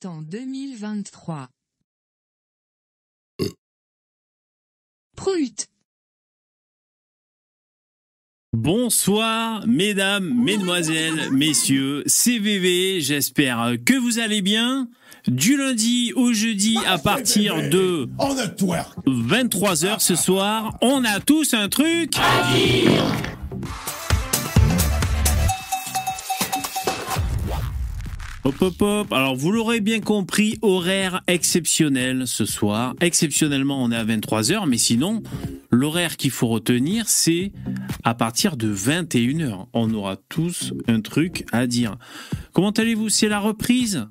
printemps 2023. Prout. Bonsoir, mesdames, mesdemoiselles, messieurs, CVV, j'espère que vous allez bien. Du lundi au jeudi à partir de 23h ce soir, on a tous un truc à dire. Hop hop hop. Alors vous l'aurez bien compris, horaire exceptionnel ce soir. Exceptionnellement, on est à 23h, mais sinon, l'horaire qu'il faut retenir, c'est à partir de 21h. On aura tous un truc à dire. Comment allez-vous? C'est la reprise?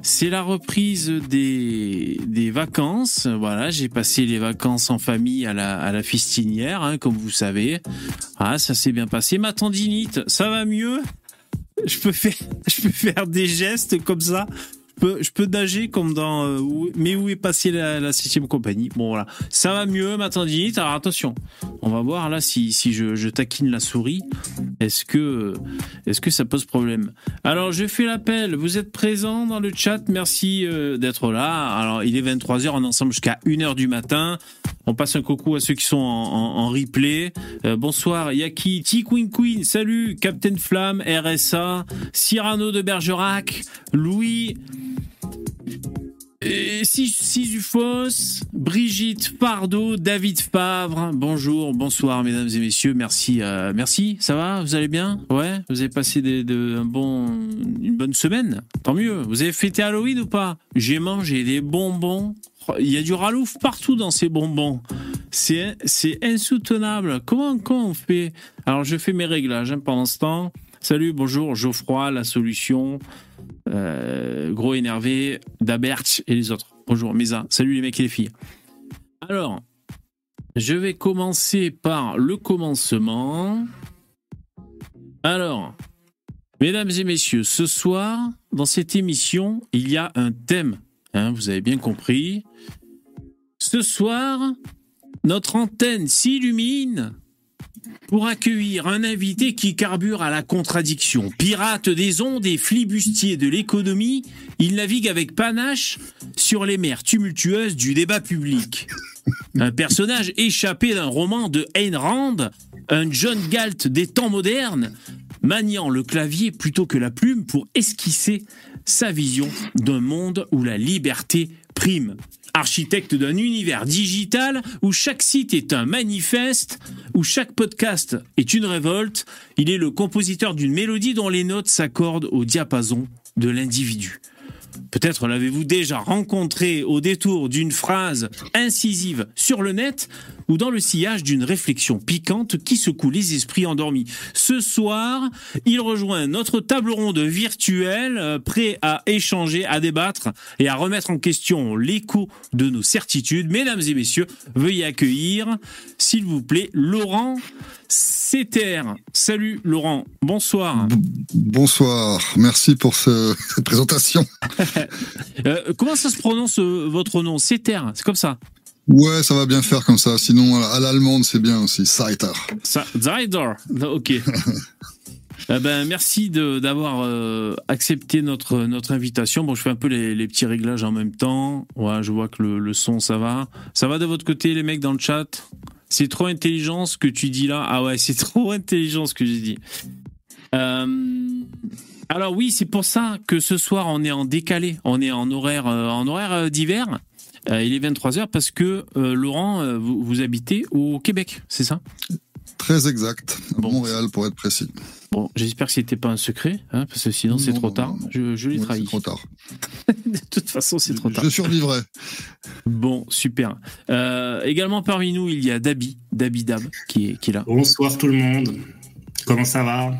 C'est la reprise des, des vacances. Voilà, j'ai passé les vacances en famille à la, à la fistinière, hein, comme vous savez. Ah, ça s'est bien passé. Ma tendinite, ça va mieux? Je peux faire, je peux faire des gestes comme ça. Je peux, je peux nager comme dans euh, mais où est passé la, la septième compagnie. Bon voilà, ça va mieux ma tendinite. Alors attention, on va voir là si, si je, je taquine la souris, est-ce que est-ce que ça pose problème? Alors je fais l'appel. Vous êtes présent dans le chat? Merci euh, d'être là. Alors il est 23h, on est ensemble jusqu'à 1h du matin. On passe un coucou à ceux qui sont en, en, replay. Euh, bonsoir, Yaki, T Queen Queen, salut, Captain Flamme, RSA, Cyrano de Bergerac, Louis, Sisyphos, Brigitte Pardo, David Favre. Bonjour, bonsoir, mesdames et messieurs. Merci, euh, merci. Ça va? Vous allez bien? Ouais? Vous avez passé des, de, un bon, une bonne semaine? Tant mieux. Vous avez fêté Halloween ou pas? J'ai mangé des bonbons. Il y a du ralouf partout dans ces bonbons. C'est, insoutenable. Comment, comment on fait? Alors, je fais mes réglages hein, pendant ce temps. Salut, bonjour, Geoffroy, la solution. Euh, gros énervé, Daberch et les autres. Bonjour, Mesa. Salut les mecs et les filles. Alors, je vais commencer par le commencement. Alors, mesdames et messieurs, ce soir, dans cette émission, il y a un thème. Hein, vous avez bien compris. Ce soir, notre antenne s'illumine pour accueillir un invité qui carbure à la contradiction. Pirate des ondes et flibustier de l'économie, il navigue avec panache sur les mers tumultueuses du débat public. Un personnage échappé d'un roman de Ayn Rand, un John Galt des temps modernes, maniant le clavier plutôt que la plume pour esquisser sa vision d'un monde où la liberté prime architecte d'un univers digital où chaque site est un manifeste, où chaque podcast est une révolte, il est le compositeur d'une mélodie dont les notes s'accordent au diapason de l'individu. Peut-être l'avez-vous déjà rencontré au détour d'une phrase incisive sur le net ou dans le sillage d'une réflexion piquante qui secoue les esprits endormis. Ce soir, il rejoint notre table ronde virtuelle, euh, prêt à échanger, à débattre et à remettre en question l'écho de nos certitudes. Mesdames et messieurs, veuillez accueillir, s'il vous plaît, Laurent Céter. Salut Laurent, bonsoir. bonsoir, merci pour cette présentation. Euh, comment ça se prononce euh, votre nom Céter, c'est comme ça Ouais, ça va bien faire comme ça. Sinon, à l'allemande, c'est bien aussi. Seiter. Seiter, ok. Eh ben, merci d'avoir euh, accepté notre, notre invitation. Bon, je fais un peu les, petits réglages en même temps. Ouais, je vois que le, le, son, ça va. Ça va de votre côté, les mecs dans le chat? C'est trop intelligent ce que tu dis là. Ah ouais, c'est trop intelligent ce que j'ai dit. Euh, alors oui, c'est pour ça que ce soir, on est en décalé. On est en horaire, euh, en horaire d'hiver. Euh, il est 23h parce que euh, Laurent, euh, vous, habitez au Québec, c'est ça? Très exact, à Montréal pour être précis. Bon, j'espère que c'était pas un secret, hein, parce que sinon c'est trop tard. je, je l'ai trahi. C'est trop tard. de toute façon, c'est trop tard. Je survivrai. Bon, super. également parmi nous, il y a Dabi, Dabi Dab, qui est, qui est là. Bonsoir tout le monde. Comment ça va?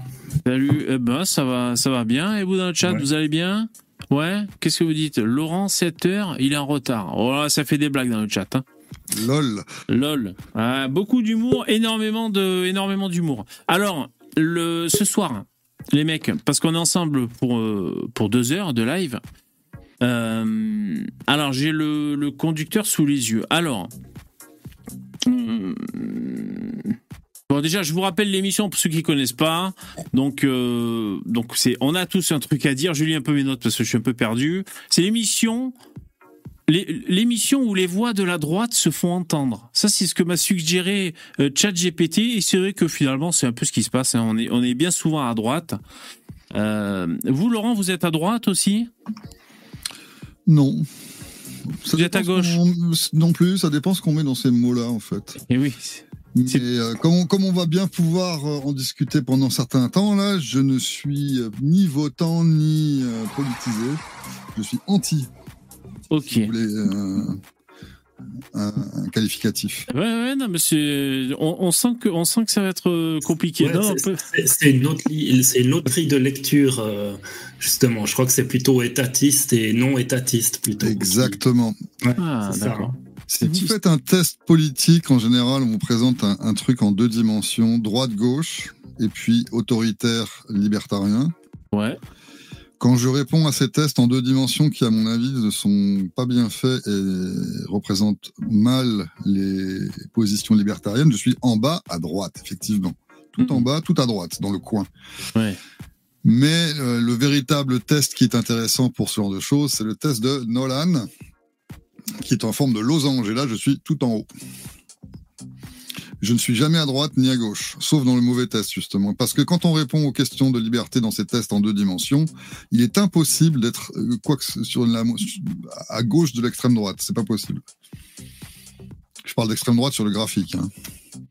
Salut, eh ben, ça va, ça va bien. Et vous dans le chat, vous allez bien? Ouais, qu'est-ce que vous dites Laurent, 7 heures, il est en retard. Oh ça fait des blagues dans le chat. Hein. Lol. Lol. Ah, beaucoup d'humour, énormément de, énormément d'humour. Alors, le, ce soir, les mecs, parce qu'on est ensemble pour, euh, pour deux heures de live. Euh, alors, j'ai le, le, conducteur sous les yeux. Alors, hmm, Bon, déjà, je vous rappelle l'émission pour ceux qui connaissent pas. Donc, euh, donc c'est, on a tous un truc à dire. Je lis un peu mes notes parce que je suis un peu perdu. C'est l'émission, l'é- l'émission où les voix de la droite se font entendre. Ça, c'est ce que m'a suggéré euh, ChatGPT. Et c'est vrai que finalement, c'est un peu ce qui se passe. hein. On est, on est bien souvent à droite. Euh, vous, Laurent, vous êtes à droite aussi? Non. Ça Vous êtes à gauche. Non plus, ça dépend ce qu'on met dans ces mots-là, en fait. Et oui. Mais euh, comme, on, comme on va bien pouvoir euh, en discuter pendant certains temps, là, je ne suis euh, ni votant ni euh, politisé. Je suis anti, Ok. si vous voulez, euh, un, un qualificatif. Ouais, ouais, non, mais on, on sent que, on sent que ça va être compliqué. Ouais, c'est- une autre une autre grille de lecture euh, justement. Je crois que c'est plutôt étatiste et non étatiste plutôt. Exactement. Ouais, Ah, d'accord. Si vous faites un test politique, en général, on vous présente un, un truc en deux dimensions, droite-gauche, et puis autoritaire-libertarien. Ouais. Quand je réponds à ces tests en deux dimensions qui, à mon avis, ne sont pas bien faits et représentent mal les positions libertariennes, je suis en bas à droite, effectivement. Tout en Mhm. bas, tout à droite, dans le coin. Ouais. Mais euh, le véritable test qui est intéressant pour ce genre de choses, c'est le test de Nolan, qui est en forme de losange. Et là, je suis tout en haut. Je ne suis jamais à droite ni à gauche, sauf dans le mauvais test, justement. Parce que quand on répond aux questions de liberté dans ces tests en deux dimensions, il est impossible d'être euh, quoi que sur la, à gauche de l'extrême droite. C'est pas possible. Je parle d'extrême droite sur le graphique. hein.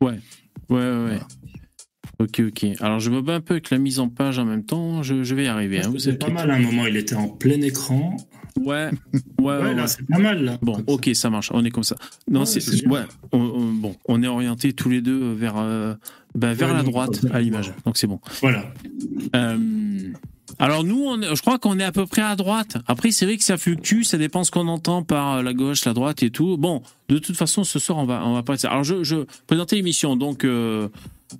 Ouais, ouais, ouais. Ok, ok. Alors, je me bats un peu avec la mise en page en même temps. Je, je vais y arriver. Hein, vous pas mal à un moment, il était en plein écran. Ouais, ouais, Ouais, c'est pas mal. Là. Bon, ok, ça marche. On est comme ça. Non, Ouais, c'est ouais. on- on- bon, on est orientés tous les deux vers euh, ben, vers la droite à l'image. Donc c'est bon. Voilà. Euh, alors nous, on je crois qu'on est à peu près à droite. Après, c'est vrai que ça fluctue, ça dépend ce qu'on entend par la gauche, la droite et tout. Bon, de toute façon, ce soir, on va, on va pas. Alors, je, je présentais l'émission, donc. Euh,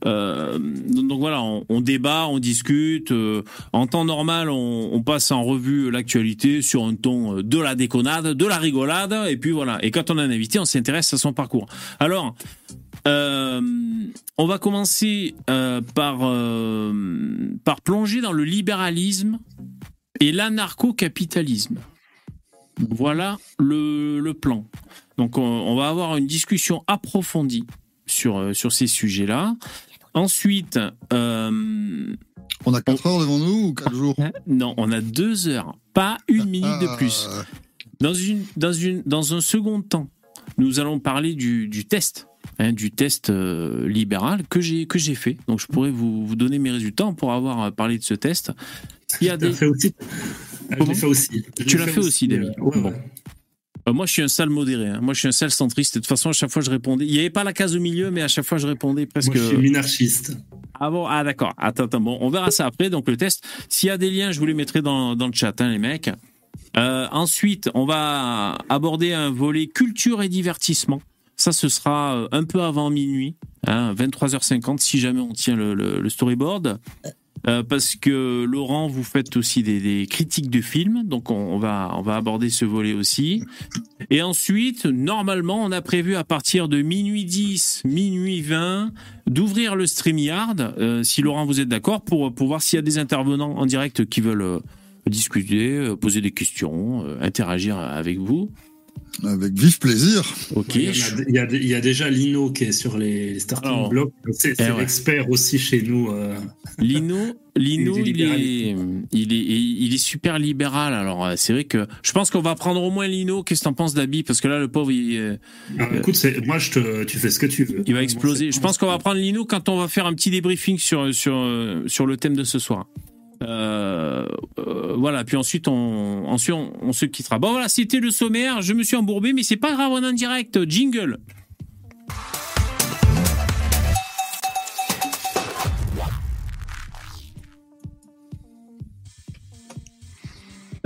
euh, donc voilà, on, débat, on discute. euh, en temps normal, on, passe en revue l'actualité sur un ton euh, de la déconnade, de la rigolade, et puis voilà. Et quand on a un invité, on s'intéresse à son parcours. Alors, on va commencer par, par plonger dans le libéralisme et l'anarcho-capitalisme. Voilà le, le plan. Donc on, on va avoir une discussion approfondie sur, euh, sur ces sujets-là. Ensuite, euh, On a 4 heures devant nous ou 4 jours? Non, on a deux heures, pas une minute de plus. Ah, Dans, une, dans, une, dans un second temps, nous allons parler du, du test, hein, du test euh, libéral que j'ai que j'ai fait. Donc je pourrais vous, vous donner mes résultats pour avoir parlé de ce test. Il y a des, fait aussi. Je Comment l'ai fait aussi. Je Tu l'as fait aussi, David. ouais, Bon. Euh, moi, je suis un sale modéré. hein. Moi, je suis un sale centriste. De toute façon, à chaque fois, je répondais. Il n'y avait pas la case au milieu, mais à chaque fois, je répondais presque. Moi, je suis minarchiste. Ah bon, ah d'accord. Attends, attends, bon, on verra ça après. Donc le test, s'il y a des liens, je vous les mettrai dans, dans le chat, hein, les mecs. Euh, ensuite, on va aborder un volet culture et divertissement. Ça, ce sera euh, un peu avant minuit, hein, 23h50, si jamais on tient le, le- le storyboard. Euh, parce que Laurent, vous faites aussi des, critiques de films, donc on, va on va aborder ce volet aussi. Et ensuite, normalement, on a prévu à partir de minuit 10, minuit 20, d'ouvrir le StreamYard, euh, si Laurent vous êtes d'accord, pour, pour voir s'il y a des intervenants en direct qui veulent euh, discuter, poser des questions, interagir avec vous. Avec vif plaisir. Ok. Il y, a- il y a, il y a déjà Lino qui est sur les starting Alors, blocks. C'est eh ouais. l'expert aussi chez nous. euh. Lino, Lino, il est, libéralisme. il est, il est super libéral. Alors euh, c'est vrai que je pense qu'on va prendre au moins Lino. Qu'est-ce que t'en penses, Dabi? Parce que là, le pauvre, il, euh, Ah, écoute, moi, je te, tu fais ce que tu veux. il va exploser. Je pense qu'on va prendre Lino quand on va faire un petit débriefing sur sur sur le thème de ce soir. Euh, euh, voilà, puis ensuite on, ensuite on, se quittera. Bon voilà, c'était le sommaire. Je me suis embourbé, mais c'est pas grave, on est en direct. Jingle.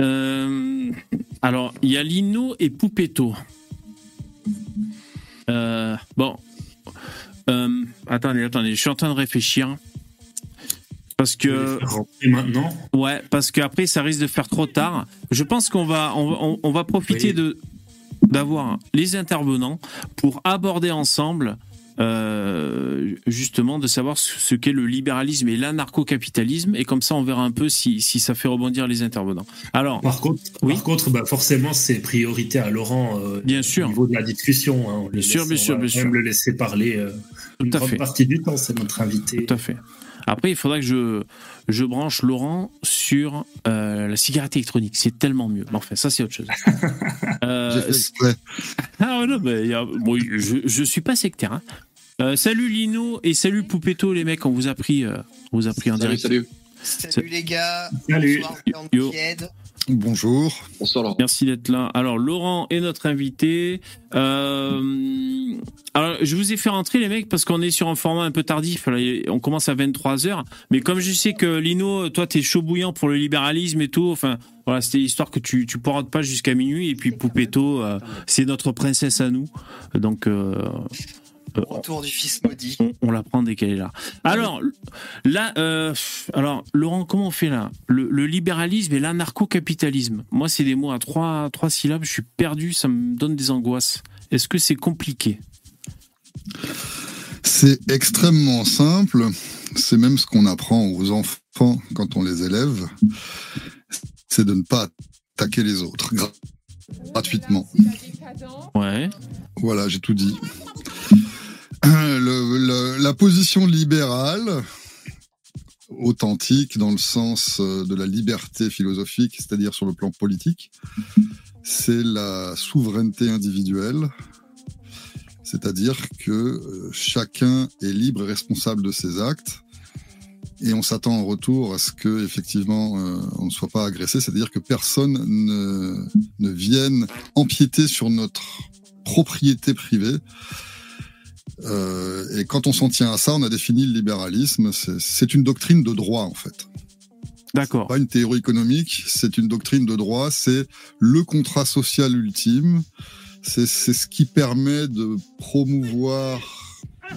Euh, alors, il y a Lino et Poupetto. Bon. Attendez, attendez, je suis en train de réfléchir. Parce que. maintenant. Ouais, parce qu'après, ça risque de faire trop tard. Je pense qu'on va, on, va- on- on va profiter Oui. de d'avoir les intervenants pour aborder ensemble euh, justement de savoir ce qu'est le libéralisme et l'anarcho-capitalisme, et comme ça on verra un peu si, si ça fait rebondir les intervenants. Alors, Par contre, Oui. par contre bah, forcément, c'est priorité à Laurent euh, bien au sûr, niveau de la discussion. hein. On Bien sûr, bien on sûr, va bien quand sûr. même le laisser parler euh, une tout à grande fait. partie du temps, c'est notre invité. Tout à fait. Après, il faudra que je, je branche Laurent sur euh, la cigarette électronique. C'est tellement mieux. Mais enfin, ça, c'est autre chose. Euh, ah, non, mais bon, je, je suis pas sectaire. hein. Euh, salut Lino et salut Poupetto, les mecs. On vous a pris, euh, on vous a pris en Salut, direct. salut. Salut les gars. Salut. Bonsoir, Yo. Bonjour. Bonsoir Laurent. Merci d'être là. Alors, Laurent est notre invité. Euh, alors, je vous ai fait rentrer, les mecs, parce qu'on est sur un format un peu tardif. On commence à 23h. Mais comme je sais que Lino, toi, t'es chaud bouillant pour le libéralisme et tout, enfin, voilà, c'était histoire que tu, tu poireautes pas jusqu'à minuit. Et puis, Poupetto, euh, c'est notre princesse à nous. Donc, euh, Retour du fils maudit. on, on la prend dès qu'elle est là. Alors, là, euh, alors, Laurent, comment on fait là? Le, le libéralisme et l'anarcho-capitalisme. Moi, c'est des mots à trois, trois syllabes. Je suis perdu, ça me donne des angoisses. Est-ce que c'est compliqué? C'est extrêmement simple. C'est même ce qu'on apprend aux enfants quand on les élève. C'est de ne pas attaquer les autres gra- gratuitement. Ouais. Voilà, j'ai tout dit. La position libérale, authentique dans le sens euh, de la liberté philosophique, c'est-à-dire sur le plan politique, c'est la souveraineté individuelle, c'est-à-dire que euh, chacun est libre et responsable de ses actes. Et on s'attend en retour à ce que effectivement euh, on ne soit pas agressé, c'est-à-dire que personne ne, ne vienne empiéter sur notre propriété privée. Euh, et quand on s'en tient à ça, on a défini le libéralisme. C'est- une doctrine de droit, en fait. D'accord. Pas une théorie économique, c'est une doctrine de droit. C'est le contrat social ultime. C'est ce qui permet de promouvoir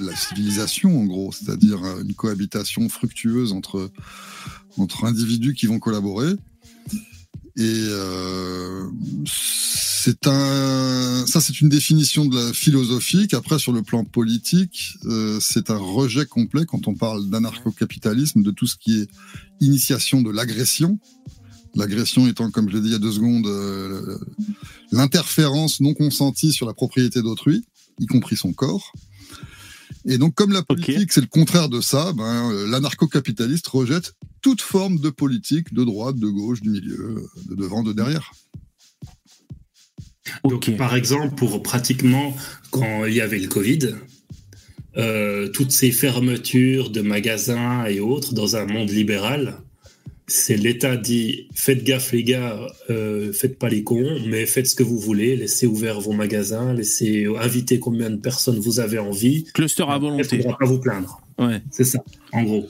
la civilisation, en gros, c'est-à-dire une cohabitation fructueuse entre, entre individus qui vont collaborer. Et euh, c'est un, ça c'est une définition de la philosophique. Après, sur le plan politique, euh, c'est un rejet complet quand on parle d'anarcho-capitalisme, de tout ce qui est initiation de l'agression. L'agression étant, comme je l'ai dit il y a deux secondes, euh, l'interférence non consentie sur la propriété d'autrui, y compris son corps. Et donc, comme la politique, c'est le contraire de ça, ben, euh, l'anarcho-capitaliste rejette toute forme de politique, de droite, de gauche, du milieu, de devant, de derrière. Donc, par exemple, pour pratiquement, quand il y avait le Covid, euh, toutes ces fermetures de magasins et autres dans un monde libéral, c'est l'État dit faites gaffe les gars, euh, faites pas les cons, mais faites ce que vous voulez, laissez ouverts vos magasins, laissez inviter combien de personnes vous avez envie. Cluster à volonté. faudra pas vous plaindre. Ouais. C'est ça, en gros.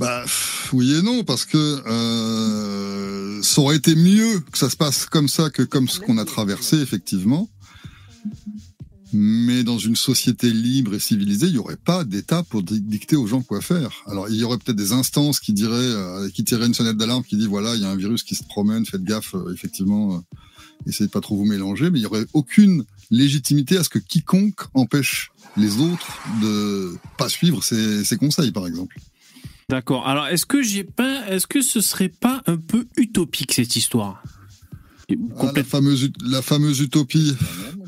Bah oui et non, parce que euh, ça aurait été mieux que ça se passe comme ça que comme ce qu'on a traversé, effectivement. Mais dans une société libre et civilisée, il n'y aurait pas d'État pour di- dicter aux gens quoi faire. Alors, il y aurait peut-être des instances qui diraient, euh, qui tireraient une sonnette d'alarme, qui dit voilà, il y a un virus qui se promène, faites gaffe, euh, effectivement, euh, essayez de pas trop vous mélanger. Mais il y aurait aucune légitimité à ce que quiconque empêche les autres de pas suivre ses conseils, par exemple. D'accord. Alors, est-ce que j'ai pas, est-ce que ce serait pas un peu utopique cette histoire? Ah, la, fameuse, ut- la fameuse utopie.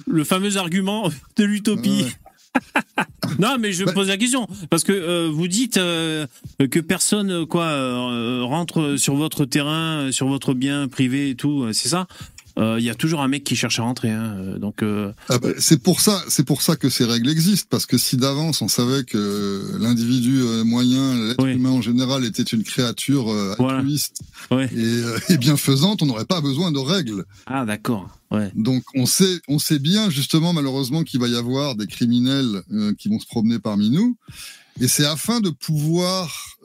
Le fameux argument de l'utopie. Ouais. Non, mais je Ouais. pose la question parce que euh, vous dites euh, que personne quoi euh, rentre sur votre terrain, sur votre bien privé et tout. C'est ça? Euh, Il y a toujours un mec qui cherche à rentrer. hein, euh, donc, euh, Ah bah, c'est pour ça, c'est pour ça que ces règles existent, parce que si d'avance on savait que l'individu euh, moyen, l'être Oui. humain en général, était une créature euh, Voilà. altruiste Ouais. et, et bienfaisante, on n'aurait pas besoin de règles. ah d'accord. Ouais. Donc on sait, on sait bien justement malheureusement qu'il va y avoir des criminels euh, qui vont se promener parmi nous, et c'est afin de pouvoir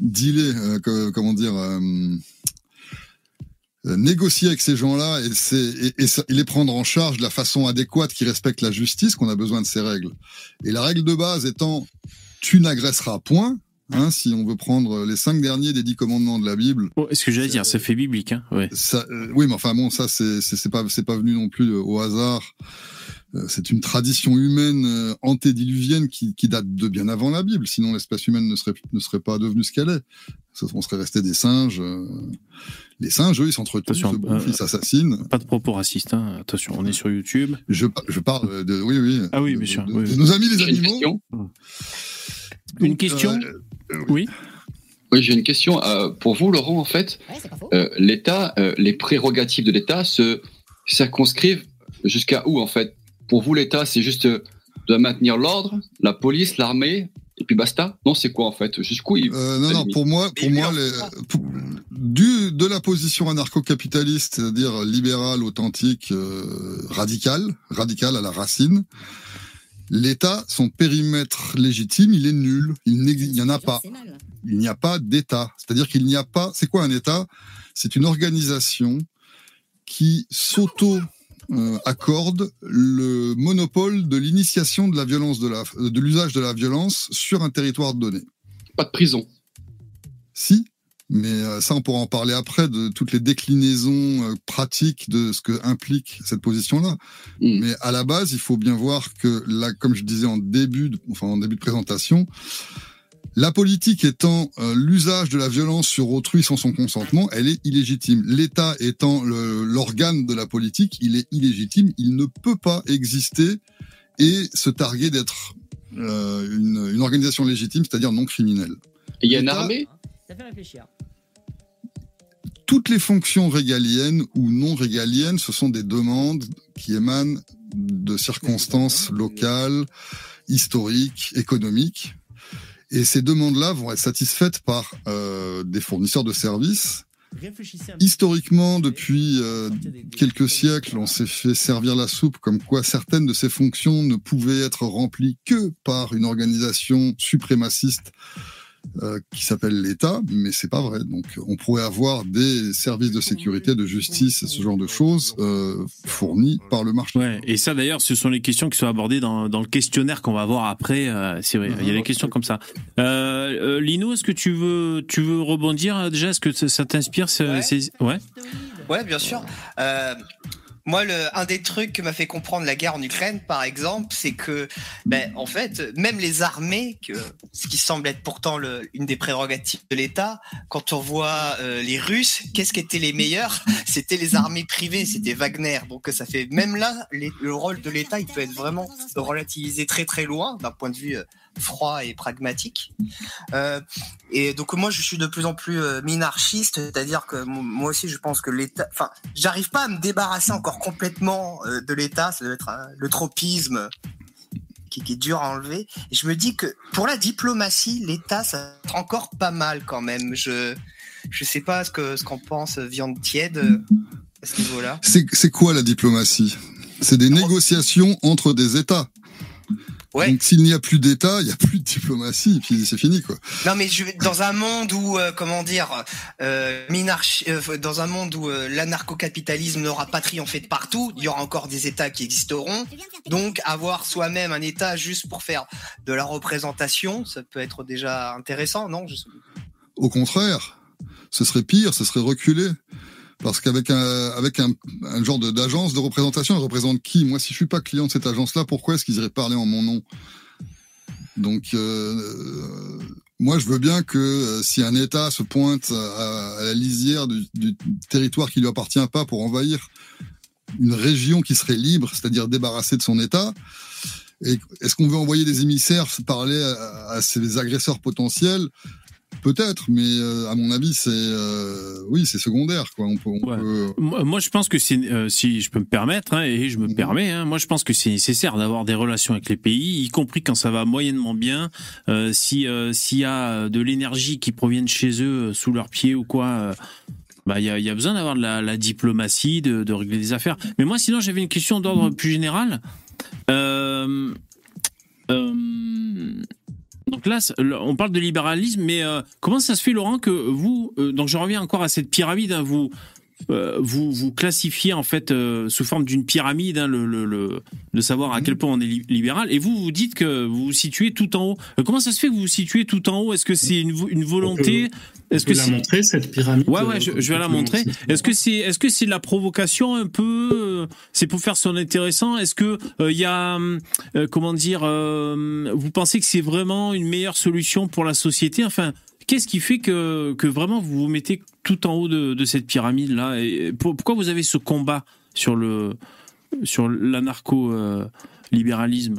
dealer, euh, que- comment dire. Négocier avec ces gens-là et, c'est- et, et les prendre en charge de la façon adéquate qui respecte la justice qu'on a besoin de ces règles. Et la règle de base étant tu n'agresseras point, hein, si on veut prendre les cinq derniers des dix commandements de la Bible, Oh, ce que j'allais dire, ça fait biblique. Hein ouais. ça, euh, oui, mais enfin bon, ça c'est pas c'est pas venu non plus au hasard. Euh, c'est une tradition humaine euh, antédiluvienne qui, qui date de bien avant la Bible. Sinon, l'espèce humaine ne serait, ne serait pas devenue ce qu'elle est. On serait resté des singes. euh. Les singes, eux, ils s'entretuent, Attention, se bouffent, euh, ils s'assassinent. Pas de propos racistes, hein. attention, on est sur YouTube. Je, je parle de, oui, oui. Ah oui, de- bien sûr, de- oui, de oui. nos amis les une animaux. question. Une question euh, Oui. Oui, j'ai une question. Euh, pour vous, Laurent, en fait, euh, l'État, euh, les prérogatives de l'État se circonscrivent jusqu'à où, en fait? Pour vous, l'État, c'est juste euh, de maintenir l'ordre, la police, l'armée, et puis basta Non, c'est quoi, en fait? Jusqu'où il... Euh, non, non, pour moi, pour moi, lui, les, pour- du, de la position anarcho-capitaliste, c'est-à-dire libérale, authentique, euh, radicale, radicale à la racine, l'État, son périmètre légitime, il est nul. Il n'y en a pas. Il n'y a pas d'État. C'est-à-dire qu'il n'y a pas. C'est quoi un État? C'est une organisation qui s'auto euh, accorde le monopole de l'initiation de la violence de la de l'usage de la violence sur un territoire donné. Pas de prison. Si, mais euh, ça, on pourra en parler après de toutes les déclinaisons euh, pratiques de ce que implique cette position-là. Mm. Mais à la base, il faut bien voir que là, comme je disais en début, de, enfin en début de présentation, la politique étant euh, l'usage de la violence sur autrui sans son consentement, elle est illégitime. L'État étant l'organe de la politique, il est illégitime. Il ne peut pas exister et se targuer d'être euh, une, une organisation légitime, c'est-à-dire non criminelle. Et il y a une armée? Ça fait réfléchir. toutes les fonctions régaliennes ou non régaliennes, ce sont des demandes qui émanent de circonstances locales, historiques, économiques. Et ces demandes-là vont être satisfaites par euh, des fournisseurs de services. Historiquement, depuis euh, quelques siècles, on s'est fait servir la soupe comme quoi certaines de ces fonctions ne pouvaient être remplies que par une organisation suprémaciste euh, qui s'appelle l'État, mais c'est pas vrai. Donc, on pourrait avoir des services de sécurité, de justice, et ce genre de choses euh, fournis par le marché. Ouais, et ça d'ailleurs, ce sont les questions qui sont abordées dans, dans le questionnaire qu'on va voir après. euh, c'est vrai, il y a des questions comme ça. Lino, est-ce que tu veux, tu veux rebondir déjà? Est-ce que ça, ça t'inspire Ouais. ces- ouais. Ouais, bien sûr. Moi, le, un des trucs que m'a fait comprendre la guerre en Ukraine, par exemple, c'est que, ben, en fait, même les armées, que, ce qui semble être pourtant le, une des prérogatives de l'État, quand on voit euh, les Russes, qu'est-ce qui était les meilleurs? C'était les armées privées, c'était Wagner. Donc, ça fait même là, le rôle de l'État, il peut être vraiment relativisé très très loin d'un point de vue euh, froid et pragmatique. Euh, et donc moi, je suis de plus en plus euh, minarchiste, c'est-à-dire que mo- moi aussi, je pense que l'État, enfin, j'arrive pas à me débarrasser encore complètement euh, de l'État. Ça doit être euh, le tropisme qui, qui est dur à enlever. Et je me dis que pour la diplomatie, l'État, ça être encore pas mal quand même. Je je sais pas ce que ce qu'en pense Viande Tiède à ce niveau-là. C'est c'est quoi la diplomatie? C'est des négociations entre des États. Ouais. Donc s'il n'y a plus d'État, il n'y a plus de diplomatie, et puis c'est fini quoi. Non, mais je, dans un monde où, euh, comment dire, euh, euh, dans un monde où euh, l'anarcho-capitalisme n'aura pas triomphé de partout, il y aura encore des États qui existeront. Donc, avoir soi-même un État juste pour faire de la représentation, ça peut être déjà intéressant, non? Au contraire, ce serait pire, ce serait reculer. Parce qu'avec un, avec un, genre d'agence de représentation, elle représente qui? Moi, si je suis pas client de cette agence-là, pourquoi est-ce qu'ils iraient parler en mon nom? Donc, euh, moi, je veux bien que euh, si un État se pointe à, la lisière du, territoire qui lui appartient pas pour envahir une région qui serait libre, c'est-à-dire débarrassée de son État, est-ce qu'on veut envoyer des émissaires parler à ces agresseurs potentiels? Peut-être, mais euh, à mon avis, c'est euh, oui, c'est secondaire. Quoi. On peut, on Ouais. peut- Moi, je pense que c'est, euh, si je peux me permettre, hein, et je me Mhm. permets, hein, moi, je pense que c'est nécessaire d'avoir des relations avec les pays, y compris quand ça va moyennement bien. Euh, si euh, s'il y a de l'énergie qui provient de chez eux, euh, sous leurs pieds ou quoi. euh, bah, il y a, il y a besoin d'avoir de la, la diplomatie, de, de régler des affaires. Mais moi, sinon, j'avais une question d'ordre plus général. Euh, euh, donc là, on parle de libéralisme, mais euh, comment ça se fait, Laurent, que vous, euh, donc je reviens encore à cette pyramide, hein, vous, euh, vous vous classifiez en fait euh, sous forme d'une pyramide, hein, le, le, le- de savoir à Mhm. quel point on est li- libéral, et vous vous dites que vous vous situez tout en haut. Euh, comment ça se fait que vous vous situez tout en haut? Est-ce que c'est une, vo- une volonté? Est-ce que la montrer cette pyramide Ouais, ouais, je, vais la montrer. Est-ce que c'est, est-ce que c'est de la provocation un peu C'est pour faire son intéressant? Est-ce que il y a, comment dire, vous pensez que c'est vraiment une meilleure solution pour la société? Enfin, qu'est-ce qui fait que que vraiment vous vous mettez tout en haut de, de cette pyramide là Et pour- pourquoi vous avez ce combat sur le sur l'anarcho-libéralisme?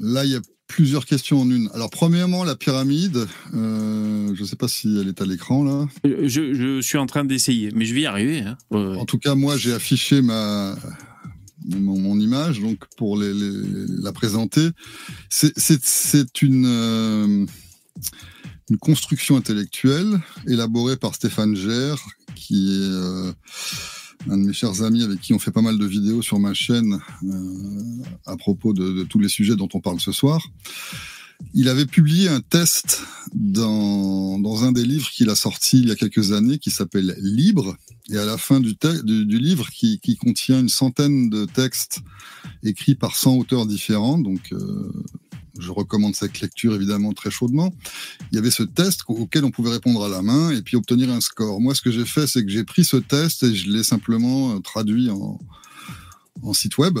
Là, il y a plusieurs questions en une. Alors, premièrement, la pyramide, euh, je ne sais pas si elle est à l'écran là. Euh, je, je suis en train d'essayer, mais je vais y arriver. Hein. Ouais. En tout cas, moi, j'ai affiché ma mon, mon image donc pour les, les- la présenter. C'est- C'est c'est une euh, une construction intellectuelle élaborée par Stéphane Gère, qui est euh, un de mes chers amis avec qui on fait pas mal de vidéos sur ma chaîne euh, à propos de, tous les sujets dont on parle ce soir. Il avait publié un test dans, dans un des livres qu'il a sorti il y a quelques années qui s'appelle Libre. Et à la fin du, du, livre, qui, qui contient une centaine de textes écrits par 100 auteurs différents, donc euh, je recommande cette lecture évidemment très chaudement, il y avait ce test auquel on pouvait répondre à la main et puis obtenir un score. Moi, ce que j'ai fait, c'est que j'ai pris ce test et je l'ai simplement euh, traduit en, en site web.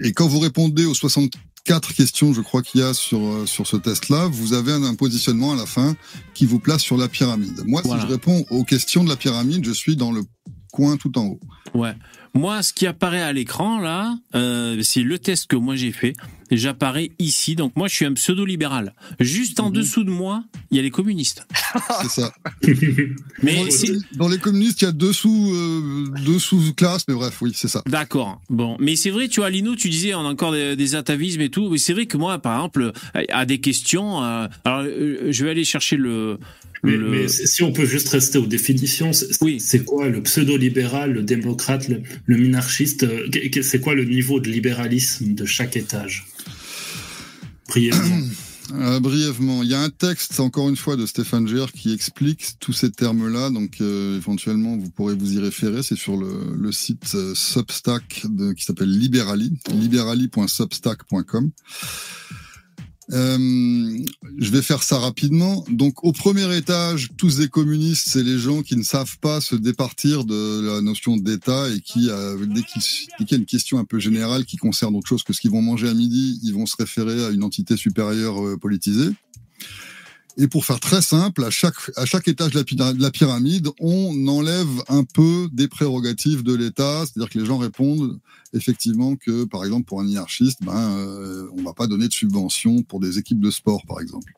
Et quand vous répondez aux 64 questions, je crois qu'il y a sur, euh, sur ce test-là, vous avez un, un positionnement à la fin qui vous place sur la pyramide. Moi, Voilà. si je réponds aux questions de la pyramide, je suis dans le coin tout en haut. Ouais. Moi, ce qui apparaît à l'écran là, euh, c'est le test que moi j'ai fait. J'apparais ici, donc moi je suis un pseudo-libéral. Juste en Mhm. dessous de moi, il y a les communistes. C'est ça. Mais dans, les communistes, il y a deux sous, euh, sous-classes, mais bref, oui, c'est ça. d'accord. Bon, mais c'est vrai, tu vois, Lino, tu disais on a encore des, des atavismes et tout. Mais c'est vrai que moi, par exemple, à des questions, euh, alors je vais aller chercher le. Mais, le- mais si on peut juste rester aux définitions, c'est Oui. quoi le pseudo-libéral, le démocrate, le, le minarchiste euh, C'est quoi le niveau de libéralisme de chaque étage? Brièvement. Euh, brièvement, il y a un texte, encore une fois, de Stéphane Gère qui explique tous ces termes-là. Donc, euh, éventuellement, vous pourrez vous y référer. C'est sur le, le site euh, Substack de, qui s'appelle Liberali, liberali.substack.com. Euh, je vais faire ça rapidement. Donc, au premier étage, tous des communistes, c'est les gens qui ne savent pas se départir de la notion d'État et qui, euh, dès qu'il dès qu'il y a une question un peu générale qui concerne autre chose que ce qu'ils vont manger à midi, ils vont se référer à une entité supérieure euh, politisée. Et pour faire très simple, à chaque, à chaque étage de la, pyra- de la pyramide, on enlève un peu des prérogatives de l'État, c'est-à-dire que les gens répondent effectivement que, par exemple, pour un hiérarchiste, ben, euh, on va pas donner de subventions pour des équipes de sport, par exemple.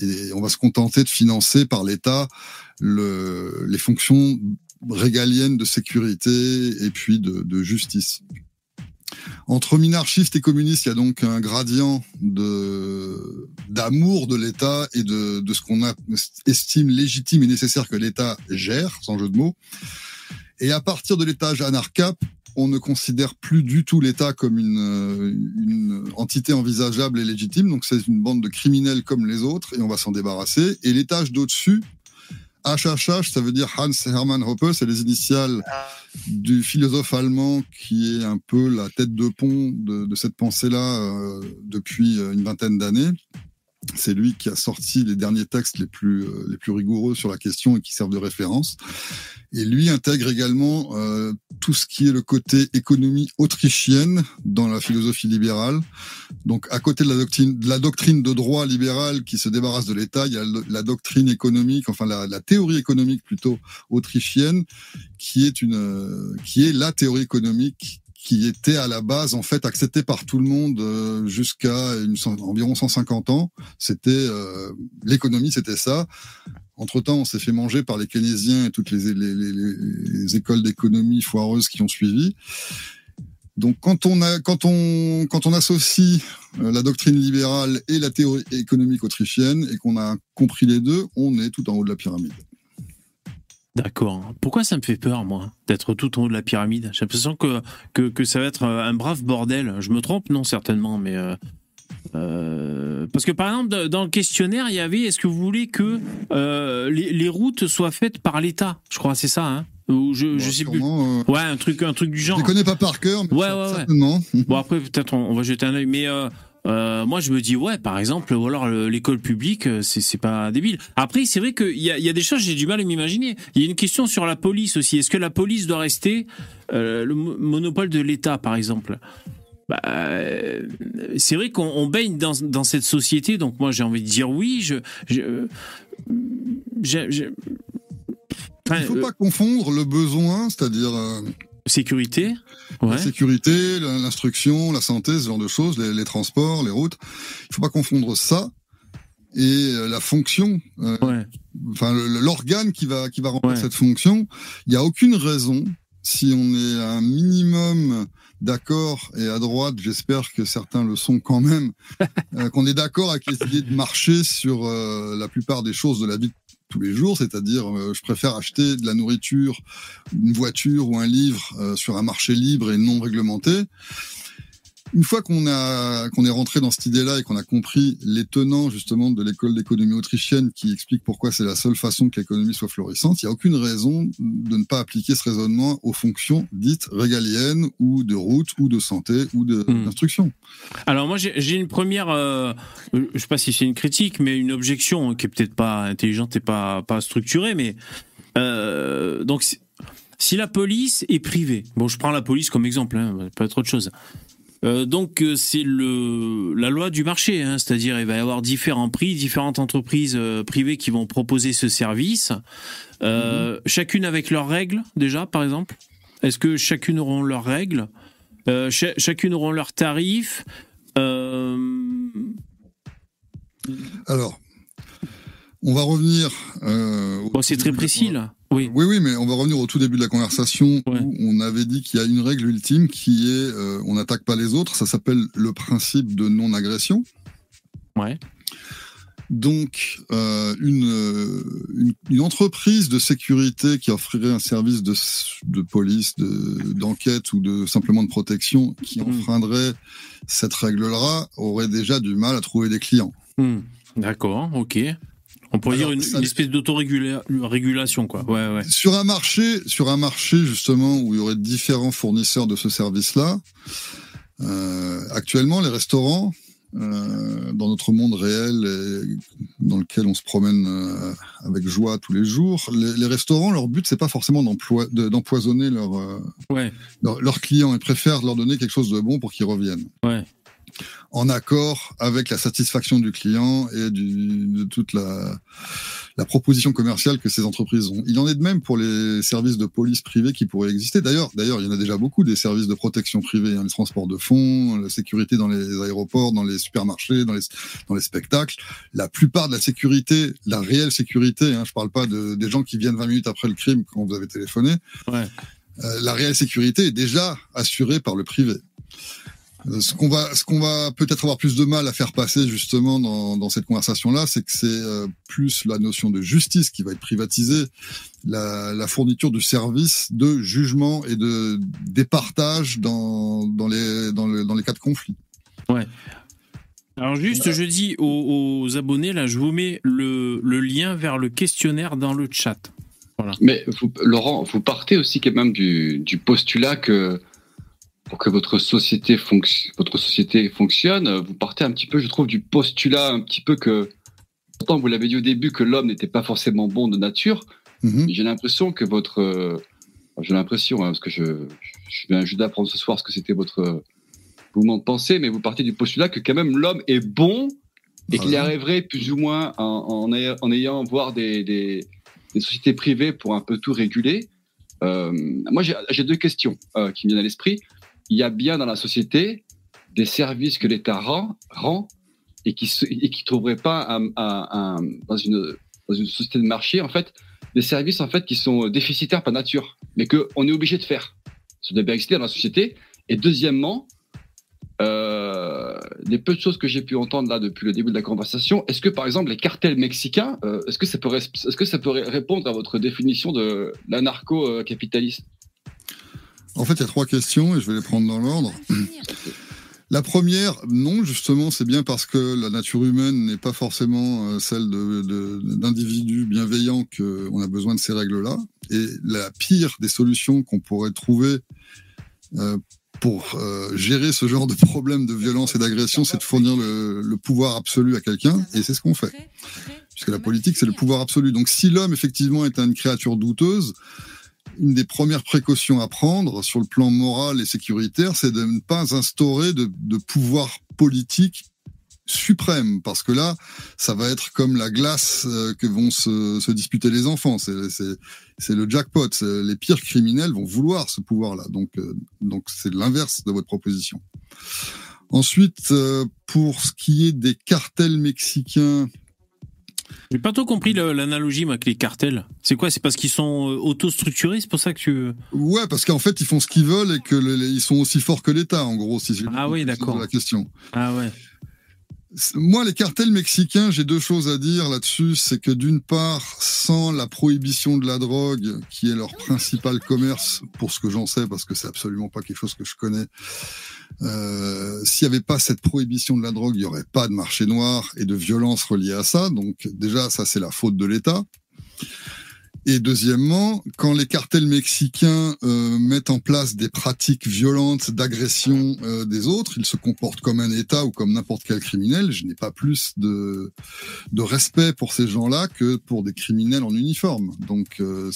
Et on va se contenter de financer par l'État le, les fonctions régaliennes de sécurité et puis de, de justice. Entre minarchistes et communistes, il y a donc un gradient de d'amour de l'État et de, de ce qu'on estime légitime et nécessaire que l'État gère, sans jeu de mots. Et à partir de l'étage anarcap, on ne considère plus du tout l'État comme une, une entité envisageable et légitime. Donc c'est une bande de criminels comme les autres et on va s'en débarrasser. Et l'étage d'au-dessus, HHH, ça veut dire Hans Hermann Hoppe, c'est les initiales du philosophe allemand qui est un peu la tête de pont de, de cette pensée-là euh, depuis euh, une vingtaine d'années. C'est lui qui a sorti les derniers textes les plus, euh, les plus rigoureux sur la question et qui servent de référence. Et lui intègre également euh, tout ce qui est le côté économie autrichienne dans la philosophie libérale. Donc, à côté de la doctrine, de la doctrine de droit libéral qui se débarrasse de l'État, il y a la doctrine économique, enfin la, théorie économique plutôt autrichienne, qui est une, qui est la théorie économique qui était à la base en fait acceptée par tout le monde euh, jusqu'à environ 150 ans. C'était euh, l'économie, c'était ça. Entre temps, on s'est fait manger par les keynésiens et toutes les, les, les- les- les écoles d'économie foireuses qui ont suivi. Donc, quand on associe euh, la doctrine libérale et la théorie économique autrichienne et qu'on a compris les deux, on est tout en haut de la pyramide. D'accord. Pourquoi ça me fait peur, moi, d'être tout en haut de la pyramide? J'ai l'impression que, que, que ça va être un brave bordel. Je me trompe? Non, certainement, mais... euh, euh, parce que par exemple, dans le questionnaire, il y avait est-ce que vous voulez que euh, les, les routes soient faites par l'État? Je crois, c'est ça, hein Ou je, je Bon, sais plus. euh, Ouais, un truc, un truc du Je genre. les connais pas par cœur, mais Ouais, ouais, ouais. certainement. Bon après peut-être on, on va jeter un œil, mais euh, moi je me dis ouais par exemple ou alors le- l'école publique c'est c'est pas débile. Après c'est vrai qu'il y a, y a des choses j'ai du mal à m'imaginer. Il y a une question sur la police aussi. Est-ce que la police doit rester euh, le mo- monopole de l'État par exemple? Bah, euh, c'est vrai qu'on on baigne dans, dans cette société, donc moi j'ai envie de dire oui. Je, je, j'ai- j'ai- Enfin, Il faut euh, pas confondre le besoin, c'est-à-dire euh, sécurité, ouais, la sécurité, l'instruction, la santé, ce genre de choses, les, les transports, les routes. Il faut pas confondre ça et euh, la fonction, euh, ouais, enfin l'organe qui va qui va remplir Ouais. cette fonction. Il n'y a aucune raison, si on est un minimum d'accord et à droite, j'espère que certains le sont quand même, euh, qu'on est d'accord avec essayer de marcher sur euh, la plupart des choses de la vie de tous les jours, c'est-à-dire euh, je préfère acheter de la nourriture, une voiture ou un livre sur un marché libre et non réglementé. Une fois qu'on a qu'on est rentré dans cette idée-là et qu'on a compris les tenants justement de l'école d'économie autrichienne qui explique pourquoi c'est la seule façon que l'économie soit florissante, il n'y a aucune raison de ne pas appliquer ce raisonnement aux fonctions dites régaliennes ou de route ou de santé ou de- Hmm. d'instruction. Alors moi j'ai une première, euh, je sais pas si c'est une critique, mais une objection hein, qui est peut-être pas intelligente et pas pas structurée, mais euh, donc si- la police est privée, bon je prends la police comme exemple, hein, pas autre chose. Euh, donc euh, c'est le la loi du marché, hein, c'est-à-dire il va y avoir différents prix, différentes entreprises euh, privées qui vont proposer ce service, euh, chacune avec leurs règles déjà par exemple. Est-ce que chacune auront leurs règles? Cha- Chacune auront leurs tarifs? Alors, on va revenir. Bon, c'est très précis là. Oui. Oui, oui, mais on va revenir au tout début de la conversation Ouais. où on avait dit qu'il y a une règle ultime qui est euh, on n'attaque pas les autres. Ça s'appelle le principe de non-agression. Ouais. Donc, euh, une, euh, une, une entreprise de sécurité qui offrirait un service de, de police, de- d'enquête ou de simplement de protection qui Mhm. enfreindrait cette règle-là aurait déjà du mal à trouver des clients. Hmm. D'accord. Ok. On pourrait Alors, dire une, ça- une espèce d'autorégulation, quoi. Ouais, ouais. Sur un marché, sur un marché justement où il y aurait différents fournisseurs de ce service-là, euh, actuellement les restaurants, euh, dans notre monde réel et dans lequel on se promène euh, avec joie tous les jours, les, les restaurants, leur but c'est pas forcément d'empoisonner leurs euh, Ouais. leurs clients, ils préfèrent leur donner quelque chose de bon pour qu'ils reviennent. Ouais. En accord avec la satisfaction du client et du, de toute la, la proposition commerciale que ces entreprises ont. Il en est de même pour les services de police privés qui pourraient exister. D'ailleurs, d'ailleurs, il y en a déjà beaucoup des services de protection privés, hein, les transports de fonds, la sécurité dans les aéroports, dans les supermarchés, dans les, dans les spectacles. La plupart de la sécurité, la réelle sécurité, hein, je parle pas de, des gens qui viennent 20 minutes après le crime quand vous avez téléphoné. Ouais. Euh, la réelle sécurité est déjà assurée par le privé. Ce qu'on va, ce qu'on va peut-être avoir plus de mal à faire passer justement dans, dans cette conversation-là, c'est que c'est euh, plus la notion de justice qui va être privatisée, la, la fourniture du service de jugement et de départage dans, dans, les, dans, le- dans les cas de conflit. Alors juste, je dis aux, aux abonnés, là, je vous mets le, le lien vers le questionnaire dans le chat. Mais vous, Laurent, vous partez aussi quand même du, du postulat que pour que votre société, votre société fonctionne, vous partez un petit peu, je trouve, du postulat un petit peu que, pourtant vous l'avez dit au début, que l'homme n'était pas forcément bon de nature. Mais J'ai l'impression que votre, euh, j'ai l'impression, hein, parce que je, je viens juste d'apprendre ce soir ce que c'était votre euh, mouvement de pensée, mais vous partez du postulat que quand même l'homme est bon et qu'il y Voilà. arriverait plus ou moins en, en, ayant, en ayant voir des, des, des sociétés privées pour un peu tout réguler. Euh, moi, j'ai j'ai deux questions euh, qui me viennent à l'esprit. Il y a bien dans la société des services que l'État rend, et qui et qui trouveraient pas dans une société de marché en fait des services en fait qui sont déficitaires par nature, mais que on est obligé de faire. Doit bien exister dans la société. Et deuxièmement, euh, des peu de choses que j'ai pu entendre là depuis le début de la conversation, est-ce que par exemple les cartels mexicains, euh, est-ce que ça pourrait, est-ce que ça pourrait répondre à votre définition de l'anarcho-capitaliste? En fait, il y a trois questions et je vais les prendre dans l'ordre. La première, non, justement, c'est bien parce que la nature humaine n'est pas forcément euh, celle de- de- d'individus bienveillants qu'on a besoin de ces règles-là. Et la pire des solutions qu'on pourrait trouver euh, pour euh, gérer ce genre de problème de violence et d'agression, c'est de fournir le, le pouvoir absolu à quelqu'un. Et c'est ce qu'on fait. Puisque la politique, c'est le pouvoir absolu. Donc si l'homme, effectivement, est une créature douteuse, une des premières précautions à prendre sur le plan moral et sécuritaire, c'est de ne pas instaurer de, de pouvoir politique suprême, parce que là, ça va être comme la glace euh, que vont se, se disputer les enfants. C'est le jackpot. Les pires criminels vont vouloir ce pouvoir-là. Donc, euh, donc c'est l'inverse de votre proposition. Ensuite, euh, pour ce qui est des cartels mexicains, J'ai pas trop compris l'analogie avec les cartels. C'est quoi? C'est parce qu'ils sont euh, auto-structurés? C'est pour ça que tu. Ouais, parce qu'en fait, ils font ce qu'ils veulent et que le- les- ils sont aussi forts que l'État, en gros. Si j'ai Ah oui, d'accord. La question. Ah ouais. Moi, les cartels mexicains, j'ai deux choses à dire là-dessus. C'est que d'une part, sans la prohibition de la drogue, qui est leur principal commerce, pour ce que j'en sais, parce que c'est absolument pas quelque chose que je connais, euh, s'il n'y avait pas cette prohibition de la drogue, il n'y aurait pas de marché noir et de violence reliée à ça. Donc déjà, ça, c'est la faute de l'État. Et deuxièmement, quand les cartels mexicains euh, mettent en place des pratiques violentes d'agression euh, des autres, ils se comportent comme un État ou comme n'importe quel criminel. Je n'ai pas plus de, de respect pour ces gens-là que pour des criminels en uniforme. Donc, euh,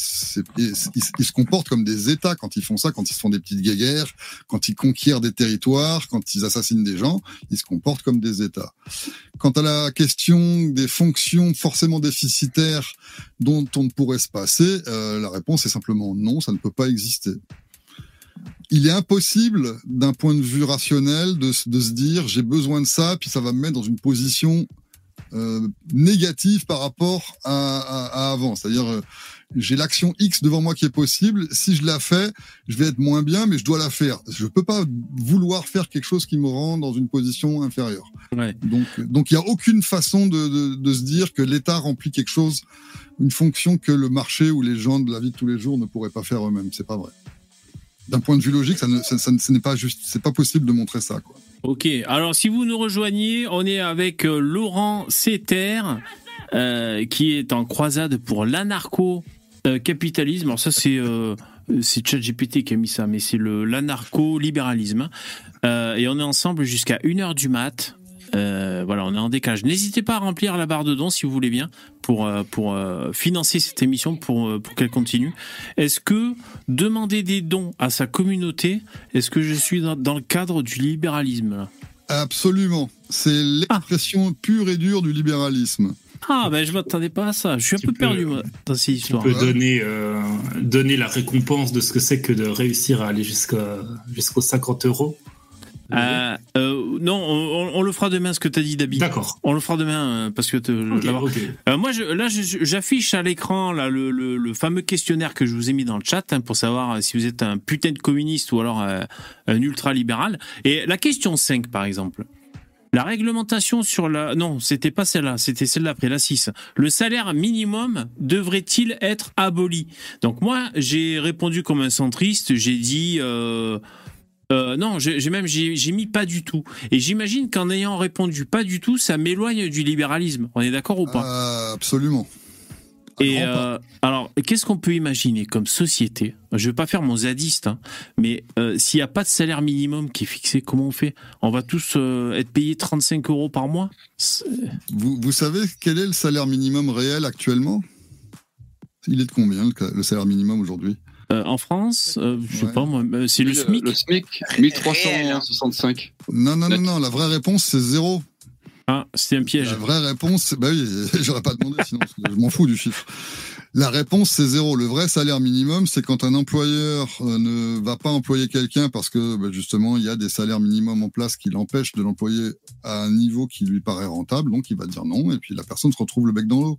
ils, ils se comportent comme des États quand ils font ça, quand ils se font des petites guéguerres, quand ils conquièrent des territoires, quand ils assassinent des gens, ils se comportent comme des États. Quant à la question des fonctions forcément déficitaires dont on ne pourrait se euh, la réponse est simplement non, ça ne peut pas exister. Il est impossible, d'un point de vue rationnel, de, se- dire j'ai besoin de ça, puis ça va me mettre dans une position euh, négative par rapport à avant. C'est-à-dire, euh, j'ai l'action X devant moi qui est possible. Si je la fais, je vais être moins bien, mais je dois la faire. Je peux pas vouloir faire quelque chose qui me rend dans une position inférieure. Ouais. Donc, donc il y a aucune façon de, de, de se dire que l'État remplit quelque chose, une fonction que le marché ou les gens de la vie de tous les jours ne pourraient pas faire eux-mêmes. C'est pas vrai. D'un point de vue logique, ça ne, ça, ça ne- ce n'est pas juste, c'est pas possible de montrer ça. Quoi. Ok, alors si vous nous rejoignez, on est avec euh, Laurent Seter, euh, qui est en croisade pour l'anarcho-capitalisme. Alors ça, c'est euh, c'est ChatGPT qui a mis ça, mais c'est le l'anarcho-libéralisme. hein. Euh, et on est ensemble jusqu'à 1h du mat. Euh, voilà, on est en décalage. N'hésitez pas à remplir la barre de dons si vous voulez bien pour euh, pour euh, financer cette émission pour euh, pour qu'elle continue. Est-ce que demander des dons à sa communauté, est-ce que je suis dans, dans le cadre du libéralisme? Là Absolument. C'est l'expression pure et dure du libéralisme. Ah ben je m'attendais pas à ça. Je suis un Tu peu peux- perdu moi, dans ces Tu histoires. peux Ouais. donner, euh, donner la récompense de ce que c'est que de réussir à aller jusqu'à jusqu'aux 50 euros. Euh, euh, non, on, le fera demain ce que tu as dit Dabi. D'accord. On le fera demain euh, parce que te- Ok, là-bas- ok. Euh, moi, je, là, je- j'affiche à l'écran là le, le- le fameux questionnaire que je vous ai mis dans le chat hein, pour savoir si vous êtes un putain de communiste ou alors un ultra-libéral. Et la question 5, par exemple. La réglementation sur la... Non, c'était pas celle-là, c'était celle d'après, la 6. Le salaire minimum devrait-il être aboli? Donc moi, j'ai répondu comme un centriste, j'ai dit... Euh, euh, non, j'ai même j'ai mis pas du tout. Et j'imagine qu'en ayant répondu pas du tout, ça m'éloigne du libéralisme. On est d'accord ou pas? Euh, absolument. Et euh, alors, qu'est-ce qu'on peut imaginer comme société? Je vais pas faire mon zadiste, hein, mais euh, s'il n'y a pas de salaire minimum qui est fixé, comment on fait? On va tous euh, être payés 35 euros par mois? Vous, vous savez quel est le salaire minimum réel actuellement? Il est de combien le, salaire minimum aujourd'hui? Euh, En France, euh, je sais Ouais. pas moi, c'est le SMIC? Le SMIC, Réel. 1365. Non, non, non, non. La vraie réponse, c'est zéro. Ah, un piège. La vraie réponse, bah oui, j'aurais pas demandé, sinon je m'en fous du chiffre. La réponse, c'est zéro. Le vrai salaire minimum, c'est quand un employeur euh, ne va pas employer quelqu'un parce que bah, justement, il y a des salaires minimums en place qui l'empêchent de l'employer à un niveau qui lui paraît rentable. Donc, il va dire non, et puis la personne se retrouve le bec dans l'eau.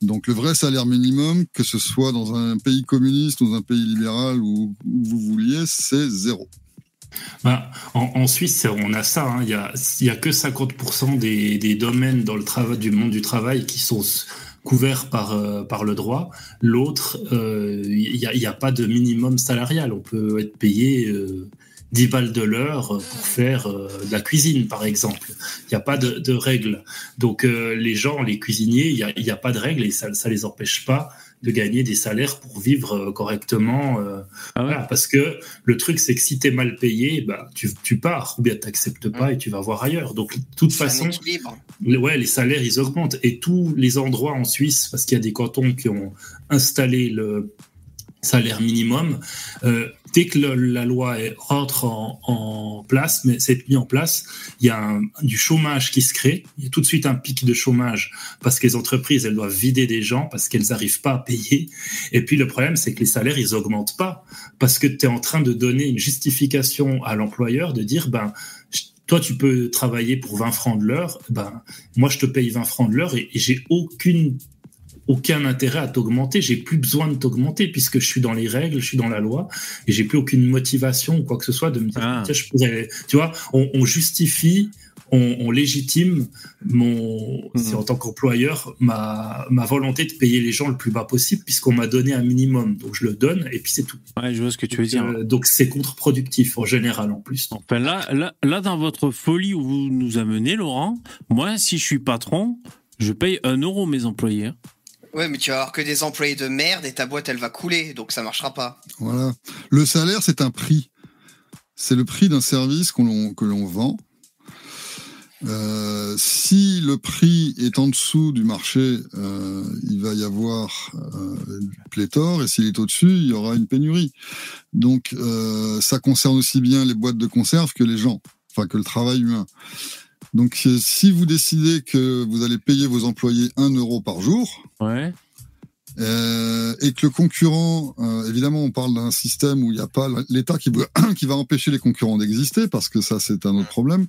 Donc, le vrai salaire minimum, que ce soit dans un pays communiste, dans un pays libéral ou où vous vouliez, c'est zéro. Bah, en, en Suisse, on a ça. hein. Il y, a, il y a que 50% des, des domaines dans le travail, du monde du travail qui sont couverts par, euh, par le droit. L'autre, euh, il n'y a, a pas de minimum salarial. On peut être payé euh, 10 balles de l'heure pour faire euh, de la cuisine, par exemple. Il n'y a pas de, de règles. Donc euh, les gens, les cuisiniers, il n'y a, a pas de règles et ça ne les empêche pas de gagner des salaires pour vivre euh, correctement. euh, Ah ouais. voilà, parce que le truc, c'est que si tu es mal payé, bah, tu, tu pars ou bien tu n'acceptes pas et tu vas voir ailleurs. Donc, de toute façon, équilibre. le- ouais, les salaires, ils augmentent. Et tous les endroits en Suisse, parce qu'il y a des cantons qui ont installé le salaire minimum, euh, dès que le- la loi rentre en, en place, mais c'est mis en place, il y a du chômage qui se crée. Il y a tout de suite un pic de chômage parce que les entreprises, elles doivent vider des gens parce qu'elles n'arrivent pas à payer. Et puis le problème, c'est que les salaires, ils augmentent pas parce que tu es en train de donner une justification à l'employeur de dire, ben, toi, tu peux travailler pour 20 francs de l'heure, ben, moi, je te paye 20 francs de l'heure et, et j'ai aucune, aucun intérêt à t'augmenter. J'ai plus besoin de t'augmenter puisque je suis dans les règles, je suis dans la loi et j'ai plus aucune motivation ou quoi que ce soit de me dire, Ah. tiens, je pourrais, tu vois, on, on justifie, on, on légitime mon, c'est en tant qu'employeur, ma, ma volonté de payer les gens le plus bas possible puisqu'on m'a donné un minimum. Donc, je le donne et puis c'est tout. Ouais, je vois ce que tu veux dire. Euh, donc, c'est contre-productif en général en plus. Enfin, là, là, là, dans votre folie où vous nous amenez, Laurent, moi, si je suis patron, je paye un euro mes employés. Ouais, mais tu vas avoir que des employés de merde et ta boîte, elle va couler, donc ça marchera pas. Voilà. Le salaire, c'est un prix. C'est le prix d'un service que l'on vend. Euh, si le prix est en dessous du marché, euh, il va y avoir euh, une pléthore, et s'il est au-dessus, il y aura une pénurie. Donc, ça concerne aussi bien les boîtes de conserve que les gens, enfin que le travail humain. Donc, euh, si vous décidez que vous allez payer vos employés 1 euro par jour, Ouais. euh, et que le concurrent, euh, évidemment, on parle d'un système où il n'y a pas l'État qui, va- qui va empêcher les concurrents d'exister, parce que ça, c'est un autre problème.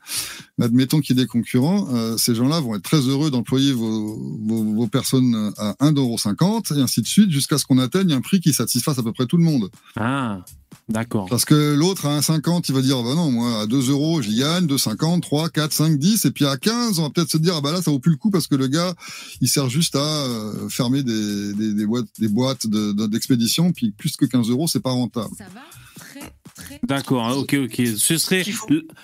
Mais admettons qu'il y ait des concurrents, euh, ces gens-là vont être très heureux d'employer vos, vos, vos personnes à 1,50€ et ainsi de suite, jusqu'à ce qu'on atteigne un prix qui satisfasse à peu près tout le monde. Ah, d'accord. Parce que l'autre, à 1,50, il va dire, bah non, moi, à 2 euros, j'y gagne, 2,50, 3, 4, 5, 10, et puis à 15, on va peut-être se dire, ah bah là, ça vaut plus le coup parce que le gars, il sert juste à euh, fermer des, des, des boîtes, des boîtes de- de- d'expédition, puis plus que 15 euros, c'est pas rentable. Ça va? D'accord, ok, ok. Ce serait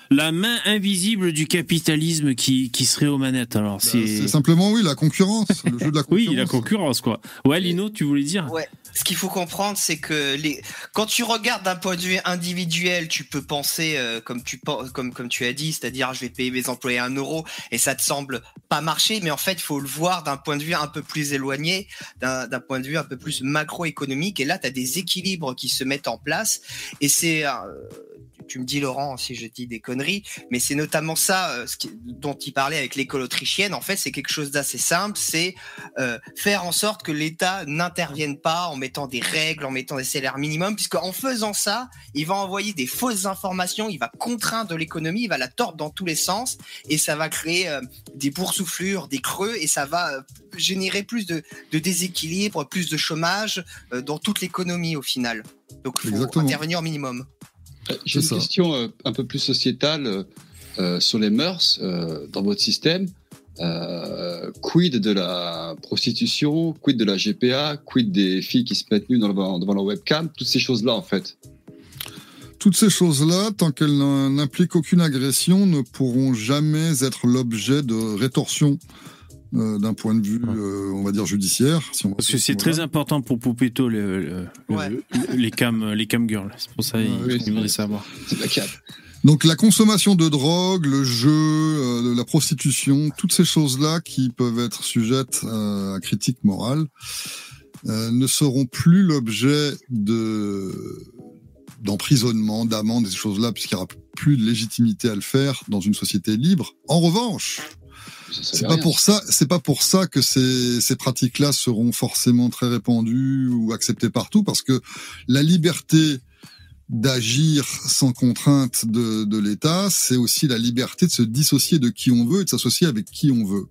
la main invisible du capitalisme qui, qui serait aux manettes. Alors, Bah, C'est simplement, oui, la concurrence, le jeu de la concurrence. Oui, la concurrence, quoi. Ouais, Lino, tu voulais dire? Ouais. Ce qu'il faut comprendre, c'est que les... quand tu regardes d'un point de vue individuel, tu peux penser euh, comme tu comme comme tu as dit, c'est-à-dire je vais payer mes employés un euro et ça te semble pas marcher, mais en fait, il faut le voir d'un point de vue un peu plus éloigné, d'un d'un point de vue un peu plus macroéconomique. Et là, tu as des équilibres qui se mettent en place. Et c'est euh, tu me dis Laurent si je dis des conneries, mais c'est notamment ça euh, ce qui- dont il parlait avec l'école autrichienne. En fait, c'est quelque chose d'assez simple, c'est euh, faire en sorte que l'État n'intervienne pas en mettant des règles, en mettant des salaires minimums, puisque en faisant ça, il va envoyer des fausses informations, il va contraindre l'économie, il va la tordre dans tous les sens, et ça va créer euh, des boursouflures, des creux, et ça va générer plus de, de déséquilibre, plus de chômage dans toute l'économie au final. Donc il faut Exactement. intervenir au minimum. Euh, J'ai une ça. question euh, un peu plus sociétale euh, sur les mœurs euh, dans votre système. Quid de la prostitution, quid de la GPA, quid des filles qui se mettent nues le- devant leur webcam, toutes ces choses-là en fait. Toutes ces choses-là, tant qu'elles n'impliquent aucune agression, ne pourront jamais être l'objet de rétorsion euh, d'un point de vue, euh, on va dire, judiciaire. Si on va Parce que ce c'est très important pour Poupetto, le, le- le- Ouais. le- les cam, les cam girls. C'est pour ça Ouais, qu'il oui, il voulait savoir. C'est la cap. Donc la consommation de drogue, le jeu, euh, la prostitution, toutes ces choses-là qui peuvent être sujettes euh, à critique morale, euh, ne seront plus l'objet de d'emprisonnement, d'amende, des choses-là, puisqu'il n'y aura plus de légitimité à le faire dans une société libre. En revanche, Ça, ça c'est pas rien. pour ça, c'est pas pour ça que ces, ces pratiques-là seront forcément très répandues ou acceptées partout, parce que la liberté d'agir sans contrainte de, de l'État, c'est aussi la liberté de se dissocier de qui on veut et de s'associer avec qui on veut.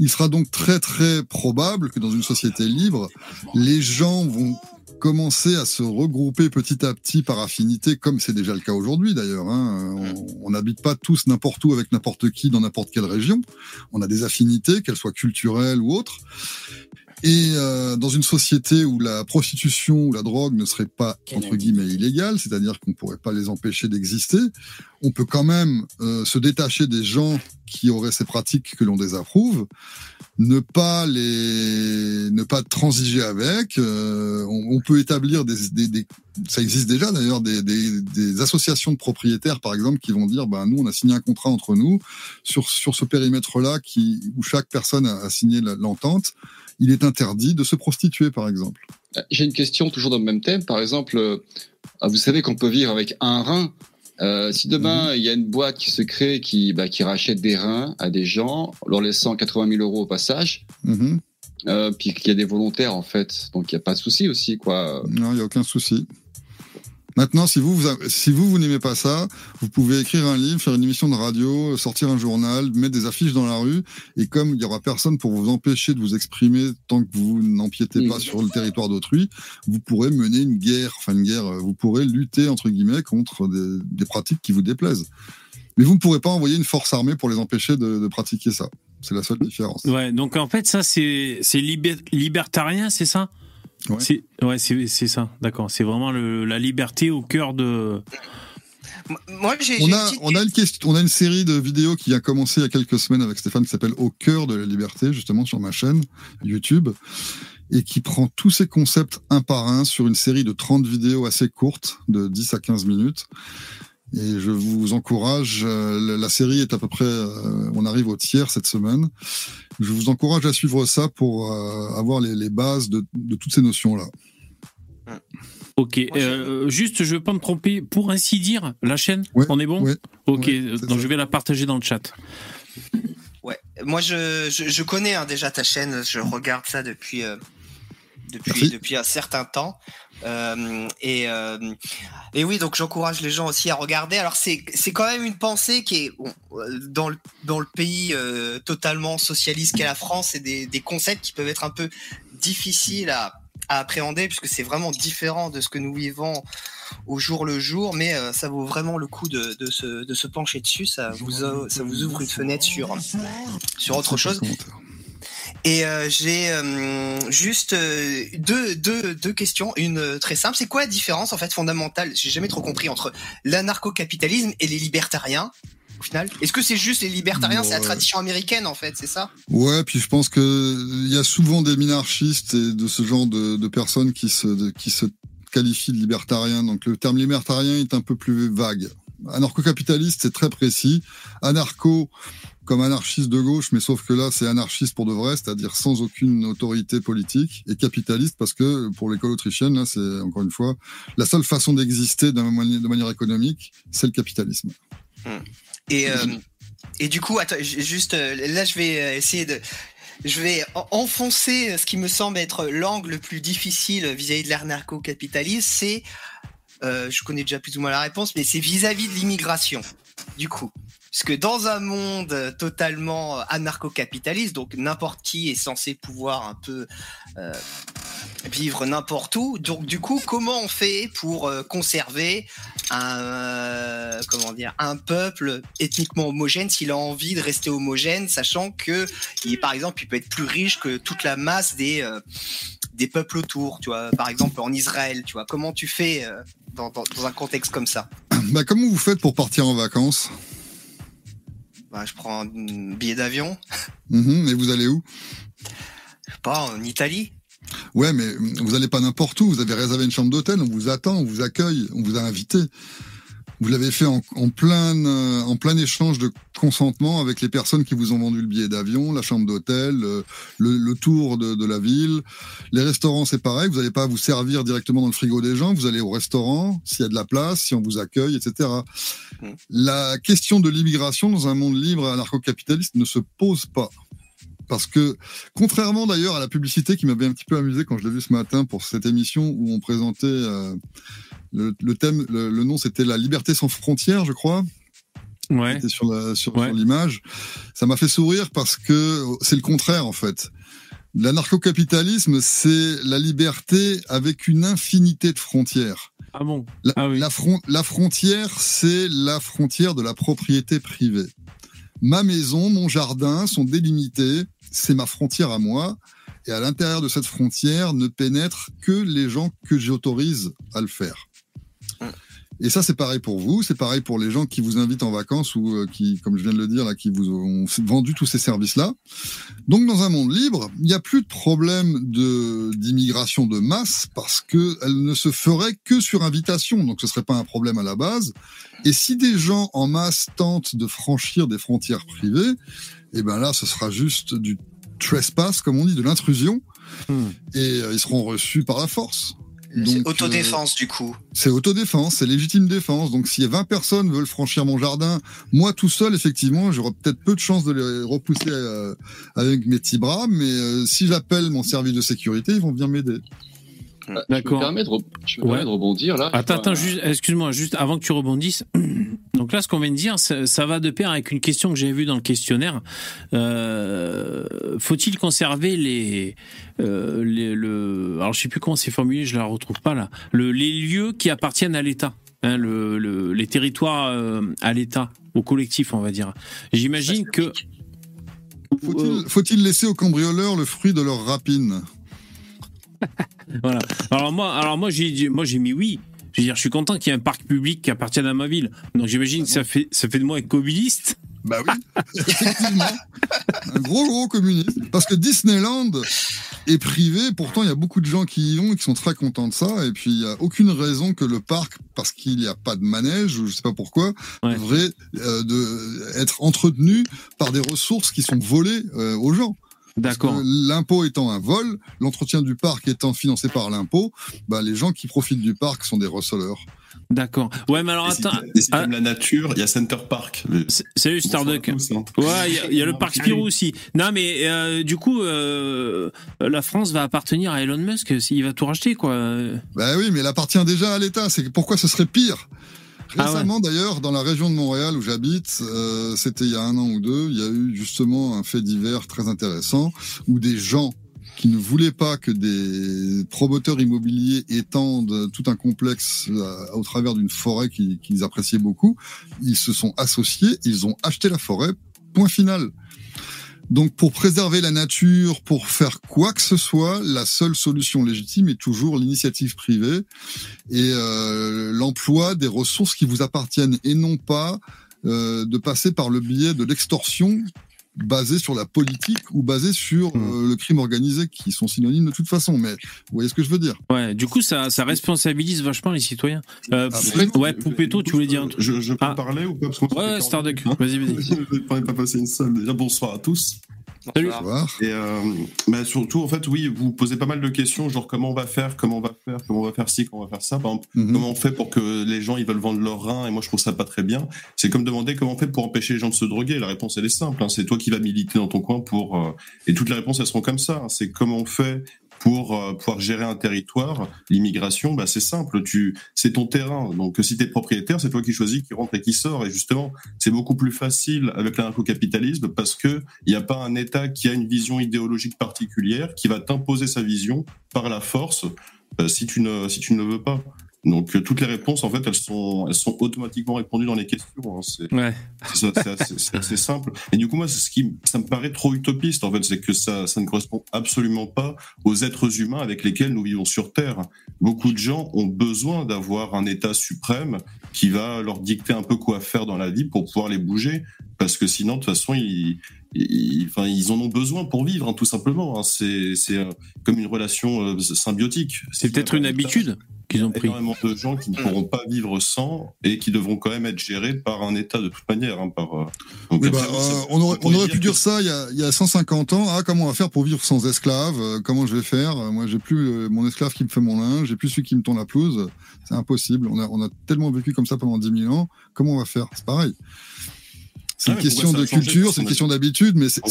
Il sera donc très très probable que dans une société libre, les gens vont commencer à se regrouper petit à petit par affinité, comme c'est déjà le cas aujourd'hui d'ailleurs. Hein. On- On n'habite pas tous n'importe où avec n'importe qui dans n'importe quelle région. On a des affinités, qu'elles soient culturelles ou autres. Et euh, dans une société où la prostitution ou la drogue ne serait pas entre guillemets illégale, c'est-à-dire qu'on pourrait pas les empêcher d'exister, on peut quand même euh, se détacher des gens qui auraient ces pratiques que l'on désapprouve, ne pas les, ne pas transiger avec. euh, on, on peut établir des, des, des- ça existe déjà d'ailleurs des, des, des associations de propriétaires par exemple qui vont dire, ben nous on a signé un contrat entre nous sur sur ce périmètre-là qui où chaque personne a, a signé l'entente. Il est interdit de se prostituer par exemple. Euh, J'ai une question toujours dans le même thème. Par exemple, euh, vous savez qu'on peut vivre avec un rein. Euh, si demain il y a une boîte qui se crée qui, bah, qui rachète des reins à des gens, leur laissant 80 000 euros au passage, Mhm. euh, puis qu'il y a des volontaires en fait, donc il n'y a pas de souci aussi quoi. Non, il n'y a aucun souci. Maintenant, si vous, vous, si vous, vous n'aimez pas ça, vous pouvez écrire un livre, faire une émission de radio, sortir un journal, mettre des affiches dans la rue, et comme il n'y aura personne pour vous empêcher de vous exprimer tant que vous n'empiétez pas sur le territoire d'autrui, vous pourrez mener une guerre, enfin une guerre, euh, vous pourrez lutter, entre guillemets, contre des, des pratiques qui vous déplaisent. Mais vous ne pourrez pas envoyer une force armée pour les empêcher de, de pratiquer ça. C'est la seule différence. Ouais, donc en fait, ça, c'est libertarien, c'est ça? Ouais. C'est ouais, c'est c'est ça, d'accord. C'est vraiment le, la liberté au cœur de. Moi, On a, on, a une question, on a une série de vidéos qui a commencé il y a quelques semaines avec Stéphane qui s'appelle Au cœur de la liberté, justement sur ma chaîne YouTube, et qui prend tous ces concepts un par un sur une série de 30 vidéos assez courtes, de 10 à 15 minutes. Et je vous encourage, euh, la- série est à peu près, euh, on arrive au tiers cette semaine. Je vous encourage à suivre ça pour euh, avoir les, les bases de, de toutes ces notions-là. Ok, euh, juste, je veux pas me tromper. Pour ainsi dire, la chaîne, Ouais, on est bon ouais, Ok, ouais, donc ça. je vais la partager dans le chat. Ouais, moi je, je, je connais hein, déjà ta chaîne, je regarde ça depuis euh, depuis Merci. depuis un certain temps. Euh, et euh, et oui, donc j'encourage les gens aussi à regarder. Alors c'est quand même une pensée qui est euh, dans le dans le pays totalement socialiste qu'est la France, c'est des concepts qui peuvent être un peu difficiles à appréhender puisque c'est vraiment différent de ce que nous vivons au jour le jour, mais ça vaut vraiment le coup de, de, se, de se pencher dessus. Ça vous, ça vous ouvre une fenêtre sur, sur autre chose. Et euh, j'ai euh, juste euh, deux, deux, deux questions. Une très simple. C'est quoi la différence en fait fondamentale J'ai jamais trop compris entre l'anarcho-capitalisme et les libertariens. Au final, est-ce que c'est juste les libertariens, c'est la tradition américaine en fait, c'est ça? Ouais, puis je pense que il y a souvent des minarchistes et de ce genre de, de personnes qui se, de- qui se qualifient de libertariens. Donc le terme libertarien est un peu plus vague. Anarcho-capitaliste, c'est très précis. Anarcho, comme anarchiste de gauche, mais sauf que là, c'est anarchiste pour de vrai, c'est-à-dire sans aucune autorité politique, et capitaliste parce que pour l'école autrichienne, là, c'est encore une fois la seule façon d'exister de manière, économique, c'est le capitalisme. Et, euh, et du coup, juste euh, là, je vais euh, essayer de. Je vais en- enfoncer ce qui me semble être l'angle le plus difficile vis-à-vis de l'anarcho-capitalisme. C'est. je connais déjà plus ou moins la réponse, mais c'est vis-à-vis de l'immigration. Du coup. Parce que dans un monde totalement euh, anarcho-capitaliste, donc n'importe qui est censé pouvoir un peu euh, vivre n'importe où. Donc du coup, comment on fait pour euh, conserver un comment dire un peuple ethniquement homogène s'il a envie de rester homogène, sachant que par exemple il peut être plus riche que toute la masse des des peuples autour, tu vois. Par exemple en Israël, tu vois. Comment tu fais dans, dans, dans un contexte comme ça? Bah, comment vous faites pour partir en vacances? Bah, Je prends un billet d'avion, Mhm, Et vous allez où? Je sais pas en Italie. Ouais, mais vous allez pas n'importe où. Vous avez réservé une chambre d'hôtel, on vous attend, on vous accueille, on vous a invité. Vous l'avez fait en, en plein euh, en plein échange de consentement avec les personnes qui vous ont vendu le billet d'avion, la chambre d'hôtel, euh, le, le tour de, de la ville. Les restaurants, c'est pareil. Vous n'allez pas vous servir directement dans le frigo des gens. Vous allez au restaurant s'il y a de la place, si on vous accueille, etc. Mm. La question de l'immigration dans un monde libre et anarcho-capitaliste ne se pose pas. Parce que, contrairement d'ailleurs à la publicité qui m'avait un petit peu amusé quand je l'ai vu ce matin pour cette émission où on présentait euh, le, le thème, le, le nom c'était la liberté sans frontières, je crois. Ouais. C'était sur la- sur, Ouais. sur l'image. Ça m'a fait sourire parce que c'est le contraire en fait. L'anarcho-capitalisme, c'est la liberté avec une infinité de frontières. Ah bon? La, Ah oui. la, fron- la frontière, c'est la frontière de la propriété privée. Ma maison, mon jardin sont délimités, c'est ma frontière à moi. et à l'intérieur de cette frontière ne pénètrent que les gens que j'autorise à le faire. Et ça, c'est pareil pour vous, c'est pareil pour les gens qui vous invitent en vacances ou euh, qui, comme je viens de le dire, là, qui vous ont vendu tous ces services-là. Donc, dans un monde libre, il n'y a plus de problème de d'immigration de masse parce que elle ne se ferait que sur invitation. Donc, ce serait pas un problème à la base. Et si des gens en masse tentent de franchir des frontières privées, eh ben là, ce sera juste du trespass, comme on dit, de l'intrusion, Hmm. et euh, ils seront reçus par la force. C'est Donc, euh, autodéfense du coup. c'est autodéfense, c'est légitime défense. Donc, si 20 personnes veulent franchir mon jardin, moi tout seul, effectivement, j'aurai peut-être peu de chances de les repousser euh, avec mes petits bras. Mais euh, si j'appelle mon service de sécurité, ils vont venir m'aider. Je me D'accord. permets de, re- je me Ouais. permets de rebondir là. Attends, attends, juste, excuse-moi, juste avant que tu rebondisses. Donc là, ce qu'on vient de dire, ça, ça va de pair avec une question que j'ai vue dans le questionnaire. Euh, Faut-il conserver les, euh, les, le, alors je sais plus comment c'est formulé, je la retrouve pas là. Le, les lieux qui appartiennent à l'État, hein, le, le- les territoires euh, à l'État, au collectif, on va dire. J'imagine que. Faut-il faut-il laisser aux cambrioleurs le fruit de leur rapine? Voilà. Alors moi, alors moi j'ai moi j'ai mis oui. Je veux dire, je suis content qu'il y ait un parc public qui appartienne à ma ville. Donc j'imagine que ça fait ça fait de moi un communiste. Bah oui, effectivement. Un gros, gros communiste. Parce que Disneyland est privé, pourtant il y a beaucoup de gens qui y vont et qui sont très contents de ça. Et puis il n'y a aucune raison que le parc, parce qu'il n'y a pas de manège, ou je sais pas pourquoi, Ouais. devrait euh, de, être entretenu par des ressources qui sont volées euh, aux gens. D'accord. L'impôt étant un vol, l'entretien du parc étant financé par l'impôt, bah, les gens qui profitent du parc sont des receleurs. D'accord. Ouais, mais alors attends. si ah. la nature, il y a Center Park. Salut Starduck. Hein. Ouais, il y a- il y, a le parc Spirou aussi. Non, mais euh, du coup, euh, la France va appartenir à Elon Musk. Il va tout racheter, quoi. Bah oui, mais elle appartient déjà à l'État. C'est pourquoi ce serait pire? Ah. Récemment, d'ailleurs, dans la région de Montréal où j'habite, euh, c'était il y a un an ou deux, il y a eu justement un fait divers très intéressant où des gens qui ne voulaient pas que des promoteurs immobiliers étendent tout un complexe euh, au travers d'une forêt qu'ils appréciaient beaucoup, ils se sont associés, ils ont acheté la forêt, point final. Donc pour préserver la nature, pour faire quoi que ce soit, la seule solution légitime est toujours l'initiative privée et euh, l'emploi des ressources qui vous appartiennent et non pas euh, de passer par le biais de l'extorsion basée sur la politique ou basée sur euh, le crime organisé qui sont synonymes de toute façon. Mais vous voyez ce que je veux dire Ouais, du coup, ça, ça responsabilise vachement les citoyens. Euh, Absolument. ouais, Poupetto, tu voulais dire un truc Je, je peux Ah. parler ou pas Parce Ouais, 40 Starduck, vas-y, vas-y. Je ne pourrais pas passer une seule. Déjà, bonsoir à tous. Salut. Et euh, bah surtout, en fait, oui, vous posez pas mal de questions, genre comment on va faire, comment on va faire, comment on va faire ci, comment on va faire ça. Par exemple, Mhm. comment on fait pour que les gens ils veulent vendre leur rein et moi je trouve ça pas très bien. C'est comme demander comment on fait pour empêcher les gens de se droguer. La réponse elle est simple. hein. C'est toi qui vas militer dans ton coin pour euh, et toutes les réponses elles seront comme ça. hein. C'est comment on fait pour euh, pouvoir gérer un territoire. L'immigration, bah c'est simple. Tu c'est ton terrain. Donc si t'es propriétaire, c'est toi qui choisis qui rentre et qui sort. Et justement, c'est beaucoup plus facile avec l'anarcho-capitalisme parce que il n'y a pas un État qui a une vision idéologique particulière qui va t'imposer sa vision par la force euh, si tu ne si tu ne le veux pas. Donc euh, toutes les réponses en fait elles sont elles sont automatiquement répondues dans les questions. hein. C'est Ouais. assez, simple. Et du coup moi c'est ce qui ça me paraît trop utopiste en fait c'est que ça ça ne correspond absolument pas aux êtres humains avec lesquels nous vivons sur Terre. Beaucoup de gens ont besoin d'avoir un État suprême qui va leur dicter un peu quoi faire dans la vie pour pouvoir les bouger parce que sinon de toute façon ils ils, enfin, ils en ont besoin pour vivre, hein, tout simplement. hein. C'est, c'est euh, comme une relation euh, symbiotique. C'est peut-être une habitude qu'ils ont pris. énormément de gens qui ne pourront pas vivre sans et qui devront quand même être gérés par un État de toute manière. hein, par, euh, donc, Oui, après, bah, ça- euh, on aurait, on aurait pu que- dire ça il y, a, il y a 150 ans. Ah, comment on va faire pour vivre sans esclaves? Euh, Comment je vais faire? Euh, Moi, j'ai plus mon esclave qui me fait mon linge, j'ai plus celui qui me tourne la pelouse. C'est impossible. On a, on a tellement vécu comme ça pendant 10 000 ans. Comment on va faire? C'est pareil. C'est une question pourquoi de culture, c'est une question d'habitude, mais c'est- En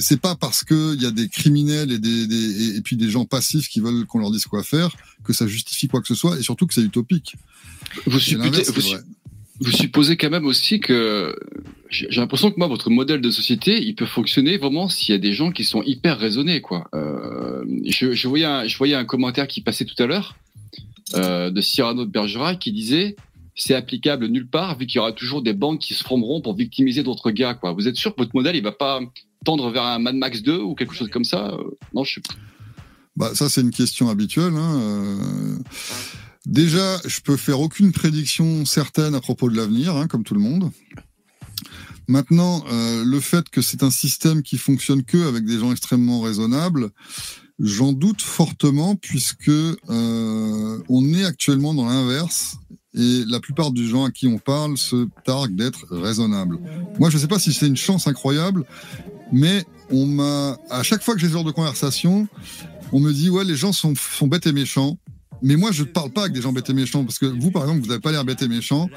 c'est pas parce que il y a des criminels et des, des et, et puis des gens passifs qui veulent qu'on leur dise quoi faire que ça justifie quoi que ce soit et surtout que c'est utopique. Vous, C'est supputez- l'inverse, vous, c'est vrai. vous supposez quand même aussi que j'ai j'ai l'impression que moi votre modèle de société il peut fonctionner vraiment s'il y a des gens qui sont hyper raisonnés quoi. Euh, je, je voyais un, je voyais un commentaire qui passait tout à l'heure euh, de Cyrano de Bergerac qui disait c'est applicable nulle part vu qu'il y aura toujours des banques qui se formeront pour victimiser d'autres gars. Vous êtes sûr que votre modèle il va pas tendre vers un Mad Max 2 ou quelque chose comme ça euh, Non, je sais pas. Bah, ça, c'est une question habituelle. Hein. euh. Déjà, je peux faire aucune prédiction certaine à propos de l'avenir, hein, comme tout le monde. Maintenant, euh, le fait que c'est un système qui fonctionne que avec des gens extrêmement raisonnables, j'en doute fortement puisque on est actuellement dans l'inverse et la plupart des gens à qui on parle se targuent d'être raisonnables. Moi, je ne sais pas si c'est une chance incroyable, mais on m'a à chaque fois que j'ai ce genre de conversation, on me dit ouais les gens sont, sont bêtes et méchants. Mais moi, je ne parle pas avec des gens bêtes et méchants, parce que vous, par exemple, vous n'avez pas l'air bête et méchant.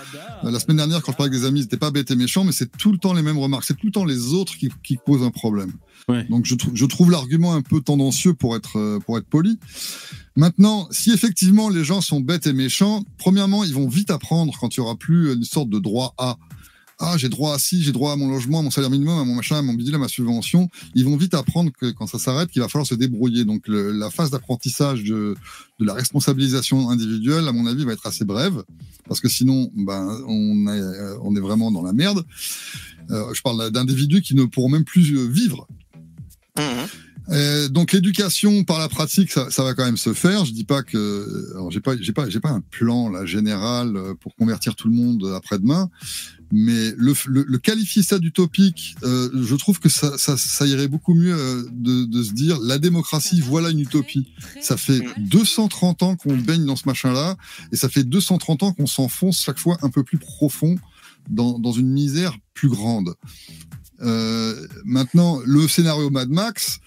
Euh, La semaine dernière, quand je parlais avec des amis, ils n'étaient pas bêtes et méchants, mais c'est tout le temps les mêmes remarques. C'est tout le temps les autres qui, qui posent un problème. Ouais. Donc, je, trou- je trouve l'argument un peu tendancieux pour être, euh, pour être poli. Maintenant, si effectivement les gens sont bêtes et méchants, premièrement, ils vont vite apprendre quand il y aura plus une sorte de droit à. Ah, j'ai droit à ci, j'ai droit à mon logement, à mon salaire minimum, à mon machin, à mon bidule, à ma subvention. Ils vont vite apprendre que quand ça s'arrête, qu'il va falloir se débrouiller. Donc, le- la phase d'apprentissage de, de la responsabilisation individuelle, à mon avis, va être assez brève, parce que sinon, ben, on est, on est vraiment dans la merde. Euh, je parle d'individus qui ne pourront même plus euh, vivre. Mhm. Euh, donc l'éducation par la pratique, ça, ça va quand même se faire. Je dis pas que, alors j'ai pas, j'ai pas, j'ai pas un plan là général euh, pour convertir tout le monde après-demain, mais le, le, le qualifier ça d'utopique, euh, je trouve que ça, ça, ça irait beaucoup mieux de, de se dire la démocratie, voilà une utopie. Ça fait 230 ans qu'on baigne dans ce machin-là, et ça fait 230 ans qu'on s'enfonce chaque fois un peu plus profond dans, dans une misère plus grande. Euh, maintenant, le scénario Mad Max,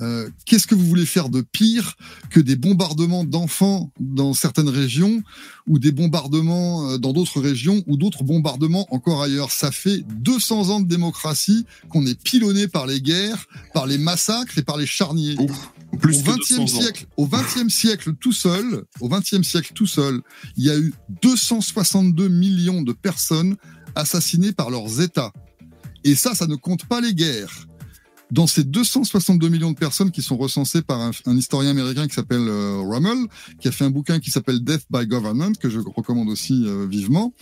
euh, qu'est-ce que vous voulez faire de pire que des bombardements d'enfants dans certaines régions ou des bombardements euh, dans d'autres régions ou d'autres bombardements encore ailleurs? Ça fait 200 ans de démocratie qu'on est pilonné par les guerres, par les massacres et par les charniers. Ouf, plus au que 20e 200 ans. siècle, au 20e siècle tout seul, au 20e siècle tout seul, il y a eu 262 millions de personnes assassinées par leurs États. Et ça, ça ne compte pas les guerres. Dans ces 262 millions de personnes qui sont recensées par un, historien américain qui s'appelle euh, Rummel, qui a fait un bouquin qui s'appelle Death by Government, que je recommande aussi euh, vivement,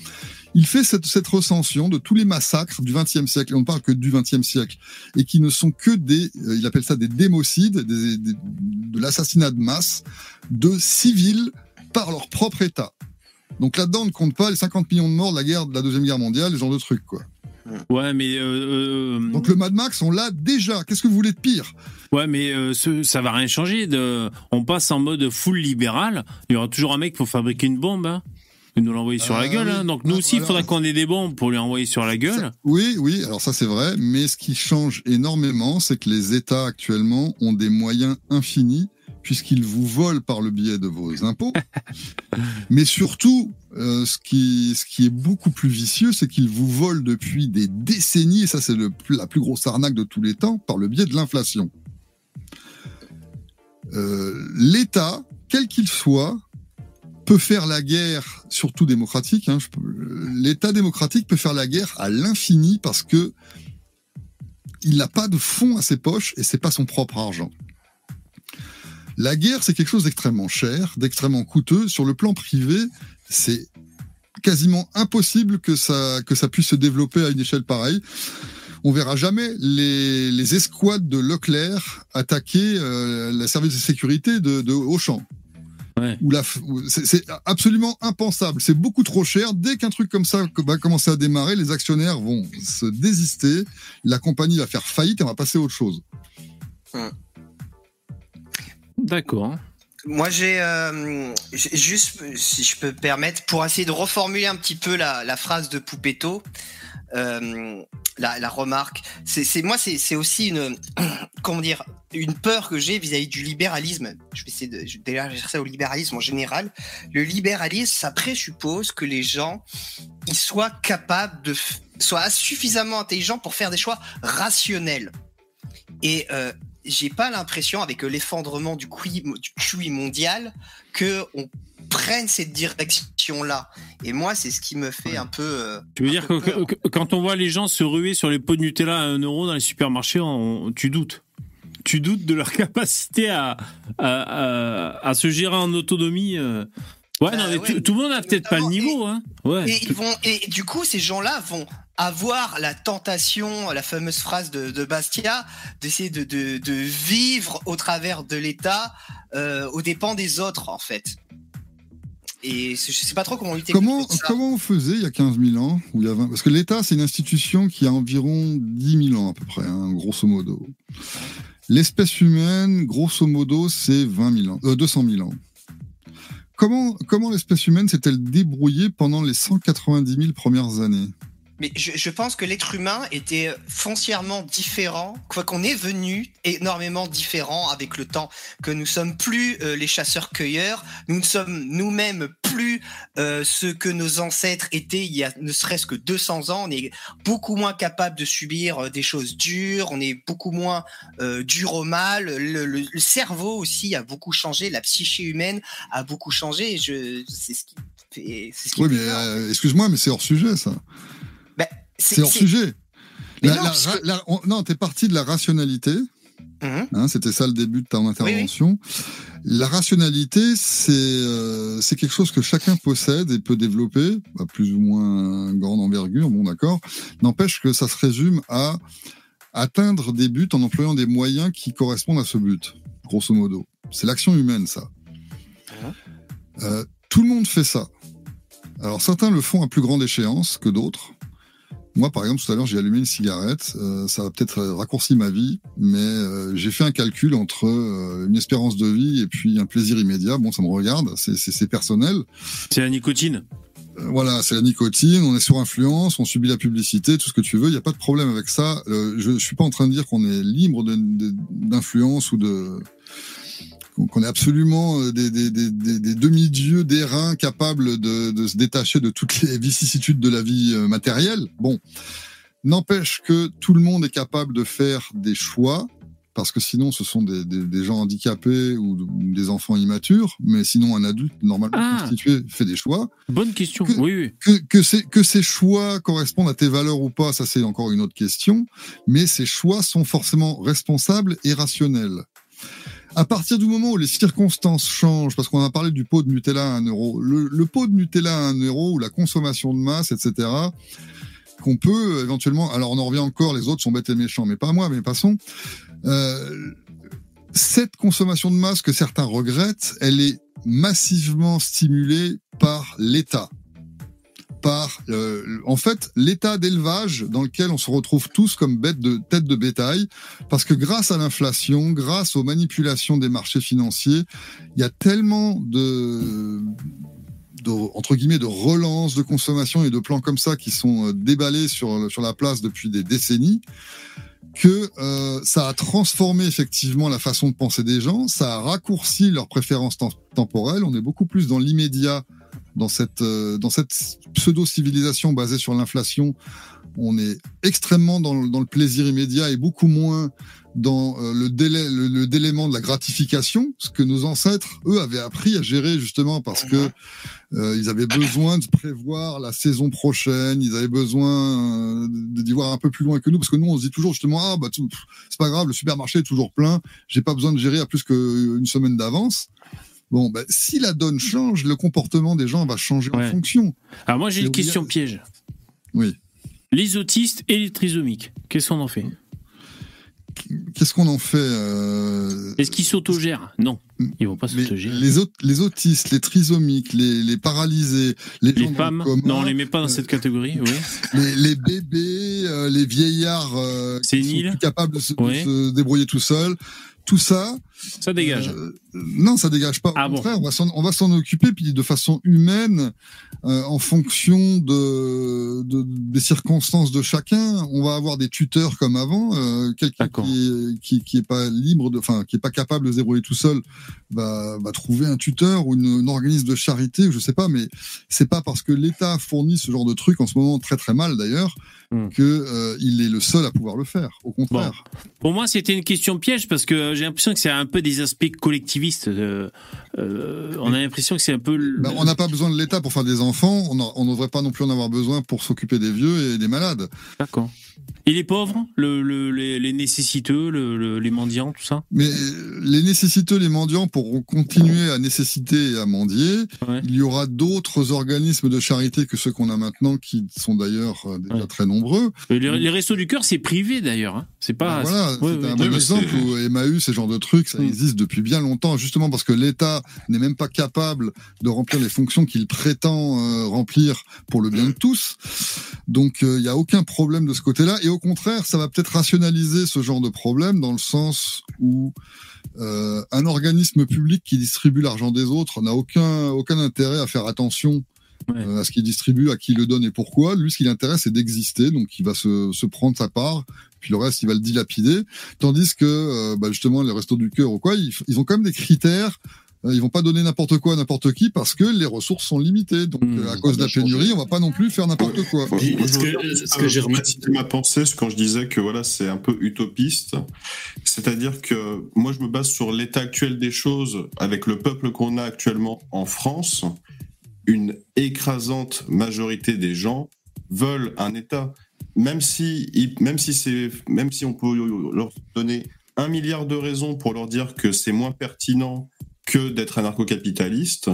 il fait cette, recension de tous les massacres du XXe siècle, et on ne parle que du XXe siècle, et qui ne sont que des, euh, il appelle ça des démocides, des, des- de l'assassinat de masse de civils par leur propre État. Donc là-dedans, on ne compte pas les 50 millions de morts de la guerre, de la deuxième guerre mondiale, ce genre de trucs, quoi. Ouais, mais euh, euh, Donc le Mad Max, on l'a déjà. Qu'est-ce que vous voulez de pire? Ouais, mais euh, ce- ça va rien changer. De, on passe en mode full libéral. Il y aura toujours un mec pour fabriquer une bombe. Hein. Et nous l'envoyer sur Ah la gueule. oui. hein. Donc nous aussi, il alors- faudra qu'on ait des bombes pour lui envoyer sur la gueule. Ça- Oui, oui, alors ça c'est vrai, mais ce qui change énormément, c'est que les États actuellement ont des moyens infinis puisqu'ils vous volent par le biais de vos impôts. mais surtout, euh, ce, qui, est beaucoup plus vicieux, c'est qu'ils vous volent depuis des décennies, et ça c'est la plus grosse arnaque de tous les temps, par le biais de l'inflation. Euh, L'État, quel qu'il soit, peut faire la guerre, surtout démocratique. hein, L'État démocratique peut faire la guerre à l'infini parce que il n'a pas de fonds à ses poches et c'est pas son propre argent. La guerre, c'est quelque chose d'extrêmement cher, d'extrêmement coûteux. Sur le plan privé, c'est quasiment impossible que ça, que ça puisse se développer à une échelle pareille. On verra jamais les, les escouades de Leclerc attaquer euh, la service de sécurité de, de Auchan. Ouais. Où la c'est c'est absolument impensable. C'est beaucoup trop cher. Dès qu'un truc comme ça va commencer à démarrer, les actionnaires vont se désister. La compagnie va faire faillite et on va passer à autre chose. D'accord. Moi, j'ai euh, j'ai juste, si je peux me permettre, pour essayer de reformuler un petit peu la, phrase de Poupetto, euh, la, remarque. C'est moi, c'est aussi une, comment dire, une peur que j'ai vis-à-vis du libéralisme. Je vais essayer de d'élargir ça au libéralisme en général. Le libéralisme, ça présuppose que les gens, ils soient capables de, soient suffisamment intelligents pour faire des choix rationnels. Et euh, j'ai pas l'impression, avec l'effondrement du QI, du QI mondial, que on prenne cette direction-là. Et moi, c'est ce qui me fait un peu. euh, Tu veux dire que, peur. que- que- quand on voit les gens se ruer sur les pots de Nutella à 1 euro dans les supermarchés, on- tu doutes. Tu doutes de leur capacité à, à, à- à se gérer en autonomie. euh. Ouais, Bah non, mais ouais, tout, le monde a peut-être pas le niveau, hein. Ouais. Et, ils vont, et du coup, ces gens-là vont avoir la tentation, la fameuse phrase de, de Bastia, d'essayer de, de, de vivre au travers de l'État euh, aux dépens des autres, en fait. Et je sais pas trop comment lutter Comment, contre ça. comment on faisait il y a 15 000 ans ou il y a 20 Parce que l'État, c'est une institution qui a environ 10 000 ans à peu près, hein, grosso modo. L'espèce humaine, grosso modo, c'est 20 000 ans, euh, 200 000 ans. Comment, comment l'espèce humaine s'est-elle débrouillée pendant les 190 000 premières années? Mais je, je pense que l'être humain était foncièrement différent, quoi qu'on est venu énormément différent avec le temps, que nous sommes plus euh, les chasseurs-cueilleurs, nous ne sommes nous-mêmes plus euh, ce que nos ancêtres étaient il y a ne serait-ce que 200 ans, on est beaucoup moins capable de subir euh, des choses dures, on est beaucoup moins euh, dur au mal, le, le- le cerveau aussi a beaucoup changé, la psyché humaine a beaucoup changé, je, c'est ce qui fait... c'est ce qui Oui, me mais euh, excuse-moi, mais c'est hors sujet, ça. C'est hors sujet. La- non, la la- on- non, t'es parti de la rationalité. Mhm. Hein, C'était ça le début de ton intervention. La rationalité, c'est euh, c'est quelque chose que chacun possède et peut développer, à plus ou moins grande envergure, bon d'accord. N'empêche que ça se résume à atteindre des buts en employant des moyens qui correspondent à ce but, grosso modo. C'est l'action humaine, ça. Euh, tout le monde fait ça. Alors certains le font à plus grande échéance que d'autres. Moi, par exemple, tout à l'heure, j'ai allumé une cigarette. Euh, ça va peut-être raccourci ma vie, mais euh, j'ai fait un calcul entre euh, une espérance de vie et puis un plaisir immédiat. Bon, ça me regarde, c'est- personnel. C'est la nicotine. Euh, voilà, c'est la nicotine, on est sur influence, on subit la publicité, tout ce que tu veux. Il n'y a pas de problème avec ça. Euh, je, je suis pas en train de dire qu'on est libre d'influence ou de qu'on est absolument euh, des, des, des, demi-dieux d'airain capables de, de se détacher de toutes les vicissitudes de la vie euh, matérielle. Bon, n'empêche que tout le monde est capable de faire des choix, parce que sinon ce sont des, des, des gens handicapés ou, ou des enfants immatures, mais sinon un adulte normalement Ah. constitué fait des choix. Bonne question. Que- Oui, oui. Que, que, ces, que ces choix correspondent à tes valeurs ou pas, ça c'est encore une autre question, mais ces choix sont forcément responsables et rationnels. À partir du moment où les circonstances changent, parce qu'on a parlé du pot de Nutella à 1 euro, le, pot de Nutella à 1 euro ou la consommation de masse, etc., qu'on peut éventuellement, alors on en revient encore, les autres sont bêtes et méchants, mais pas moi, mais passons. Euh, cette consommation de masse que certains regrettent, elle est massivement stimulée par l'État par en fait l'état d'élevage dans lequel on se retrouve tous comme bêtes de tête de bétail parce que grâce à l'inflation, grâce aux manipulations des marchés financiers, il y a tellement de de, entre guillemets de relance de consommation et de plans comme ça qui sont euh, déballés sur sur la place depuis des décennies que euh, ça a transformé effectivement la façon de penser des gens, ça a raccourci leurs préférences tem- temporelles, on est beaucoup plus dans l'immédiat dans cette euh, dans cette pseudo civilisation basée sur l'inflation, on est extrêmement dans, le- plaisir immédiat et beaucoup moins dans euh, le délai le, le de la gratification, ce que nos ancêtres eux avaient appris à gérer justement parce que euh, ils avaient besoin de prévoir la saison prochaine, ils avaient besoin d'y voir un peu plus loin que nous parce que nous on se dit toujours justement ah bah c'est pas grave le supermarché est toujours plein, j'ai pas besoin de gérer à plus qu'une semaine d'avance. Bon, bah, si la donne change, le comportement des gens va changer Ouais. en fonction. Alors moi j'ai une question euh, piège. Oui. Les autistes et les trisomiques, qu'est-ce qu'on en fait? Qu'est-ce qu'on en fait euh, Est-ce qu'ils s'autogèrent? Non, ils vont pas s'autogérer. les, aut- les autistes, les trisomiques, les, les paralysés, les, Les gens femmes? Non, on les met pas dans cette catégorie, oui. les, les bébés, euh, les vieillards euh, qui sont plus capables de se, de se débrouiller tout seuls. Tout ça, Ça dégage. Euh, non, ça dégage pas. Au Ah bon. contraire, on va s'en, on va s'en occuper puis de façon humaine, euh, en fonction de, de- des circonstances de chacun. On va avoir des tuteurs comme avant. Euh, quelqu'un qui qui, qui est pas libre de, enfin, qui est pas capable de se débrouiller tout seul, va, va trouver un tuteur ou une, un organisme de charité, je sais pas. Mais c'est pas parce que l'État fournit ce genre de truc en ce moment très très mal d'ailleurs Hmm. que euh, il est le seul à pouvoir le faire. Au contraire. Pour moi, c'était une question piège parce que j'ai l'impression que c'est un peu des aspects collectivistes. euh, euh, on a l'impression que c'est un peu. le- Ben, on n'a pas besoin de l'État pour faire des enfants. On ne devrait pas non plus en avoir besoin pour s'occuper des vieux et des malades. D'accord. Et les pauvres, le, le- les, les nécessiteux, le- le- les mendiants, tout ça? Mais euh, les nécessiteux, les mendiants pourront continuer à nécessiter et à mendier. Ouais. Il y aura d'autres organismes de charité que ceux qu'on a maintenant, qui sont d'ailleurs euh, déjà Ouais. très nombreux. Euh, les, les restos du cœur, c'est privé d'ailleurs. hein. C'est pas. Ben voilà, c'est ouais. un bon exemple où Emmaüs, ce genre de trucs, ça Mm. existe depuis bien longtemps, justement parce que l'État n'est même pas capable de remplir les fonctions qu'il prétend euh, remplir pour le bien de tous. Donc euh, il n'y a aucun problème de ce côté-là. Et au contraire, ça va peut-être rationaliser ce genre de problème dans le sens où euh, un organisme public qui distribue l'argent des autres n'a aucun, aucun intérêt à faire attention Ouais. euh, à ce qu'il distribue, à qui il le donne et pourquoi. Lui, ce qui l'intéresse, c'est d'exister. Donc, il va se, se prendre sa part, puis le reste, il va le dilapider. Tandis que, euh, bah, justement, les restos du cœur ou quoi, ils, ils ont quand même des critères. Ils vont pas donner n'importe quoi à n'importe qui parce que les ressources sont limitées. Donc, Mmh. euh, à cause de la pénurie, on va pas non plus faire n'importe quoi. Ouais, Puis, moi, ce je que- j'ai ma- remarqué- ma pensée, ce quand je disais que voilà, c'est un peu utopiste. C'est-à-dire que moi, je me base sur l'état actuel des choses avec le peuple qu'on a actuellement en France. Une écrasante majorité des gens veulent un État, même si, même si c'est, même si on peut leur donner un milliard de raisons pour leur dire que c'est moins pertinent que d'être anarcho-capitaliste,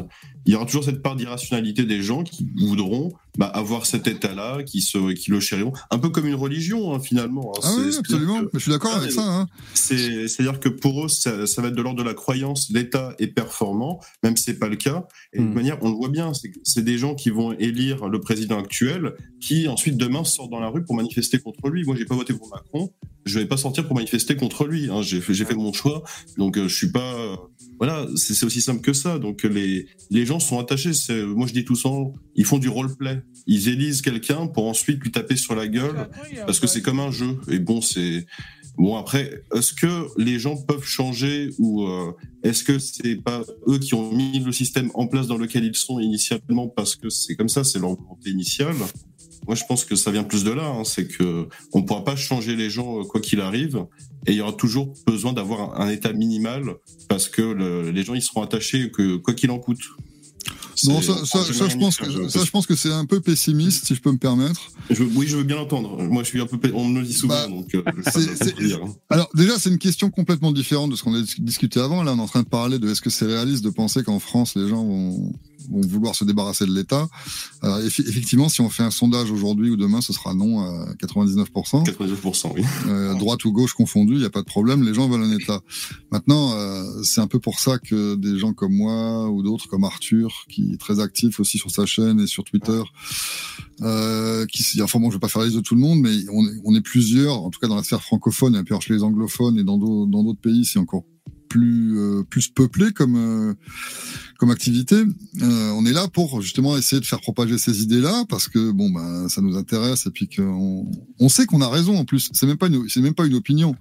il y aura toujours cette part d'irrationalité des gens qui voudront bah, avoir cet état-là, qui, se, qui le chériront, un peu comme une religion hein, finalement. hein. Ah oui, absolument. que- je suis d'accord Ah, avec ça. Hein. c'est- C'est-à-dire que pour eux, ça, ça va être de l'ordre de la croyance, l'État est performant, même si c'est pas le cas. Et de Mm. toute manière, on le voit bien, c'est des gens qui vont élire le président actuel, qui ensuite demain sortent dans la rue pour manifester contre lui. Moi, j'ai pas voté pour Macron, je vais pas sortir pour manifester contre lui. hein. J'ai fait, j'ai fait mon choix, donc euh, je suis pas. Voilà, c'est aussi simple que ça. Donc les les gens sont attachés. Moi, je dis tout ça, ils font du roleplay. Ils élisent quelqu'un pour ensuite lui taper sur la gueule parce que c'est comme un jeu. Et bon, c'est bon après. Est-ce que les gens peuvent changer ou euh, est-ce que c'est pas eux qui ont mis le système en place dans lequel ils sont initialement parce que c'est comme ça, c'est leur volonté initiale? Moi, je pense que ça vient plus de là. hein. c'est que on pourra pas changer les gens euh, quoi qu'il arrive, et il y aura toujours besoin d'avoir un, un état minimal parce que le- les gens ils seront attachés que quoi qu'il en coûte. Non, ça, je pense que, ça, je pense que c'est un peu pessimiste, si je peux me permettre. Je- oui, je veux bien l'entendre. Moi, je suis un peu. pe- On me le dit souvent, Bah, donc euh, hein. Alors déjà, c'est une question complètement différente de ce qu'on a dis- discuté avant. Là, on est en train de parler de est-ce que c'est réaliste de penser qu'en France, les gens vont, vont vouloir se débarrasser de l'État. Alors effi- effectivement, si on fait un sondage aujourd'hui ou demain, ce sera non à 99%. 99%, oui. Euh, droite ou gauche confondu, il n'y a pas de problème, les gens veulent un État. Maintenant, euh, c'est un peu pour ça que des gens comme moi ou d'autres, comme Arthur, qui est très actif aussi sur sa chaîne et sur Twitter, euh, qui, enfin bon, je vais pas faire la liste de tout le monde, mais on est, on est plusieurs, en tout cas dans la sphère francophone, et puis chez les anglophones et dans d'au- dans d'autres pays, c'est encore plus euh, plus peuplé comme euh, comme activité. Euh, on est là pour justement essayer de faire propager ces idées-là parce que bon ben ça nous intéresse et puis qu'on on sait qu'on a raison en plus. C'est même pas une c'est même pas une opinion.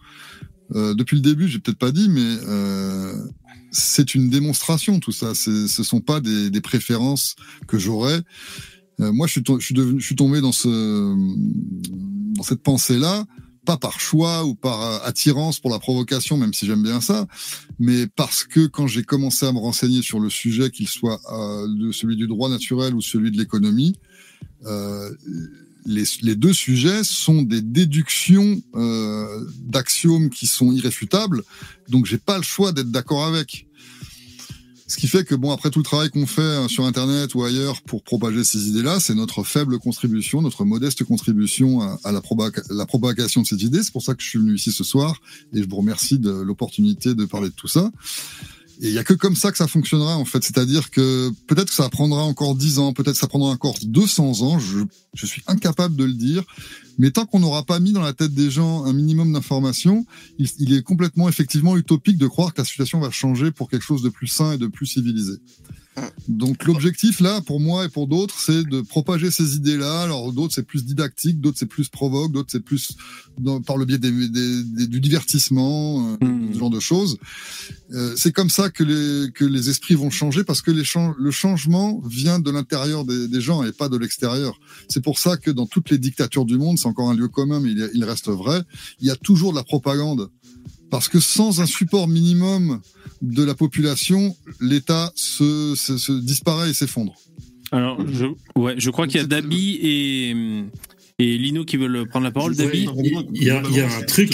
Euh, depuis le début, j'ai peut-être pas dit, mais euh, c'est une démonstration tout ça. Ce sont pas des, des préférences que j'aurais. Euh, moi, je suis, je suis devenu, je suis tombé dans ce dans cette pensée-là pas par choix ou par euh, attirance pour la provocation, même si j'aime bien ça, mais parce que quand j'ai commencé à me renseigner sur le sujet, qu'il soit euh, celui du droit naturel ou celui de l'économie, euh, les, deux sujets sont des déductions d'axiomes qui sont irréfutables, donc j'ai pas le choix d'être d'accord avec. Ce qui fait que bon, après tout le travail qu'on fait euh, sur Internet ou ailleurs pour propager ces idées-là, c'est notre faible contribution, notre modeste contribution à, la, la propagation de ces idées. C'est pour ça que je suis venu ici ce soir et je vous remercie de l'opportunité de parler de tout ça. Et il y a que comme ça que ça fonctionnera en fait. C'est-à-dire que peut-être que ça prendra encore 10 ans, peut-être que ça prendra encore 200 ans. Je, je suis incapable de le dire. Mais tant qu'on n'aura pas mis dans la tête des gens un minimum d'informations, il, il est complètement effectivement utopique de croire que la situation va changer pour quelque chose de plus sain et de plus civilisé. Donc l'objectif là, pour moi et pour d'autres, c'est de propager ces idées-là. Alors d'autres c'est plus didactique, d'autres c'est plus provoque, d'autres c'est plus dans- par le biais des, des- des- du divertissement, euh, Hmm. ce genre de choses. Euh, c'est comme ça que les que les esprits vont changer parce que les le changement vient de l'intérieur des, des gens et pas de l'extérieur. C'est pour ça que dans toutes les dictatures du monde, c'est encore un lieu commun, mais il reste vrai. Il y a toujours de la propagande parce que sans un support minimum de la population, l'État se, se, se disparaît et s'effondre. Alors, je, ouais, je crois qu'il y a Dabi et, et Lino qui veulent prendre la parole. David il y a- il y a un truc-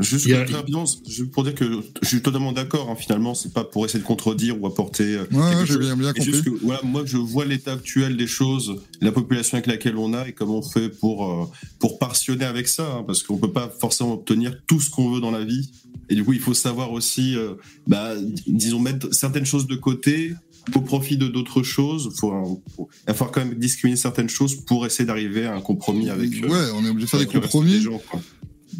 Juste a- très rapidement, pour dire que je suis totalement d'accord. hein, finalement, c'est pas pour essayer de contredire ou apporter. euh, Ouais, j'ai bien, bien Mais compris. juste que, voilà, moi, je vois l'état actuel des choses, la population avec laquelle on a et comment on fait pour, euh, pour partitionner avec ça, hein, parce qu'on peut pas forcément obtenir tout ce qu'on veut dans la vie. Et du coup, il faut savoir aussi, euh, bah, disons, mettre certaines choses de côté au profit de d'autres choses. Faut, un- faut- il va falloir quand même discriminer certaines choses pour essayer d'arriver à un compromis avec. euh, Ouais, on est obligé de faire des compromis. des gens.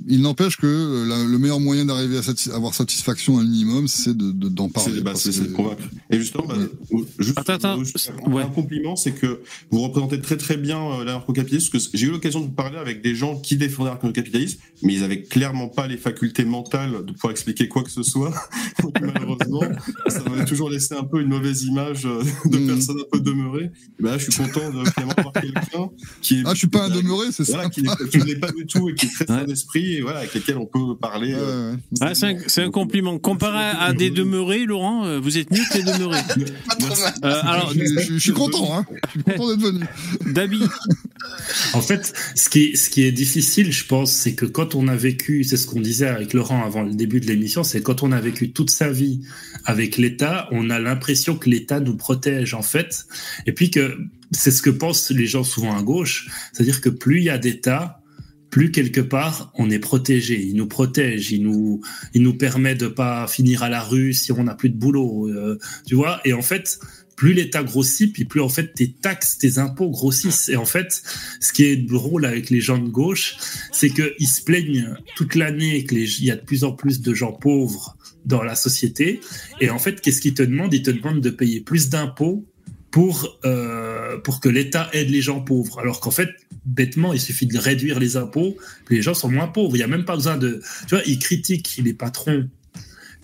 Il n'empêche que euh, la- le meilleur moyen d'arriver à satis- avoir satisfaction un minimum, c'est de- de- d'en parler. C'est bah, que- de convaincre. Et justement, bah, Ouais. juste, Attends, attends. juste Ouais. un compliment, c'est que vous représentez très très bien euh, l'anarcho-capitalisme, parce que j'ai eu l'occasion de parler avec des gens qui défendaient l'anarcho-capitalisme, mais ils avaient clairement pas les facultés mentales de pouvoir expliquer quoi que ce soit. Donc, malheureusement, ça m'avait toujours laissé un peu une mauvaise image euh, de Mm. personnes un peu demeurées. Et bah, là, je suis content de finalement avoir quelqu'un qui est Ah, je suis pas un demeuré, c'est ça qui n'est- pas du tout et qui est très Ouais. sain d'esprit et voilà, avec lesquels on peut parler. Euh. Ah, c'est un, compliment. Comparé à des demeurés, Laurent, euh, vous êtes mieux que les demeurés. Pas trop mal. Euh, alors, je, je- je suis content, hein. Je suis content d'être venu. Dabi, En fait, ce qui, est, ce qui est difficile, je pense, c'est que quand on a vécu, c'est ce qu'on disait avec Laurent avant le début de l'émission, c'est quand on a vécu toute sa vie avec l'État, on a l'impression que l'État nous protège, en fait. Et puis que c'est ce que pensent les gens souvent à gauche, c'est-à-dire que plus il y a d'État, plus quelque part on est protégé. Il nous protège, il nous, il nous permet de pas finir à la rue si on n'a plus de boulot, euh, tu vois. Et en fait, plus l'État grossit, puis plus en fait tes taxes, tes impôts grossissent. Et en fait, ce qui est drôle avec les gens de gauche, c'est qu'ils se plaignent toute l'année qu'il y a de plus en plus de gens pauvres dans la société. Et en fait, qu'est-ce qu'ils te demandent? Ils te demandent de payer plus d'impôts pour, euh, pour que l'État aide les gens pauvres. Alors qu'en fait, bêtement, il suffit de réduire les impôts, puis les gens sont moins pauvres. Il n'y a même pas besoin de... Tu vois, ils critiquent les patrons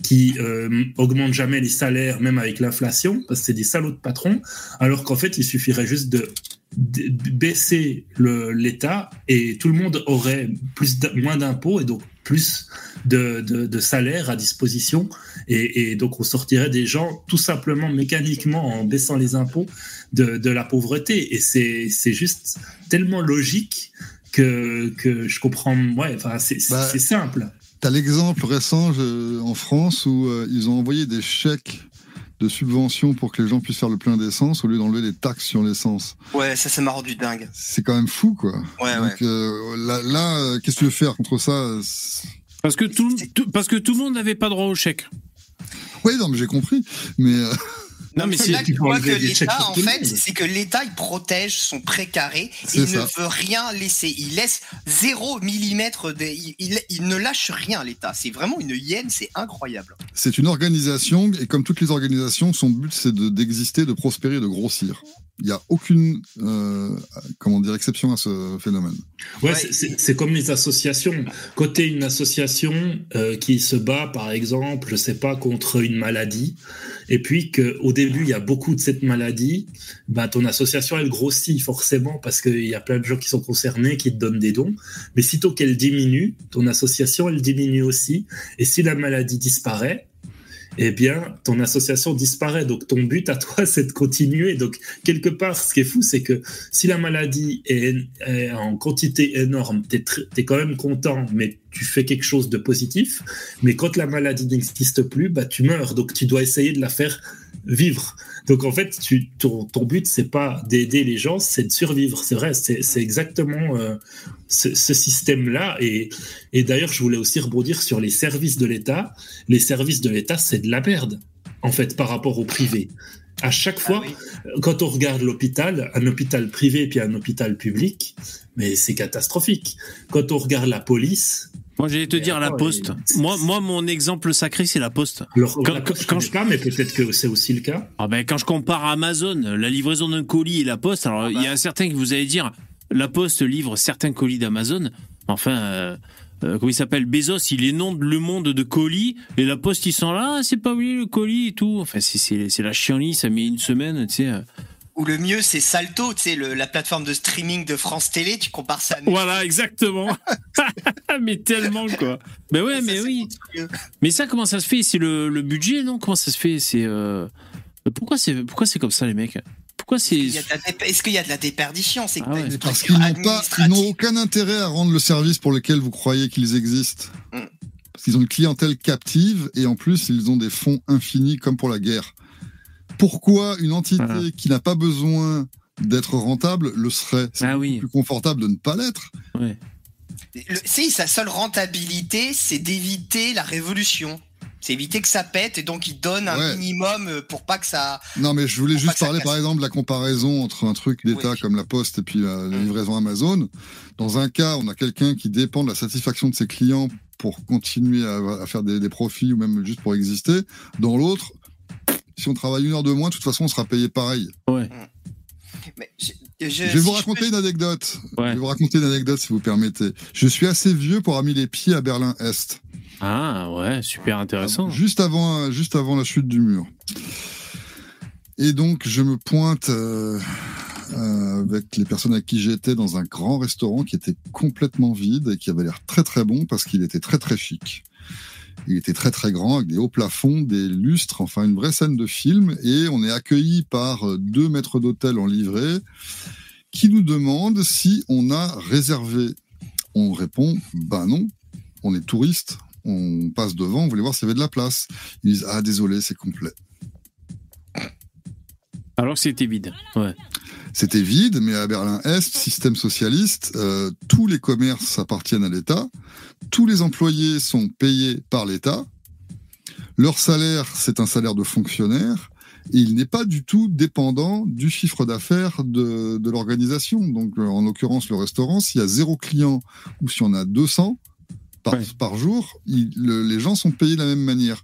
qui euh, augmentent jamais les salaires, même avec l'inflation, parce que c'est des salauds de patrons, alors qu'en fait, il suffirait juste de, baisser l'État et tout le monde aurait plus moins d'impôts et donc plus de, de, de salaires à disposition. Et, et donc, on sortirait des gens tout simplement mécaniquement en baissant les impôts de, de la pauvreté. Et c'est c'est juste tellement logique que, que je comprends. Ouais, enfin, c'est c'est- Bah, c'est simple. T'as l'exemple récent je- en France où euh, ils ont envoyé des chèques de subventions pour que les gens puissent faire le plein d'essence au lieu d'enlever les taxes sur l'essence. Ouais, ça, ça m'a rendu dingue. C'est quand même fou, quoi. Ouais, ouais. Euh, là, là, euh, qu'est-ce que tu veux faire contre ça? C'est- parce que tout, tout- parce que tout le monde n'avait pas droit au chèque. Oui, non, mais j'ai compris. Mais euh, Non, mais C'est là que tu vois que des l'État, en fait, c'est que l'État, il protège son précaré. Il ça. ne veut rien laisser. Il laisse zéro millimètre de. Il, il- il ne lâche rien, l'État. C'est vraiment une hyène, c'est incroyable. c'est une organisation et comme toutes les organisations, son but c'est de- d'exister, de, prospérer, de grossir. Il n'y a aucune euh, comment dire exception à ce phénomène. Ouais, c'est- comme les associations. Côté une association euh, qui se bat, par exemple, je sais pas, contre une maladie, et puis qu'au début, il y a beaucoup de cette maladie, ben, ton association, elle grossit forcément parce qu'il y a plein de gens qui sont concernés, qui te donnent des dons. Mais sitôt qu'elle diminue, ton association, elle diminue aussi. Et si la maladie disparaît, eh bien, ton association disparaît. Donc, ton but à toi, c'est de continuer. Donc, quelque part, ce qui est fou, c'est que si la maladie est, est en quantité énorme, tu es, quand même content, mais tu fais quelque chose de positif. Mais quand la maladie n'existe plus, bah, tu meurs. Donc, tu dois essayer de la faire vivre. Donc, en fait, tu, ton, ton but, c'est pas d'aider les gens, c'est de survivre. C'est vrai, c'est exactement euh, ce, ce système-là. Et, et d'ailleurs, je voulais aussi rebondir sur les services de l'État. Les services de l'État, c'est de la merde, en fait, par rapport au privé. À chaque fois, Ah oui. quand on regarde l'hôpital, un hôpital privé puis un hôpital public, mais c'est catastrophique. Quand on regarde la police, Moi, j'allais te Mais dire la poste. Moi, moi, mon exemple sacré, c'est la poste. alors Quand- la quand- poste, je quand connais je- pas, mais peut-être que c'est aussi le cas. Ah ben, quand je compare Amazon, la livraison d'un colis et la poste, alors il y a certains qui vous allez dire, la poste livre certains colis d'Amazon. Enfin, euh, euh, comment il s'appelle? Bezos, il inonde le monde de colis et la poste ils sont là, Ah, c'est pas oublié le colis et tout. Enfin, c'est- la chienlit, ça met une semaine, tu sais. Ou le mieux, c'est Salto, tu sais, la plateforme de streaming de France Télé. Tu compares ça à. Voilà, exactement. mais tellement quoi. Ben ouais, Ça, mais oui. Mais ça, comment ça se fait? C'est le, le budget, non? Comment ça se fait? C'est euh, pourquoi c'est pourquoi c'est comme ça les mecs? Pourquoi c'est. Est-ce qu'il y a de la déperdition? C'est Ah ouais. Parce qu'ils n'ont pas, ils n'ont administrative. aucun intérêt à rendre le service pour lequel vous croyez qu'ils existent. Mm. Parce qu'ils ont une clientèle captive et en plus ils ont des fonds infinis comme pour la guerre. Pourquoi une entité Voilà. qui n'a pas besoin d'être rentable le serait? C'est Ah oui. plus confortable de ne pas l'être. Le- Si, sa seule rentabilité, c'est d'éviter la révolution. C'est éviter que ça pète et donc il donne un Ouais. minimum pour pas que ça. Non, mais je voulais juste parler, par exemple, de la comparaison entre un truc d'État Oui. comme la Poste et puis la, la Mm. livraison Amazon. Dans un cas, on a quelqu'un qui dépend de la satisfaction de ses clients pour continuer à, à faire des, des profits ou même juste pour exister. Dans l'autre, si on travaille une heure de moins, de toute façon, on sera payé pareil. Ouais. Mais je, je- Je vais si vous raconter peux- une anecdote. Je vais vous raconter une anecdote, si vous permettez. Je suis assez vieux pour avoir mis les pieds à Berlin-Est. Ah ouais, super intéressant. Juste avant, juste avant la chute du mur. Et donc, je me pointe euh, euh, avec les personnes avec qui j'étais dans un grand restaurant qui était complètement vide et qui avait l'air très très bon parce qu'il était très très chic. Il était très très grand avec des hauts plafonds, des lustres, enfin une vraie scène de film. Et on est accueilli par euh, deux maîtres d'hôtel en livrée qui nous demandent si on a réservé. On répond, ben non, on est touriste, on passe devant, on voulait voir s'il y avait de la place. Ils disent ah désolé, c'est complet. Alors que c'était vide. Ouais. C'était vide, mais à Berlin-Est, système socialiste, euh, tous les commerces appartiennent à l'État, tous les employés sont payés par l'État, leur salaire, c'est un salaire de fonctionnaire, et il n'est pas du tout dépendant du chiffre d'affaires de, de l'organisation. Donc, euh, en l'occurrence, le restaurant, s'il y a zéro client ou s'il y en a 200 par, Ouais. par jour, il- le- les gens sont payés de la même manière.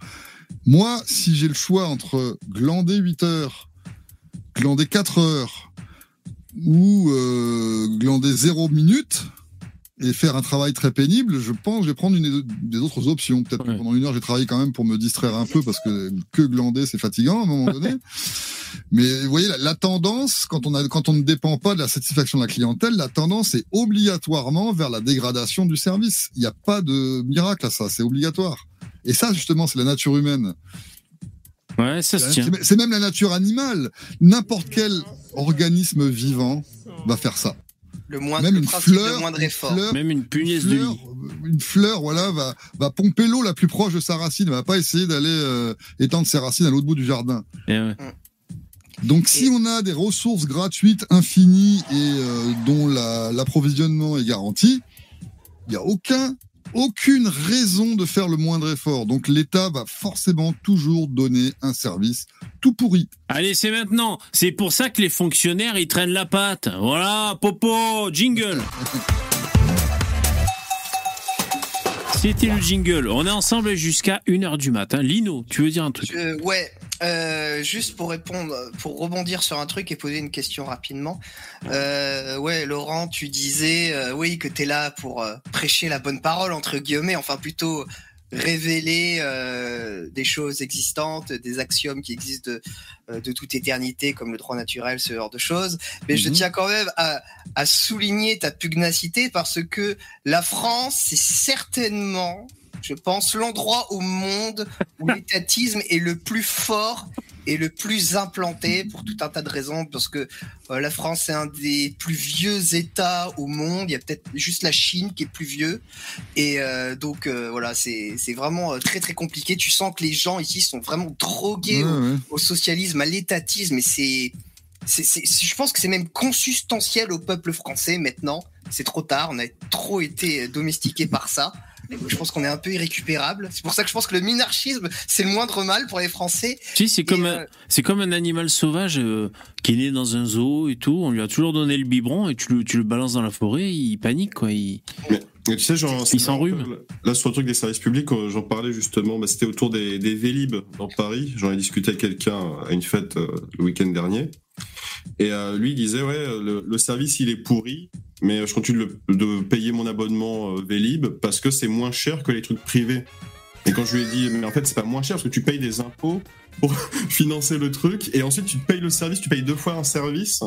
Moi, si j'ai le choix entre glander 8 heures, glander 4 heures, ou euh, glander 0 minutes et faire un travail très pénible, je pense que je vais prendre une des autres options. Peut-être Ouais. pendant une heure, j'ai travaillé quand même pour me distraire un peu parce que que glander, c'est fatigant à un moment donné. Mais vous voyez, la, la tendance, quand on, a, quand on ne dépend pas de la satisfaction de la clientèle, la tendance est obligatoirement vers la dégradation du service. Il n'y a pas de miracle à ça, c'est obligatoire. Et ça, justement, c'est la nature humaine. Ouais, ça se tient. C'est même la nature animale. N'importe quel organisme vivant va faire ça. le moindre même le une fleur, de moindre une effort. fleur, Même une une punaise de fleur, lit. une fleur, voilà, va, va pomper l'eau la plus proche de sa racine. Elle va pas essayer d'aller euh, étendre ses racines à l'autre bout du jardin. Et ouais. Donc, si on a des ressources gratuites, infinies et euh, dont la- l'approvisionnement est garanti, il n'y a aucun, aucune raison de faire le moindre effort. Donc, l'État va forcément toujours donner un service tout pourri. Allez, c'est maintenant. C'est pour ça que les fonctionnaires, ils traînent la patte. Voilà, popo, jingle. C'était le jingle. On est ensemble jusqu'à 1h du matin. Lino, tu veux dire un truc ouais, euh, juste pour répondre, pour rebondir sur un truc et poser une question rapidement. Euh, ouais, Laurent, tu disais, euh, oui, que t'es là pour euh, prêcher la bonne parole entre guillemets, enfin plutôt révéler euh, des choses existantes, des axiomes qui existent de, euh, de toute éternité, comme le droit naturel, ce genre de choses. Mais je Mhm. tiens quand même à, à souligner ta pugnacité parce que la France, c'est certainement, je pense, l'endroit au monde où l'étatisme est le plus fort et le plus implanté pour tout un tas de raisons, parce que euh, la France c'est un des plus vieux États au monde. Il y a peut-être juste la Chine qui est plus vieux, et euh, donc euh, voilà, c'est vraiment très très compliqué. Tu sens que les gens ici sont vraiment drogués Ouais, au, ouais. au socialisme, à l'étatisme, et c'est c'est- c'est- je pense que c'est même consubstantiel au peuple français maintenant. C'est trop tard, on a trop été domestiqué par ça. Je pense qu'on est un peu irrécupérable. C'est pour ça que je pense que le minarchisme, c'est le moindre mal pour les Français. Si, c'est comme, Et, un- euh, c'est comme un animal sauvage euh, qui est né dans un zoo et tout. On lui a toujours donné le biberon et tu le, tu le balances dans la forêt, il panique, quoi. Il... Et tu sais, genre. Là, sur le truc des services publics, euh, j'en parlais justement, bah, c'était autour des, des Vélib dans Paris. J'en ai discuté avec quelqu'un à une fête euh, le week-end dernier. Et euh, lui, il disait, ouais, le, le service, il est pourri, mais je continue de, de payer mon abonnement euh, Vélib parce que c'est moins cher que les trucs privés. Et quand je lui ai dit, mais en fait, c'est pas moins cher parce que tu payes des impôts pour financer le truc, et ensuite tu payes le service, tu payes deux fois un service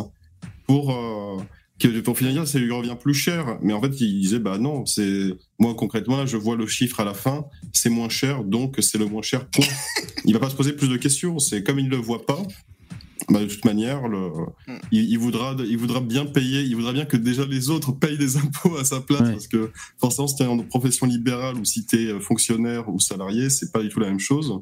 pour, euh, que pour finir, ça lui revient plus cher. Mais en fait, il disait, bah non, c'est moi concrètement, là, je vois le chiffre à la fin, c'est moins cher, donc c'est le moins cher. Point. il va pas se poser plus de questions. C'est comme il le voit pas. Bah, de toute manière, le, Hmm. il, il voudra, il voudra bien payer, il voudra bien que déjà les autres payent des impôts à sa place, Ouais. parce que forcément, si t'es en profession libérale ou si t'es euh, fonctionnaire ou salarié, c'est pas du tout la même chose.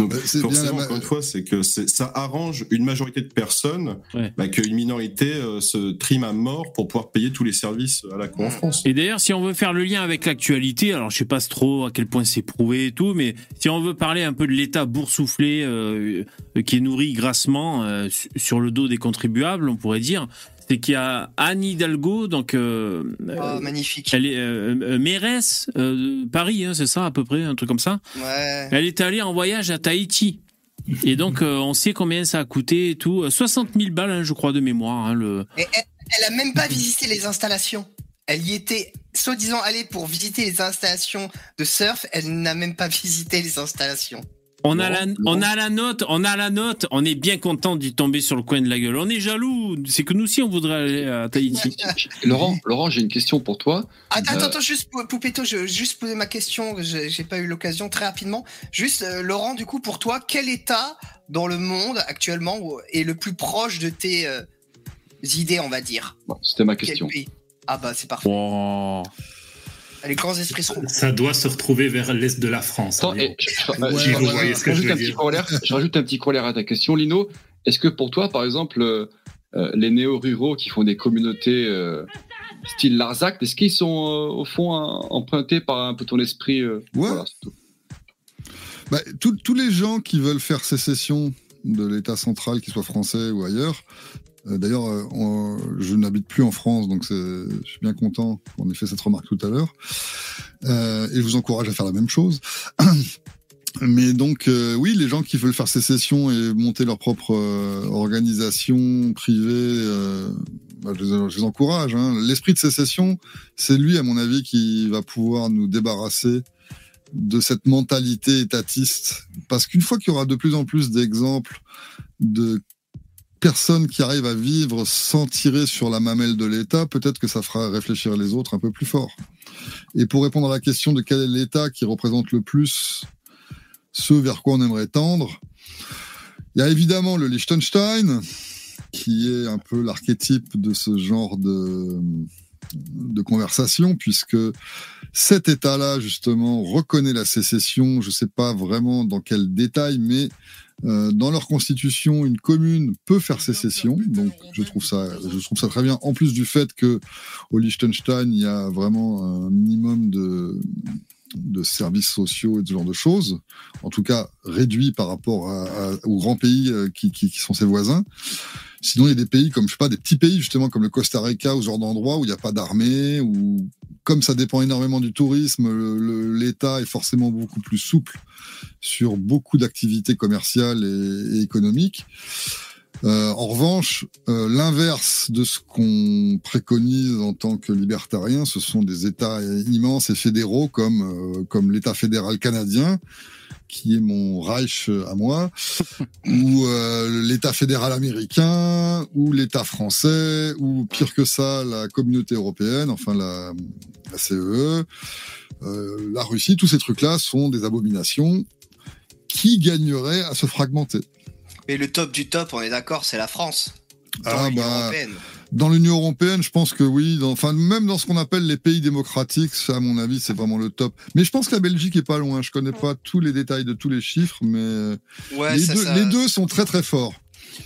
Donc, Bah, bien forcément, encore une fois, c'est que c'est- ça arrange une majorité de personnes, Ouais. bah, qu'une minorité euh, se trime à mort pour pouvoir payer tous les services à la Cour en France. Et d'ailleurs, si on veut faire le lien avec l'actualité, alors je sais pas trop à quel point c'est prouvé et tout, mais si on veut parler un peu de l'État boursouflé euh, euh, qui est nourri grassement euh, su- sur le dos des contribuables, on pourrait dire, c'est qu'il y a Anne Hidalgo, donc euh, Oh, euh, magnifique. elle est euh, euh, mairesse euh, Paris, hein, c'est ça à peu près, un truc comme ça. Ouais. Elle est allée en voyage à Tahiti. Et donc, on sait combien ça a coûté et tout. Euh, 60 000 balles, hein, je crois, de mémoire. hein, le... Et elle, elle a même pas visité les installations. Elle y était soi-disant allée pour visiter les installations de surf. Elle n'a même pas visité les installations. On a, Laurent, la, Laurent. on a la note, on a la note, on est bien content d'y tomber sur le coin de la gueule. On est jaloux, c'est que nous aussi on voudrait aller à Tahiti. Laurent, Laurent, j'ai une question pour toi. Attends, Euh, attends, attends, juste Pou- Poupetto, je juste poser ma question. J'ai pas eu l'occasion très rapidement. Juste, euh, Laurent, du coup, pour toi, quel État dans le monde actuellement est le plus proche de tes euh, idées, on va dire? Bon, C'était ma question. Ah bah c'est parfait. Les grands esprits seront. Ça doit se retrouver vers l'est de la France. Attends, environ. et je, Ouais, ouais, rajoute un petit corollaire. Je rajoute un petit corollaire à ta question, Lino. Est-ce que pour toi, par exemple, euh, euh, les néo-ruraux qui font des communautés euh, style Larzac, est-ce qu'ils sont euh, au fond empruntés par un peu ton esprit euh, Ouais. voilà, c'est tout. Bah, tous- tous les gens qui veulent faire sécession de l'État central, qu'il soit français ou ailleurs, d'ailleurs, euh, je n'habite plus en France, donc je suis bien content qu'on ait fait cette remarque tout à l'heure. Euh, et je vous encourage à faire la même chose. Mais donc, euh, oui, les gens qui veulent faire sécession et monter leur propre euh, organisation privée, euh, bah, je, les, je les encourage. hein. L'esprit de sécession, c'est lui, à mon avis, qui va pouvoir nous débarrasser de cette mentalité étatiste. Parce qu'une fois qu'il y aura de plus en plus d'exemples de personnes qui arrivent à vivre sans tirer sur la mamelle de l'État, peut-être que ça fera réfléchir les autres un peu plus fort. Et pour répondre à la question de quel est l'État qui représente le plus ce vers quoi on aimerait tendre, il y a évidemment le Liechtenstein, qui est un peu l'archétype de ce genre de, de conversation, puisque cet État-là, justement, reconnaît la sécession. Je ne sais pas vraiment dans quel détail, mais euh, dans leur constitution, une commune peut faire sécession. Donc, je trouve ça, je trouve ça très bien. En plus du fait que au Liechtenstein, il y a vraiment un minimum de de services sociaux et ce genre de choses, en tout cas réduit par rapport à, à- aux grands pays euh, qui, qui, qui sont ses voisins. Sinon, il y a des pays comme, je sais pas, des petits pays justement comme le Costa Rica ou ce genre d'endroit où il n'y a pas d'armée, où comme ça dépend énormément du tourisme, l'État est forcément beaucoup plus souple sur beaucoup d'activités commerciales et, et économiques. Euh, en revanche, euh, l'inverse de ce qu'on préconise en tant que libertarien, ce sont des États immenses et fédéraux comme, euh, comme l'État fédéral canadien, qui est mon Reich à moi, ou euh, l'État fédéral américain, ou l'État français, ou pire que ça, la communauté européenne, enfin la, la CEE, euh, la Russie, tous ces trucs-là sont des abominations qui gagneraient à se fragmenter. Mais le top du top, on est d'accord, c'est la France. Dans Ah, bah, européenne. Dans l'Union européenne, je pense que oui. Dans, enfin, même dans ce qu'on appelle les pays démocratiques, ça, à mon avis, c'est vraiment le top. Mais je pense que la Belgique est pas loin. Je connais pas tous les détails de tous les chiffres, mais euh, Ouais, les, ça, deux, ça- les deux sont très très forts.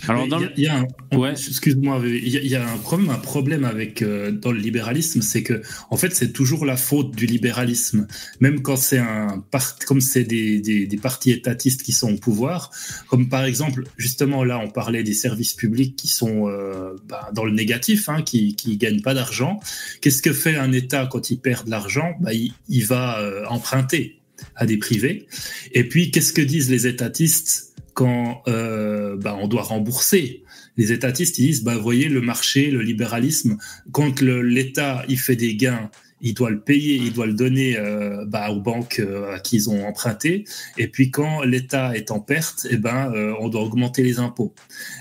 Alors, dans il y a- il y, a un, Ouais. excuse-moi, il y, a- il y a un problème, un problème avec euh, dans le libéralisme, c'est que en fait c'est toujours la faute du libéralisme, même quand c'est un part, comme c'est des, des, des partis étatistes qui sont au pouvoir, comme par exemple justement là on parlait des services publics qui sont euh, bah, dans le négatif, hein, qui qui gagnent pas d'argent. Qu'est-ce que fait un État quand il perd de l'argent? Bah, il, il va euh, emprunter à des privés. Et puis qu'est-ce que disent les étatistes? Quand euh, bah, on doit rembourser. Les étatistes ils disent, bah, voyez, le marché, le libéralisme, quand l'État il fait des gains il doit le payer, il doit le donner euh, bah, aux banques euh, à qui ils ont emprunté. Et puis quand l'État est en perte, eh ben, euh, on doit augmenter les impôts.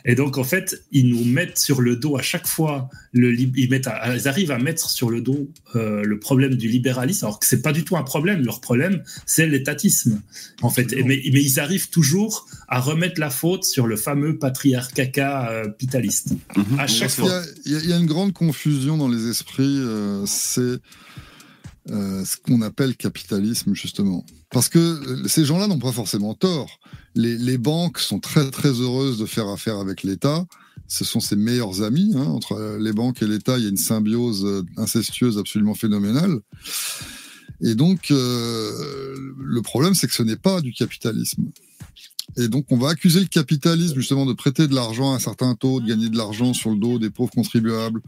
Et donc en fait, ils nous mettent sur le dos à chaque fois. Le, ils, mettent à- ils arrivent à mettre sur le dos euh, le problème du libéralisme, alors que c'est pas du tout un problème. Leur problème, c'est l'étatisme, en fait. Et- mais, mais ils arrivent toujours à remettre la faute sur le fameux patriarcat capitaliste. Mhm. À chaque Il y, fois. a, il y a- il y a une grande confusion dans les esprits, euh, c'est euh, ce qu'on appelle capitalisme, justement. Parce que euh, ces gens-là n'ont pas forcément tort. Les, banques sont très très heureuses de faire affaire avec l'État. Ce sont ses meilleurs amis. hein. Entre les banques et l'État, il y a une symbiose euh, incestueuse absolument phénoménale. Et donc, le problème, c'est que ce n'est pas du capitalisme. Et donc, on va accuser le capitalisme justement de prêter de l'argent à un certain taux, de gagner de l'argent sur le dos des pauvres contribuables.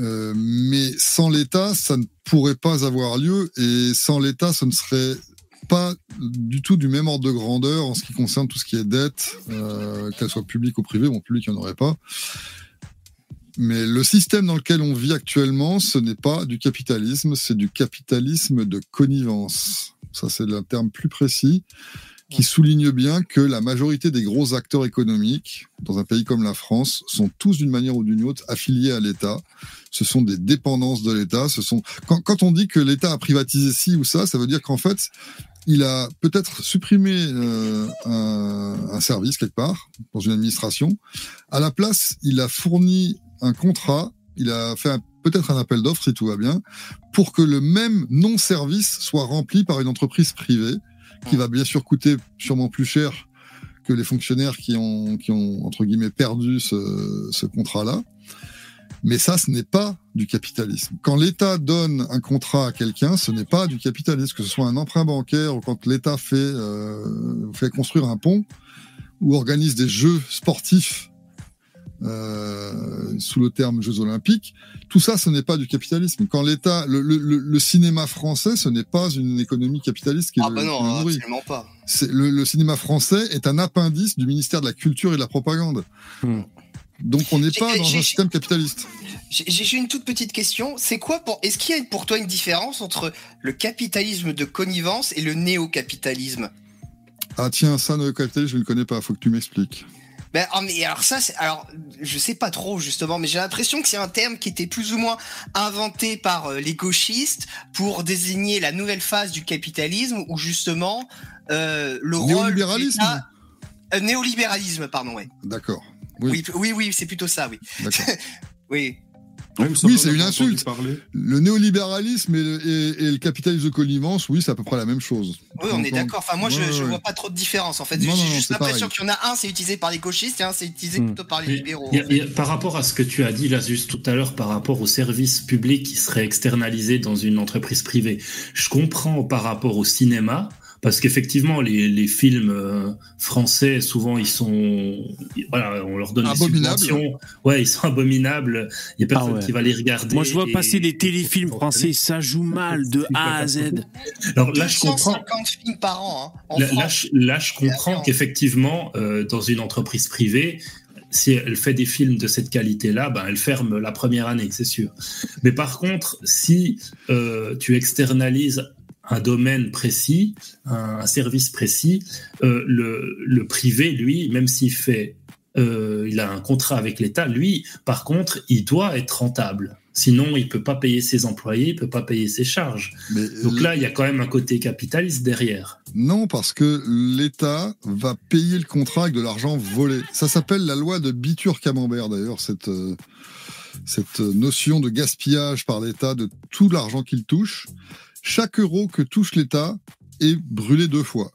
Euh, mais sans l'État, ça ne pourrait pas avoir lieu. Et sans l'État, ce ne serait pas du tout du même ordre de grandeur en ce qui concerne tout ce qui est dette, euh, qu'elle soit publique ou privée. Bon, public, il n'y en aurait pas. Mais le système dans lequel on vit actuellement, ce n'est pas du capitalisme, c'est du capitalisme de connivence. Ça, c'est un terme plus précis qui souligne bien que la majorité des gros acteurs économiques dans un pays comme la France sont tous d'une manière ou d'une autre affiliés à l'État. Ce sont des dépendances de l'État. Ce sont quand, quand on dit que l'État a privatisé ci ou ça, ça veut dire qu'en fait il a peut-être supprimé euh, un, un service quelque part dans une administration. À la place, il a fourni un contrat. Il a fait un- peut-être un appel d'offres si tout va bien pour que le même non-service soit rempli par une entreprise privée qui va bien sûr coûter sûrement plus cher que les fonctionnaires qui ont, qui ont entre guillemets, perdu ce, ce contrat-là. Mais ça, ce n'est pas du capitalisme. Quand l'État donne un contrat à quelqu'un, ce n'est pas du capitalisme, que ce soit un emprunt bancaire ou quand l'État fait, euh, fait construire un pont ou organise des jeux sportifs euh, sous le terme Jeux Olympiques. Tout ça, ce n'est pas du capitalisme. Quand l'État, le, le, le- le cinéma français, ce n'est pas une économie capitaliste qui Ah le, bah non, nourrit. absolument pas. C'est- Le, le cinéma français est un appendice du ministère de la Culture et de la Propagande. Hmm. Donc on n'est pas dans un système capitaliste. J'ai j'ai une toute petite question. C'est quoi pour Est-ce qu'il y a pour toi une différence entre le capitalisme de connivence et le néo-capitalisme? Ah tiens, ça, le capitalisme, je ne le connais pas. Faut que tu m'expliques. Ben, ah, alors ça, c'est alors je sais pas trop justement, mais j'ai l'impression que c'est un terme qui était plus ou moins inventé par euh, les gauchistes pour désigner la nouvelle phase du capitalisme, où justement euh, le rôle Néolibéralisme l'État- Euh, néolibéralisme, pardon, ouais. D'accord. Oui. Oui, oui, oui, c'est plutôt ça, oui. Oui. Oui, c'est une insulte. Le néolibéralisme et le, et- et le capitalisme de connivence, oui, c'est à peu près la même chose. Oui, on est d'accord. Enfin, moi, je, ouais, je ouais. vois pas trop de différence. En fait, j'ai juste l'impression qu'il y en a un, c'est utilisé par les gauchistes, et un, c'est utilisé Hmm. plutôt par les Mais libéraux. y a- y a- par rapport à ce que tu as dit là juste tout à l'heure par rapport aux services publics qui seraient externalisés dans une entreprise privée, je comprends par rapport au cinéma parce qu'effectivement les, les films euh, français souvent ils sont voilà on leur donne Abominables. des subventions ouais ils sont abominables il y a personne Ah ouais. qui va les regarder Moi, je vois et- passer des téléfilms français, ça joue mal de A à Z. alors là je comprends 250 films par an, hein, en Là, là, je, là, je comprends qu'effectivement, euh, dans une entreprise privée, si elle fait des films de cette qualité-là, ben, elle ferme la première année, c'est sûr. Mais par contre, si euh, tu externalises un domaine précis, un, service précis, euh, le, le privé, lui, même s'il fait, euh, il a un contrat avec l'État, lui, par contre, il doit être rentable. Sinon, il peut pas payer ses employés, il peut pas payer ses charges. Mais Donc là, il y a quand même un côté capitaliste derrière. non, parce que l'État va payer le contrat avec de l'argent volé. Ça s'appelle la loi de Bitur-Camembert, d'ailleurs, cette, euh, cette notion de gaspillage par l'État de tout l'argent qu'il touche. Chaque euro que touche l'État est brûlé deux fois.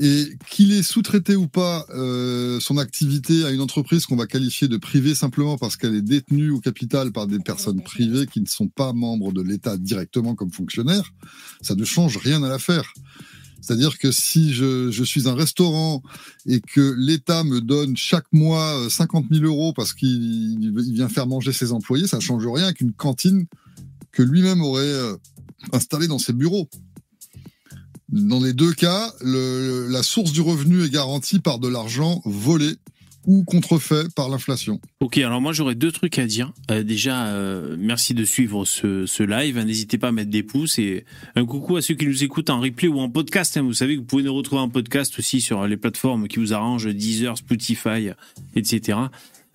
Et qu'il ait sous-traité ou pas euh, son activité à une entreprise qu'on va qualifier de privée simplement parce qu'elle est détenue au capital par des personnes privées qui ne sont pas membres de l'État directement comme fonctionnaires, ça ne change rien à l'affaire. C'est-à-dire que si je, je suis un restaurant et que l'État me donne chaque mois euh, 50 000 euros parce qu'il il vient faire manger ses employés, ça ne change rien qu'une cantine que lui-même aurait installée dans ses bureaux. Dans les deux cas, la source du revenu est garantie par de l'argent volé ou contrefait par l'inflation. Ok, alors moi j'aurais deux trucs à dire. Euh, déjà, euh, merci de suivre ce, ce live. N'hésitez pas à mettre des pouces et un coucou à ceux qui nous écoutent en replay ou en podcast. hein. Vous savez que vous pouvez nous retrouver en podcast aussi sur les plateformes qui vous arrangent, Deezer, Spotify, etc.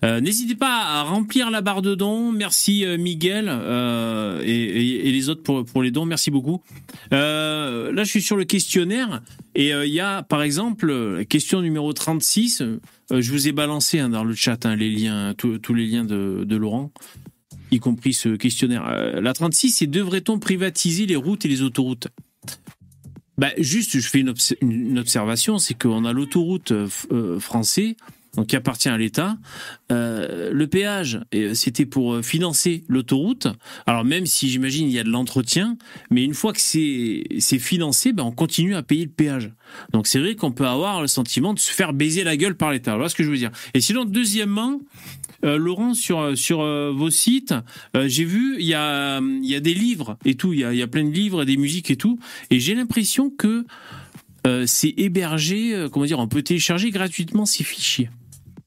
Euh, N'hésitez pas à remplir la barre de dons. Merci euh, Miguel euh, et, les autres pour, pour les dons. Merci beaucoup. Là, je suis sur le questionnaire et il y a, par exemple, euh, question numéro 36. Euh, je vous ai balancé hein, dans le chat hein, les liens, tous les liens de, Laurent, y compris ce questionnaire. La 36, c'est devrait-on privatiser les routes et les autoroutes? Bah, Juste, je fais une, une observation, c'est qu'on a l'autoroute euh, f- euh, français, donc qui appartient à l'État. Euh, le péage, c'était pour euh, financer l'autoroute. Alors même si j'imagine il y a de l'entretien, mais une fois que c'est financé, ben on continue à payer le péage. Donc c'est vrai qu'on peut avoir le sentiment de se faire baiser la gueule par l'État. Voilà ce que je veux dire. Et sinon, deuxièmement, euh, Laurent, sur sur euh, vos sites, j'ai vu il y a y a des livres et tout. Il y a y a plein de livres, des musiques et tout. Et j'ai l'impression que c'est hébergé, comment dire, on peut télécharger gratuitement ces fichiers.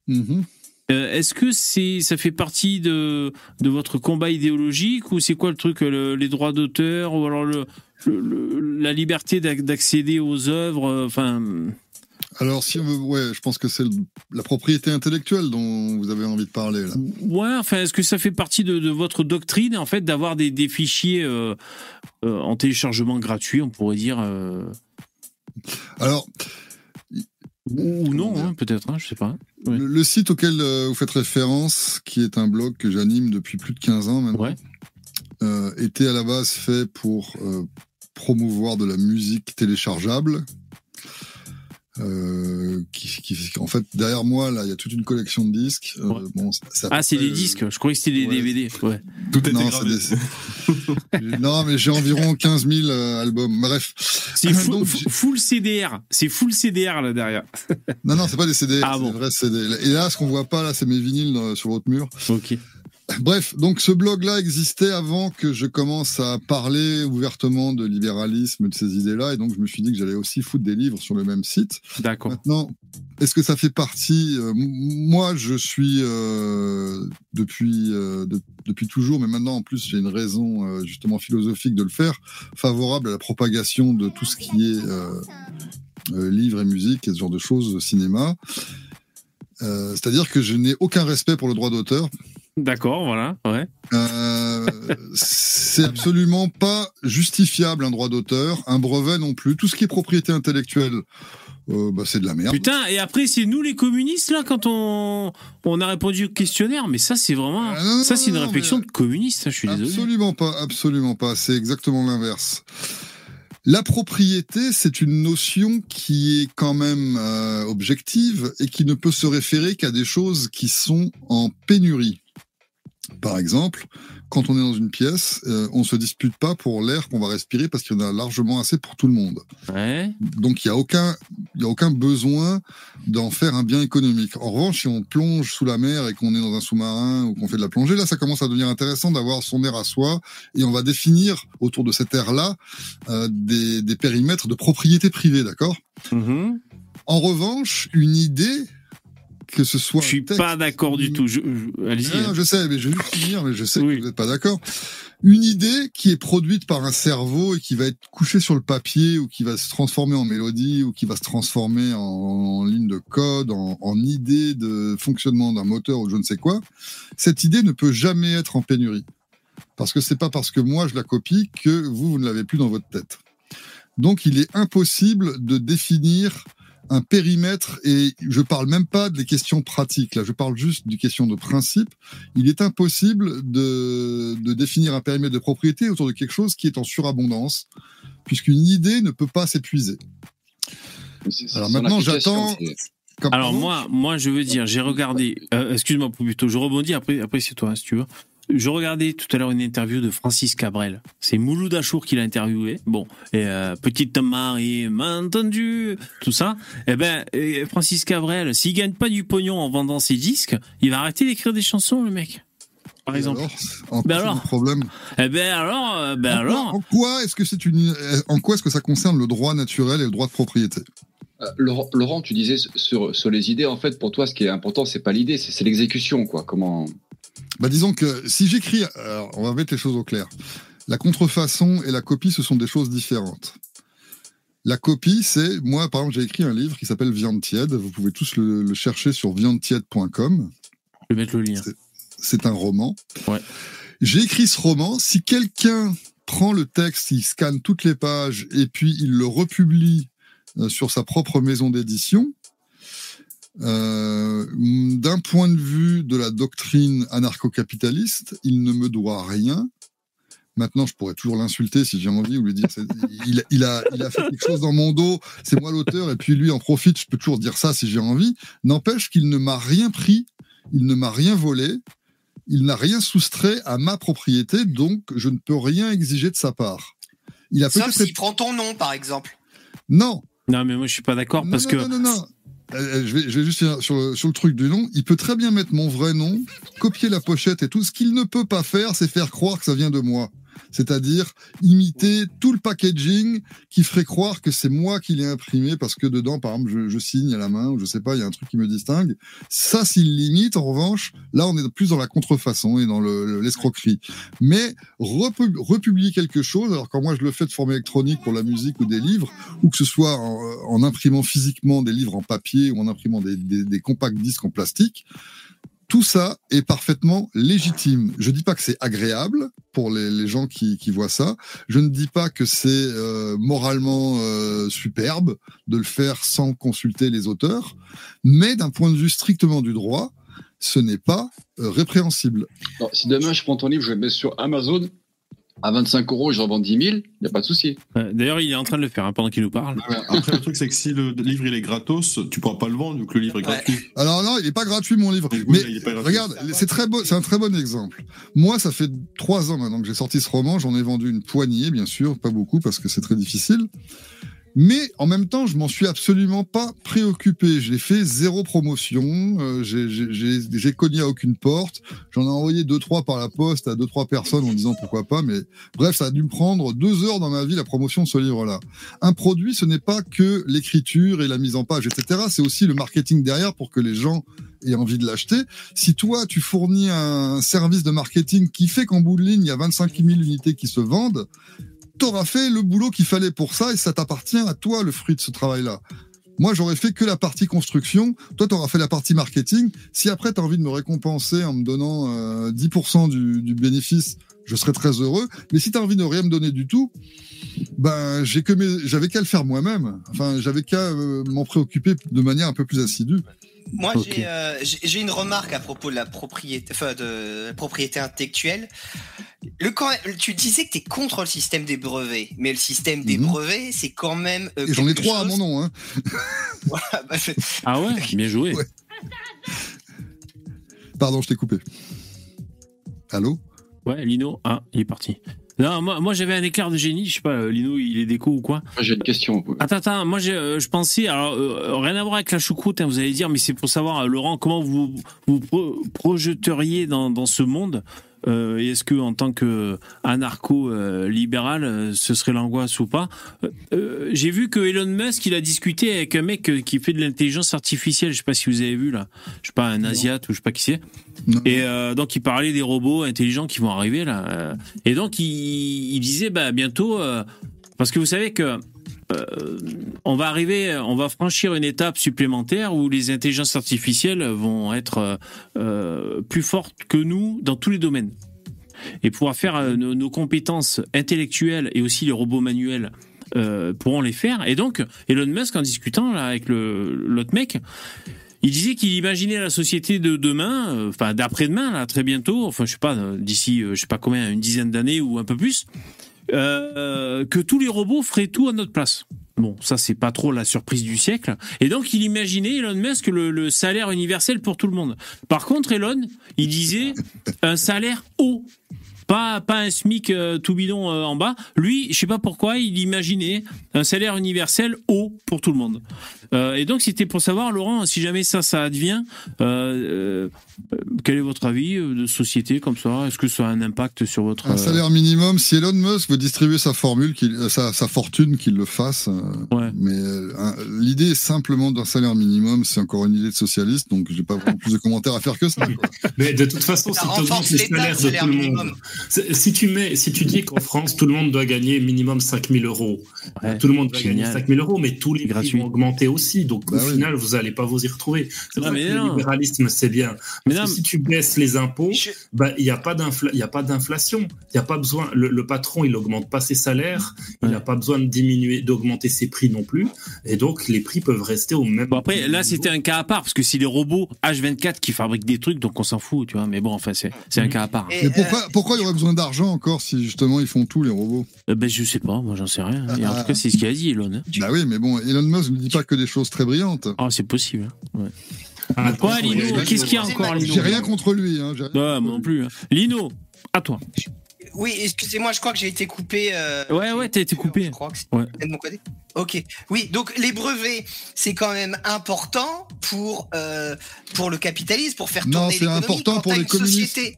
Mhm. Euh, Est-ce que c'est ça fait partie de, de votre combat idéologique ou c'est quoi le truc, le- les droits d'auteur ou alors le, le- le- la liberté d'ac- d'accéder aux œuvres euh, Enfin, Alors, si on veut, ouais, je pense que c'est la propriété intellectuelle dont vous avez envie de parler là. ouais. Enfin, est-ce que ça fait partie de, de votre doctrine en fait d'avoir des, des fichiers euh, euh, en téléchargement gratuit, on pourrait dire, euh, Alors, ou, ou non, hein, peut-être, hein, je sais pas. Le, le site auquel euh, vous faites référence, qui est un blog que j'anime depuis plus de 15 ans maintenant, Ouais. euh, était à la base fait pour euh, promouvoir de la musique téléchargeable. Euh, qui, qui- en fait, derrière moi, là, il y a toute une collection de disques. Euh, Ouais. bon, ça- ça Ah, c'est des disques. Je croyais que c'était des ouais. DVD. Ouais. Tout était Non, gravé. c'est des- non, mais j'ai environ 15 000 euh, albums. Bref. C'est full, Donc, full- full CDR. C'est full CDR là derrière. Non, non, c'est pas des CD, Ah c'est bon. des vrais CD. Et là, ce qu'on voit pas, là, c'est mes vinyles euh, sur votre mur. Ok. Bref, donc ce blog-là existait avant que je commence à parler ouvertement de libéralisme de ces idées-là, et donc je me suis dit que j'allais aussi foutre des livres sur le même site. D'accord. Maintenant, est-ce que ça fait partie euh, Moi, je suis euh, depuis euh, de- depuis toujours, mais maintenant en plus j'ai une raison justement philosophique de le faire, favorable à la propagation de tout ce qui est livres et musique et ce genre de choses, cinéma. Euh, C'est-à-dire que je n'ai aucun respect pour le droit d'auteur. D'accord, voilà. Ouais. Euh, c'est absolument pas justifiable un droit d'auteur, un brevet non plus. Tout ce qui est propriété intellectuelle, euh, bah, c'est de la merde. Putain, et après, c'est nous les communistes, là, quand on, on a répondu au questionnaire. Mais ça, c'est vraiment. Ah, non, ça, c'est une non, réflexion mais- de communiste, hein, je suis désolé. Absolument pas, absolument pas. C'est exactement l'inverse. La propriété, c'est une notion qui est quand même euh, objective et qui ne peut se référer qu'à des choses qui sont en pénurie. Par exemple, quand on est dans une pièce, euh, on se dispute pas pour l'air qu'on va respirer parce qu'il y en a largement assez pour tout le monde. Ouais. Donc il y a aucun, y a aucun besoin d'en faire un bien économique. En revanche, si on plonge sous la mer et qu'on est dans un sous-marin ou qu'on fait de la plongée, là, ça commence à devenir intéressant d'avoir son air à soi et on va définir autour de cet air-là euh, des, des périmètres de propriété privée, d'accord? Mhm. En revanche, une idée que ce soit Je suis texte- pas d'accord du tout. Je, je- Allez-y. non, je sais, mais je vais juste finir, mais je sais Oui. que vous n'êtes pas d'accord. Une idée qui est produite par un cerveau et qui va être couchée sur le papier ou qui va se transformer en mélodie ou qui va se transformer en, en ligne de code, en, en idée de fonctionnement d'un moteur ou je ne sais quoi, cette idée ne peut jamais être en pénurie. Parce que c'est pas parce que moi je la copie que vous, vous ne l'avez plus dans votre tête. Donc il est impossible de définir un périmètre et je parle même pas des questions pratiques là, je parle juste des questions de principe. Il est impossible de, de définir un périmètre de propriété autour de quelque chose qui est en surabondance, puisqu'une idée ne peut pas s'épuiser. Alors maintenant, j'attends- Comme Alors moi, moi, je veux dire, j'ai regardé. euh, Excuse-moi, plutôt, je rebondis. Après, après c'est toi, hein, si tu veux. Je regardais tout à l'heure une interview de Francis Cabrel. C'est Mouloud Achour qui l'a interviewé. Bon, et euh, petite Marie, m'a entendu, tout ça. Eh ben, et Francis Cabrel, s'il gagne pas du pognon en vendant ses disques, il va arrêter d'écrire des chansons, le mec. Par et exemple. alors, en Ben quoi c'est alors problème Eh ben alors, euh, ben en, quoi, alors. en quoi est-ce que c'est une, en quoi est-ce que ça concerne le droit naturel et le droit de propriété? Euh, Laurent, tu disais sur, sur les idées, en fait, pour toi, ce qui est important, c'est pas l'idée, c'est c'est l'exécution, quoi. Comment Bah, disons que si j'écris, on va mettre les choses au clair. La contrefaçon et la copie, ce sont des choses différentes. La copie, c'est, moi, par exemple, j'ai écrit un livre qui s'appelle Viande tiède. Vous pouvez tous le, le chercher sur viandetiède.com. Je vais mettre le lien. C'est un roman. Ouais. J'ai écrit ce roman. Si quelqu'un prend le texte, il scanne toutes les pages et puis il le republie euh, sur sa propre maison d'édition, euh, d'un point de vue de la doctrine anarcho-capitaliste, il ne me doit rien. Maintenant, je pourrais toujours l'insulter si j'ai envie ou lui dire c'est- il, il a, il a fait quelque chose dans mon dos, c'est moi l'auteur, et puis lui en profite, je peux toujours dire ça si j'ai envie. N'empêche qu'il ne m'a rien pris, il ne m'a rien volé, il n'a rien soustrait à ma propriété, donc je ne peux rien exiger de sa part. Il a Sauf peut-être s'il prend ton nom, par exemple. non, Non, mais moi, je suis pas d'accord non, parce non, que. non, non, non. Je, vais, je vais juste sur le, sur le truc du nom. Il peut très bien mettre mon vrai nom, copier la pochette et tout. Ce qu'il ne peut pas faire, c'est faire croire que ça vient de moi. C'est-à-dire imiter tout le packaging qui ferait croire que c'est moi qui l'ai imprimé parce que dedans, par exemple, je, signe à la main ou je sais pas, il y a un truc qui me distingue. Ça, s'il l'imite, en revanche, là, on est plus dans la contrefaçon et dans le- le- l'escroquerie. Mais repu- republier quelque chose, alors quand moi je le fais de forme électronique pour la musique ou des livres, ou que ce soit en, imprimant physiquement des livres en papier ou en imprimant des, des compacts disques en plastique, tout ça est parfaitement légitime. Je dis pas que c'est agréable pour les, gens qui, voient ça. Je ne dis pas que c'est euh, moralement euh, superbe de le faire sans consulter les auteurs, mais d'un point de vue strictement du droit, ce n'est pas euh, répréhensible. Si demain je prends ton livre, je le mets sur Amazon à 25 euros, je revends 10 000, il n'y a pas de souci. Euh, D'ailleurs, il est en train de le faire hein, pendant qu'il nous parle. Après, le truc, c'est que si le livre il est gratos, tu pourras pas le vendre vu que le livre est Ouais. gratuit. Alors non, il n'est pas gratuit mon livre. Oui, Mais là. Regarde, c'est très beau, c'est un très bon exemple. Moi, ça fait trois ans maintenant que j'ai sorti ce roman. J'en ai vendu une poignée, bien sûr, pas beaucoup parce que c'est très difficile. Mais en même temps, je m'en suis absolument pas préoccupé. J'ai fait zéro promotion. euh, j'ai- cogné à aucune porte. J'en ai envoyé deux trois par la poste à deux trois personnes en disant pourquoi pas. Mais bref, ça a dû me prendre deux heures dans ma vie la promotion de ce livre-là. Un produit, ce n'est pas que l'écriture et la mise en page, etc. C'est aussi le marketing derrière pour que les gens aient envie de l'acheter. Si toi, tu fournis un service de marketing qui fait qu'en bout de ligne, il y a 25 000 unités qui se vendent, t'auras fait le boulot qu'il fallait pour ça et ça t'appartient à toi le fruit de ce travail-là. Moi, j'aurais fait que la partie construction. Toi, t'auras fait la partie marketing. Si après, t'as envie de me récompenser en me donnant euh, 10% du, du bénéfice, je serais très heureux. Mais si t'as envie de rien me donner du tout, ben, j'ai que j'avais qu'à le faire moi-même. Enfin, j'avais qu'à euh, m'en préoccuper de manière un peu plus assidue. Moi, j'ai, euh, j'ai une remarque à propos de la propriété, enfin, de la propriété intellectuelle. Le, quand, tu disais que tu es contre le système des brevets, mais le système des Mhm. brevets, c'est quand même. euh, Et j'en ai trois à mon nom. Hein. Voilà, bah, Ah ouais, bien joué. Ouais. Pardon, je t'ai coupé. Allô? Ouais, Lino, ah, il est parti. Non, moi, moi j'avais un éclair de génie, je sais pas, euh, Lino, il est déco ou quoi. Moi, J'ai une question. Attends, attends, moi euh, je pensais, alors euh, rien à voir avec la choucroute, hein, vous allez dire, mais c'est pour savoir, euh, Laurent, comment vous vous pro- projeteriez dans, dans ce monde euh, et est-ce que en tant que anarcho-libéral, euh, ce serait l'angoisse ou pas? Euh, euh, J'ai vu que Elon Musk, il a discuté avec un mec qui fait de l'intelligence artificielle, je sais pas si vous avez vu là, je sais pas, un Asiat ou je sais pas qui c'est. Et euh, donc il parlait des robots intelligents qui vont arriver là. Et donc il, il disait bah bientôt parce que vous savez que euh, on va arriver, on va franchir une étape supplémentaire où les intelligences artificielles vont être euh, euh, plus fortes que nous dans tous les domaines et pouvoir faire nos, nos compétences intellectuelles et aussi les robots manuels pourront les faire. Et donc Elon Musk en discutant là avec l'autre mec. Il disait qu'il imaginait la société de demain, enfin d'après-demain, là, très bientôt, enfin je sais pas, d'ici, je sais pas combien, une dizaine d'années ou un peu plus, euh, que tous les robots feraient tout à notre place. Bon, ça c'est pas trop la surprise du siècle. Et donc il imaginait Elon Musk le, le salaire universel pour tout le monde. Par contre, Elon, il disait un salaire haut. Pas pas un SMIC euh, tout bidon euh, en bas. Lui, je sais pas pourquoi, il imaginait un salaire universel haut pour tout le monde. Euh, et donc c'était pour savoir, Laurent, si jamais ça ça advient, euh, euh, quel est votre avis de société comme ça? Est-ce que ça a un impact sur votre Un salaire minimum, si Elon Musk veut distribuer sa formule, qu'il- sa, sa fortune, qu'il le fasse. euh, Ouais. Mais euh, un- l'idée simplement d'un salaire minimum, c'est encore une idée de socialiste, donc j'ai pas vraiment plus de commentaires à faire que ça. quoi. Mais de toute façon, Ça si tu renforce augmentes les l'État, salaires le de salaire tout le minimum. monde, si tu, mets, si tu dis qu'en France, tout le monde doit gagner minimum 5000 euros, Ouais, tout le monde va génial. gagner 5000 euros, mais tous les prix Gratuit. vont augmenter aussi. Donc Bah au oui. final, vous n'allez pas vous y retrouver. C'est mais que non. le libéralisme, c'est bien. Mais Parce non, que si tu baisses les impôts, Je- bah, il n'y a pas d'infla- il y a pas d'inflation. Il n'y a pas besoin. Le, le patron, il augmente pas ses salaires. Il n'a pas besoin de diminuer, d'augmenter ses prix non plus. Et donc, les prix peuvent rester au même. Bon après, là, c'était un cas à part, parce que c'est les robots H24 qui fabriquent des trucs, donc on s'en fout, tu vois. Mais bon, enfin, c'est c'est un cas à part. Et, Mais euh, pourquoi, pourquoi il y aurait besoin d'argent encore si justement ils font tout, les robots Euh, ben, je sais pas, moi, j'en sais rien. Et en tout cas, c'est ce qu'il a dit, Elon. hein. Bah oui, mais bon, Elon Musk ne dit pas que des choses très brillantes. Ah, c'est possible. hein. Ouais. Ah, Quoi, Lino Qu'est-ce qu'il y a encore, Lino J'ai rien contre lui. Hein, rien contre moi non plus. hein. Lino, à toi. Oui, excusez-moi, je crois que j'ai été coupé. euh, Ouais, ouais, t'as été coupé. Je crois que c'est Ouais. de mon côté. Ok. Oui, donc les brevets, c'est quand même important pour euh, pour le capitalisme, pour faire Non, tourner c'est l'économie. important Quand pour t'as les communistes. société-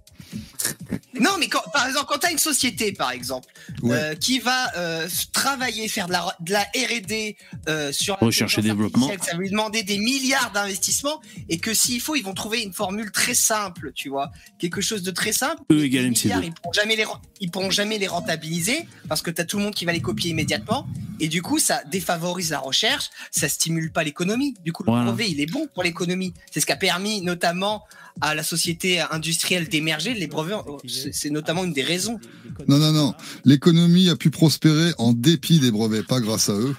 Non, mais quand, par exemple, quand tu as une société, par exemple, Ouais. euh, qui va euh, travailler, faire de la, de la R&D euh, sur Recherche et développement. ça va lui demander des milliards d'investissements et que s'il faut, ils vont trouver une formule très simple, tu vois, quelque chose de très simple. E égale les MC2. milliards, Ils pourront jamais les, ils pourront jamais les rentabiliser parce que tu as tout le monde qui va les copier immédiatement et du coup, ça défavorise la recherche, ça stimule pas l'économie. Du coup, le Voilà. brevet, il est bon pour l'économie. C'est ce qui a permis notamment à la société industrielle d'émerger. Les brevets, c'est c'est notamment une des raisons. Non, non, non. L'économie a pu prospérer en dépit des brevets, pas grâce à eux.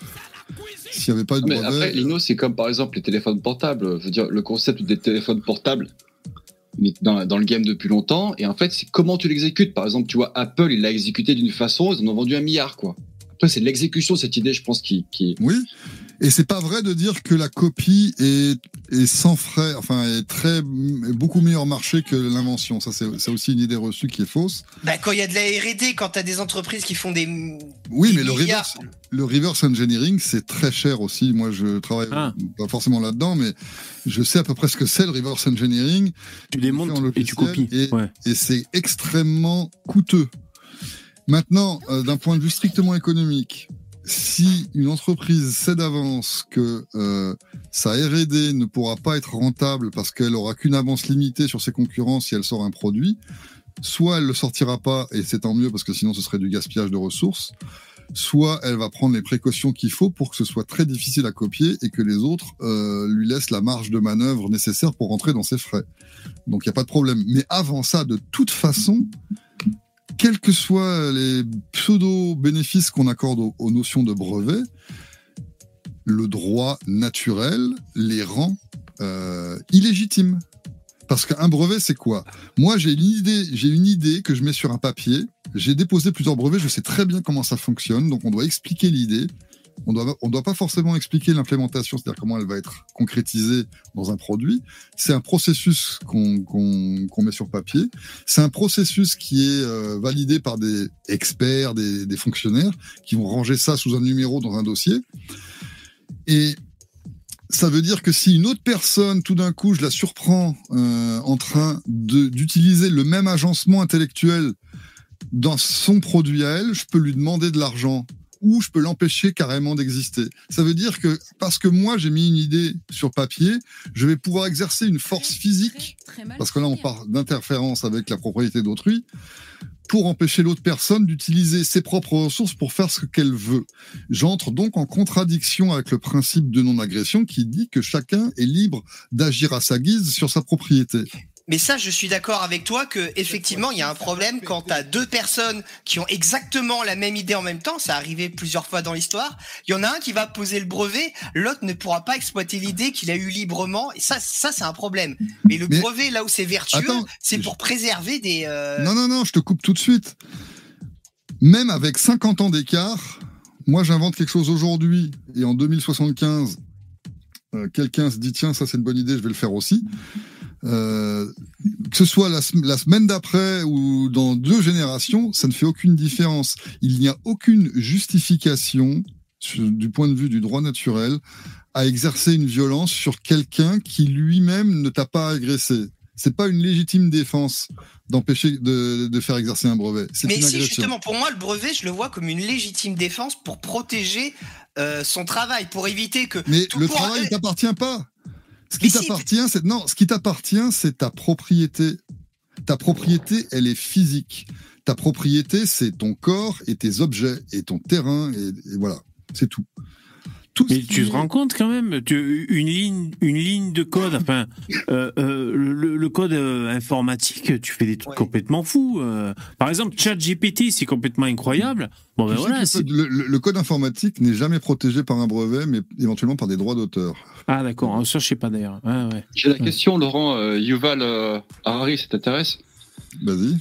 S'il n'y avait pas eu de Mais brevets. après, Lino, c'est comme par exemple les téléphones portables. Je veux dire, le concept des téléphones portables, il est dans, dans le game depuis longtemps. Et en fait, c'est comment tu l'exécutes. Par exemple, tu vois, Apple, il l'a exécuté d'une façon, ils en ont vendu un milliard, quoi. Après, c'est l'exécution, cette idée, je pense, qui. qui... Oui. Et c'est pas vrai de dire que la copie est, est sans frais, enfin, est très, est beaucoup meilleur marché que l'invention. Ça, c'est c'est aussi une idée reçue qui est fausse. Bah, quand il y a de la R&D, quand tu as des entreprises qui font des... Oui, des mais le reverse, le reverse engineering, c'est très cher aussi. Moi, je travaille Ah. pas forcément là-dedans, mais je sais à peu près ce que c'est le reverse engineering. Tu démontes et tu copies. et- Ouais. et c'est extrêmement coûteux. Maintenant, euh, d'un point de vue strictement économique, si une entreprise sait d'avance que euh, sa R&D ne pourra pas être rentable parce qu'elle aura qu'une avance limitée sur ses concurrents si elle sort un produit, soit elle le sortira pas et c'est tant mieux parce que sinon ce serait du gaspillage de ressources, soit elle va prendre les précautions qu'il faut pour que ce soit très difficile à copier et que les autres euh, lui laissent la marge de manœuvre nécessaire pour rentrer dans ses frais. Donc il n'y a pas de problème. Mais avant ça, de toute façon, quels que soient les pseudo-bénéfices qu'on accorde aux, notions de brevet, le droit naturel les rend euh, illégitimes. Parce qu'un brevet, c'est quoi? Moi, j'ai une idée, j'ai une idée que je mets sur un papier. J'ai déposé plusieurs brevets. Je sais très bien comment ça fonctionne. Donc, on doit expliquer l'idée. On on doit pas forcément expliquer l'implémentation, c'est-à-dire comment elle va être concrétisée dans un produit. C'est un processus qu'on met sur papier. C'est un processus qui est euh, validé par des experts, des, fonctionnaires, qui vont ranger ça sous un numéro dans un dossier. Et ça veut dire que si une autre personne, tout d'un coup, je la surprends euh, en train d'utiliser le même agencement intellectuel dans son produit à elle, je peux lui demander de l'argent ou je peux l'empêcher carrément d'exister. Ça veut dire que parce que moi j'ai mis une idée sur papier, je vais pouvoir exercer une force physique, parce que là on parle d'interférence avec la propriété d'autrui, pour empêcher l'autre personne d'utiliser ses propres ressources pour faire ce qu'elle veut. J'entre donc en contradiction avec le principe de non-agression qui dit que chacun est libre d'agir à sa guise sur sa propriété. Mais ça, je suis d'accord avec toi que effectivement, il y a un problème quand tu as deux personnes qui ont exactement la même idée en même temps. Ça arrivé plusieurs fois dans l'histoire. Il y en a un qui va poser le brevet, l'autre ne pourra pas exploiter l'idée qu'il a eue librement. Et ça, ça c'est un problème. Mais le Mais- brevet, là où c'est vertueux, c'est je- pour préserver des. euh, Non, non, non, je te coupe tout de suite. Même avec 50 ans d'écart, moi j'invente quelque chose aujourd'hui et en 2075, euh, quelqu'un se dit tiens, ça c'est une bonne idée, je vais le faire aussi. Euh, que ce soit la, sem- la semaine d'après ou dans deux générations, ça ne fait aucune différence. Il n'y a aucune justification du point de vue du droit naturel à exercer une violence sur quelqu'un qui lui-même ne t'a pas agressé. C'est pas une légitime défense d'empêcher de, de faire exercer un brevet. Mais une si, agression. justement, pour moi, le brevet, je le vois comme une légitime défense pour protéger euh, son travail, pour éviter que. Mais tout le pour- travail ne t'appartient pas. Ce qui t'appartient, c'est non. Ce qui t'appartient, c'est ta propriété. Ta propriété, elle est physique. Ta propriété, c'est ton corps et tes objets et ton terrain et, et voilà, c'est tout. Tout Mais tu te est- rends compte quand même, tu, une ligne, une ligne de code, enfin, euh, euh, le, le code euh, informatique, tu fais des trucs Ouais. complètement fous. euh. Par exemple, ChatGPT, c'est complètement incroyable. Bon ben voilà. le, code informatique n'est jamais protégé par un brevet, mais éventuellement par des droits d'auteur. Ah d'accord, ça je sais pas d'ailleurs. Ouais. J'ai la question, Laurent, euh, Yuval euh, Harari, ça t'intéresse? Vas-y.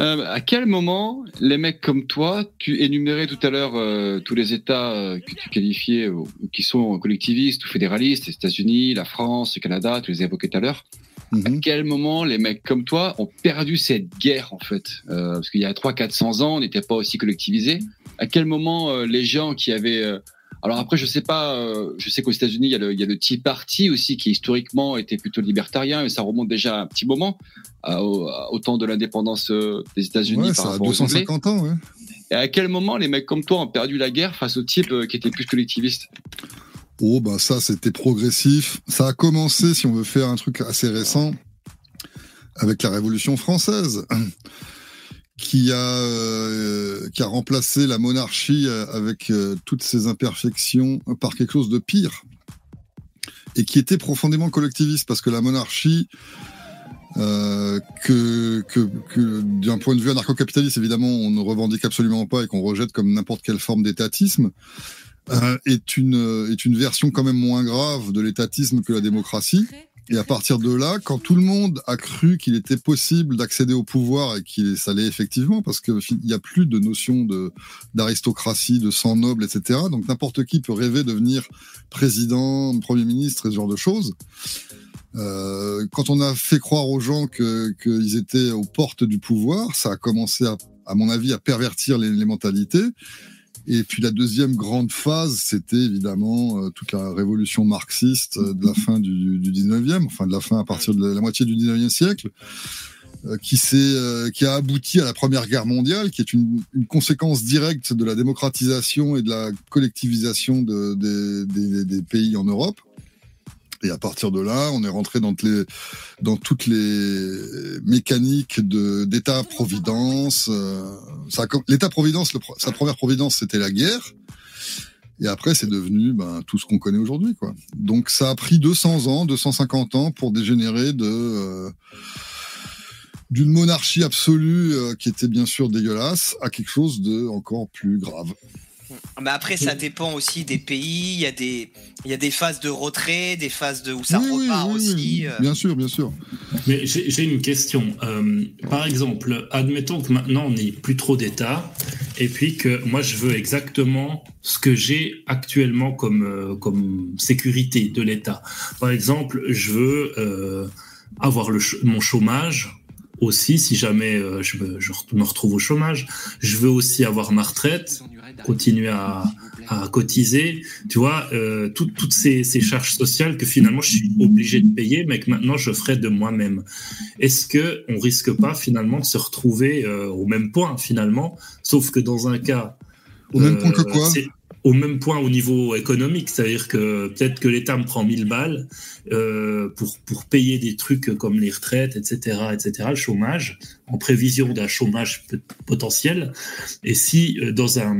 Euh, à quel moment les mecs comme toi, tu énumérais tout à l'heure euh, tous les États euh, que tu qualifiais ou, ou qui sont collectivistes ou fédéralistes, les États-Unis, la France, le Canada, tu les as évoqués tout à l'heure. Mhm. À quel moment les mecs comme toi ont perdu cette guerre en fait? Euh, Parce qu'il y a 300-400 ans, on n'était pas aussi collectivisés. À quel moment euh, les gens qui avaient euh, alors après, je sais pas, euh, je sais qu'aux États-Unis, il y a le, il y a le Tea Party aussi, qui historiquement était plutôt libertarien, mais ça remonte déjà à un petit moment, à- au, temps de l'indépendance euh, des États-Unis Ouais, ça a rapport aux Anglais. 250 ans, ouais. Et à quel moment les mecs comme toi ont perdu la guerre face aux types euh, qui étaient plus collectivistes Oh, bah ça, c'était progressif. Ça a commencé, si on veut faire un truc assez récent, avec la Révolution française, qui a, euh, qui a remplacé la monarchie euh, avec euh, toutes ses imperfections par quelque chose de pire, et qui était profondément collectiviste, parce que la monarchie, euh, que, que, que d'un point de vue anarcho-capitaliste, évidemment, on ne revendique absolument pas et qu'on rejette comme n'importe quelle forme d'étatisme, euh, est une est une version quand même moins grave de l'étatisme que la démocratie. Et à partir de là, quand tout le monde a cru qu'il était possible d'accéder au pouvoir et qu'il ça l'est effectivement, parce qu'il n'y a plus de notion d'aristocratie, de sang noble, etc. Donc n'importe qui peut rêver de devenir président, premier ministre et ce genre de choses. Euh, quand on a fait croire aux gens qu'ils étaient aux portes du pouvoir, ça a commencé à, à mon avis, à pervertir les mentalités. Et puis la deuxième grande phase, c'était évidemment euh, toute la révolution marxiste euh, de la fin du, du 19e, enfin de la fin à partir de la, moitié du 19e siècle, euh, qui, qui a abouti à la Première Guerre mondiale, qui est une, conséquence directe de la démocratisation et de la collectivisation de, des- des- des pays en Europe. Et à partir de là, on est rentré dans, toutes les, mécaniques de d'État-providence. euh, L'État-providence, sa première providence, c'était la guerre. Et après, c'est devenu ben, tout ce qu'on connaît aujourd'hui. quoi. Donc ça a pris 200 ans, 250 ans pour dégénérer de... euh, d'une monarchie absolue euh, qui était bien sûr dégueulasse à quelque chose de encore plus grave. Mais après, ça dépend aussi des pays. Il y a des, il y a des phases de retrait, des phases de où ça Oui, repart oui, aussi. oui. euh. Bien sûr, bien sûr. Mais j'ai une question. Euh, par exemple, admettons que maintenant on n'est plus trop d'État, et puis que moi je veux exactement ce que j'ai actuellement comme, euh, comme sécurité de l'État. Par exemple, je veux euh, avoir le ch- mon chômage aussi, si jamais euh, je, me, je me retrouve au chômage. Je veux aussi avoir ma retraite, continuer à, à cotiser, tu vois, euh, tout- toutes ces, ces charges sociales que finalement je suis obligé de payer, mais que maintenant je ferai de moi-même. Est-ce que on risque pas finalement de se retrouver euh, au même point finalement, sauf que dans un cas Au même point que quoi? c'est au même point au niveau économique, c'est-à-dire que peut-être que l'État me prend 1000 balles euh, pour pour payer des trucs comme les retraites, etc., etc., le chômage, en prévision d'un chômage potentiel. Et si euh, dans un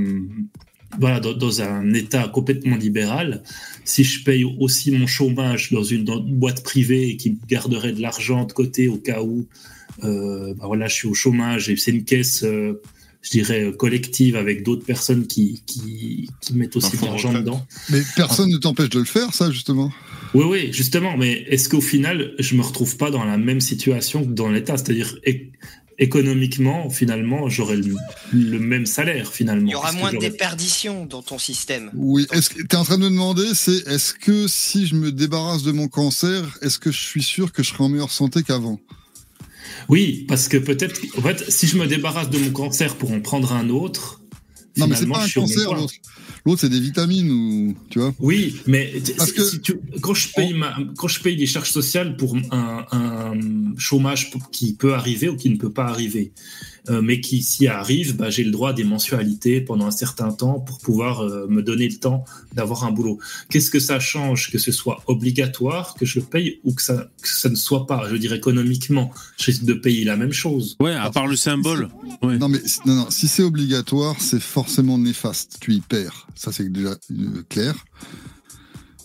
voilà, dans, un État complètement libéral, si je paye aussi mon chômage dans une, boîte privée qui garderait de l'argent de côté au cas où, euh, bah voilà, je suis au chômage et c'est une caisse, euh, je dirais, collective avec d'autres personnes qui, qui, qui mettent aussi de l'argent dedans. Mais personne ne t'empêche de le faire, ça, justement. Oui, oui, justement, mais est-ce qu'au final, je me retrouve pas dans la même situation que dans l'État? C'est-à-dire, économiquement, finalement, j'aurais le, le même salaire, finalement. Il y aura moins de déperditions dans ton système. Oui, est-ce que tu es en train de me demander, c'est est-ce que si je me débarrasse de mon cancer, est-ce que je suis sûr que je serai en meilleure santé qu'avant? Oui, parce que peut-être, en fait, si je me débarrasse de mon cancer pour en prendre un autre, Non, mais c'est finalement, pas un cancer, l'autre. L'autre, c'est des vitamines ou tu vois. Oui, mais Parce que- si tu- quand je paye ma- quand je paye des charges sociales pour un, un chômage qui peut arriver ou qui ne peut pas arriver, mais qui s'y arrive, bah, j'ai le droit à des mensualités pendant un certain temps pour pouvoir euh, me donner le temps d'avoir un boulot. Qu'est-ce que ça change que ce soit obligatoire que je paye ou que ça que ça ne soit pas? Je veux dire économiquement, je risque de payer la même chose. Ouais, à part le symbole. Ouais. Non, mais non, non, si c'est obligatoire, c'est forcément néfaste. Tu y perds. Ça, c'est déjà euh, clair.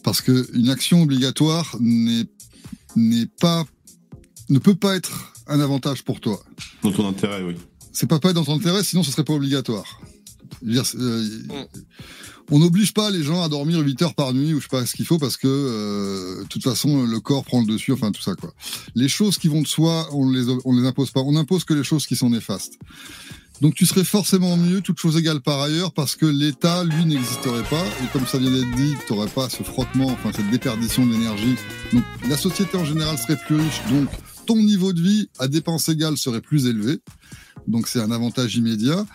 Parce que une action obligatoire n'est pas ne peut pas être un avantage pour toi. Dans ton intérêt, oui. C'est pas pas dans ton intérêt, sinon ce serait pas obligatoire. Dire, euh, Mm. on n'oblige pas les gens à dormir 8 heures par nuit ou je sais pas ce qu'il faut parce que euh, de toute façon le corps prend le dessus, enfin tout ça quoi. Les choses qui vont de soi, on les on les impose pas. On impose que les choses qui sont néfastes. Donc tu serais forcément mieux, toute chose égale par ailleurs, parce que l'État, lui, n'existerait pas. Et comme ça vient d'être dit, tu n'aurais pas ce frottement, enfin cette déperdition d'énergie. Donc la société en général serait plus riche. Donc ton niveau de vie à dépenses égales serait plus élevé. Donc c'est un avantage immédiat.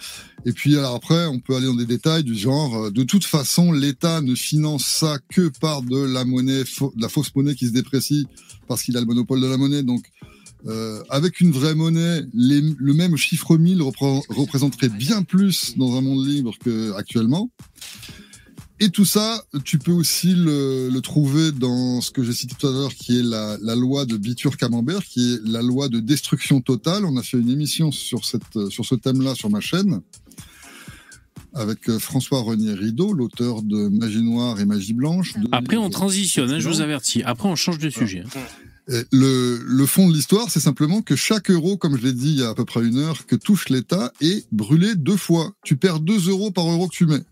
Et puis alors après, on peut aller dans des détails du genre, euh, de toute façon, l'État ne finance ça que par de la monnaie, de la fausse monnaie qui se déprécie parce qu'il a le monopole de la monnaie. Donc euh, avec une vraie monnaie, le même chiffre 1000 repré- représenterait bien plus dans un monde libre qu'actuellement. Et tout ça, tu peux aussi le, le trouver dans ce que j'ai cité tout à l'heure, qui est la, la loi de Bitur-Camembert, qui est la loi de destruction totale. On a fait une émission sur, cette, sur ce thème-là sur ma chaîne, avec euh, François Renier Rideau, l'auteur de Magie Noire et Magie Blanche. Après, on transitionne, hein, je vous avertis. Après, on change de sujet. hein. Et Le, le fond de l'histoire, c'est simplement que chaque euro, comme je l'ai dit il y a à peu près une heure, que touche l'État est brûlé deux fois. Tu perds deux euros par euro que tu mets.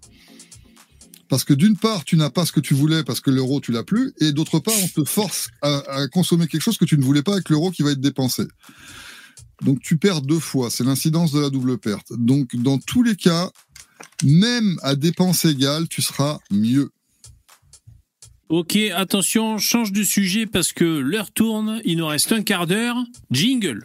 Parce que d'une part, tu n'as pas ce que tu voulais parce que l'euro, tu l'as plus, et d'autre part, on te force à, consommer quelque chose que tu ne voulais pas avec l'euro qui va être dépensé. Donc tu perds deux fois, c'est l'incidence de la double perte. Donc dans tous les cas, même à dépenses égales, tu seras mieux. Ok, attention, on change de sujet parce que l'heure tourne, il nous reste un quart d'heure. Jingle.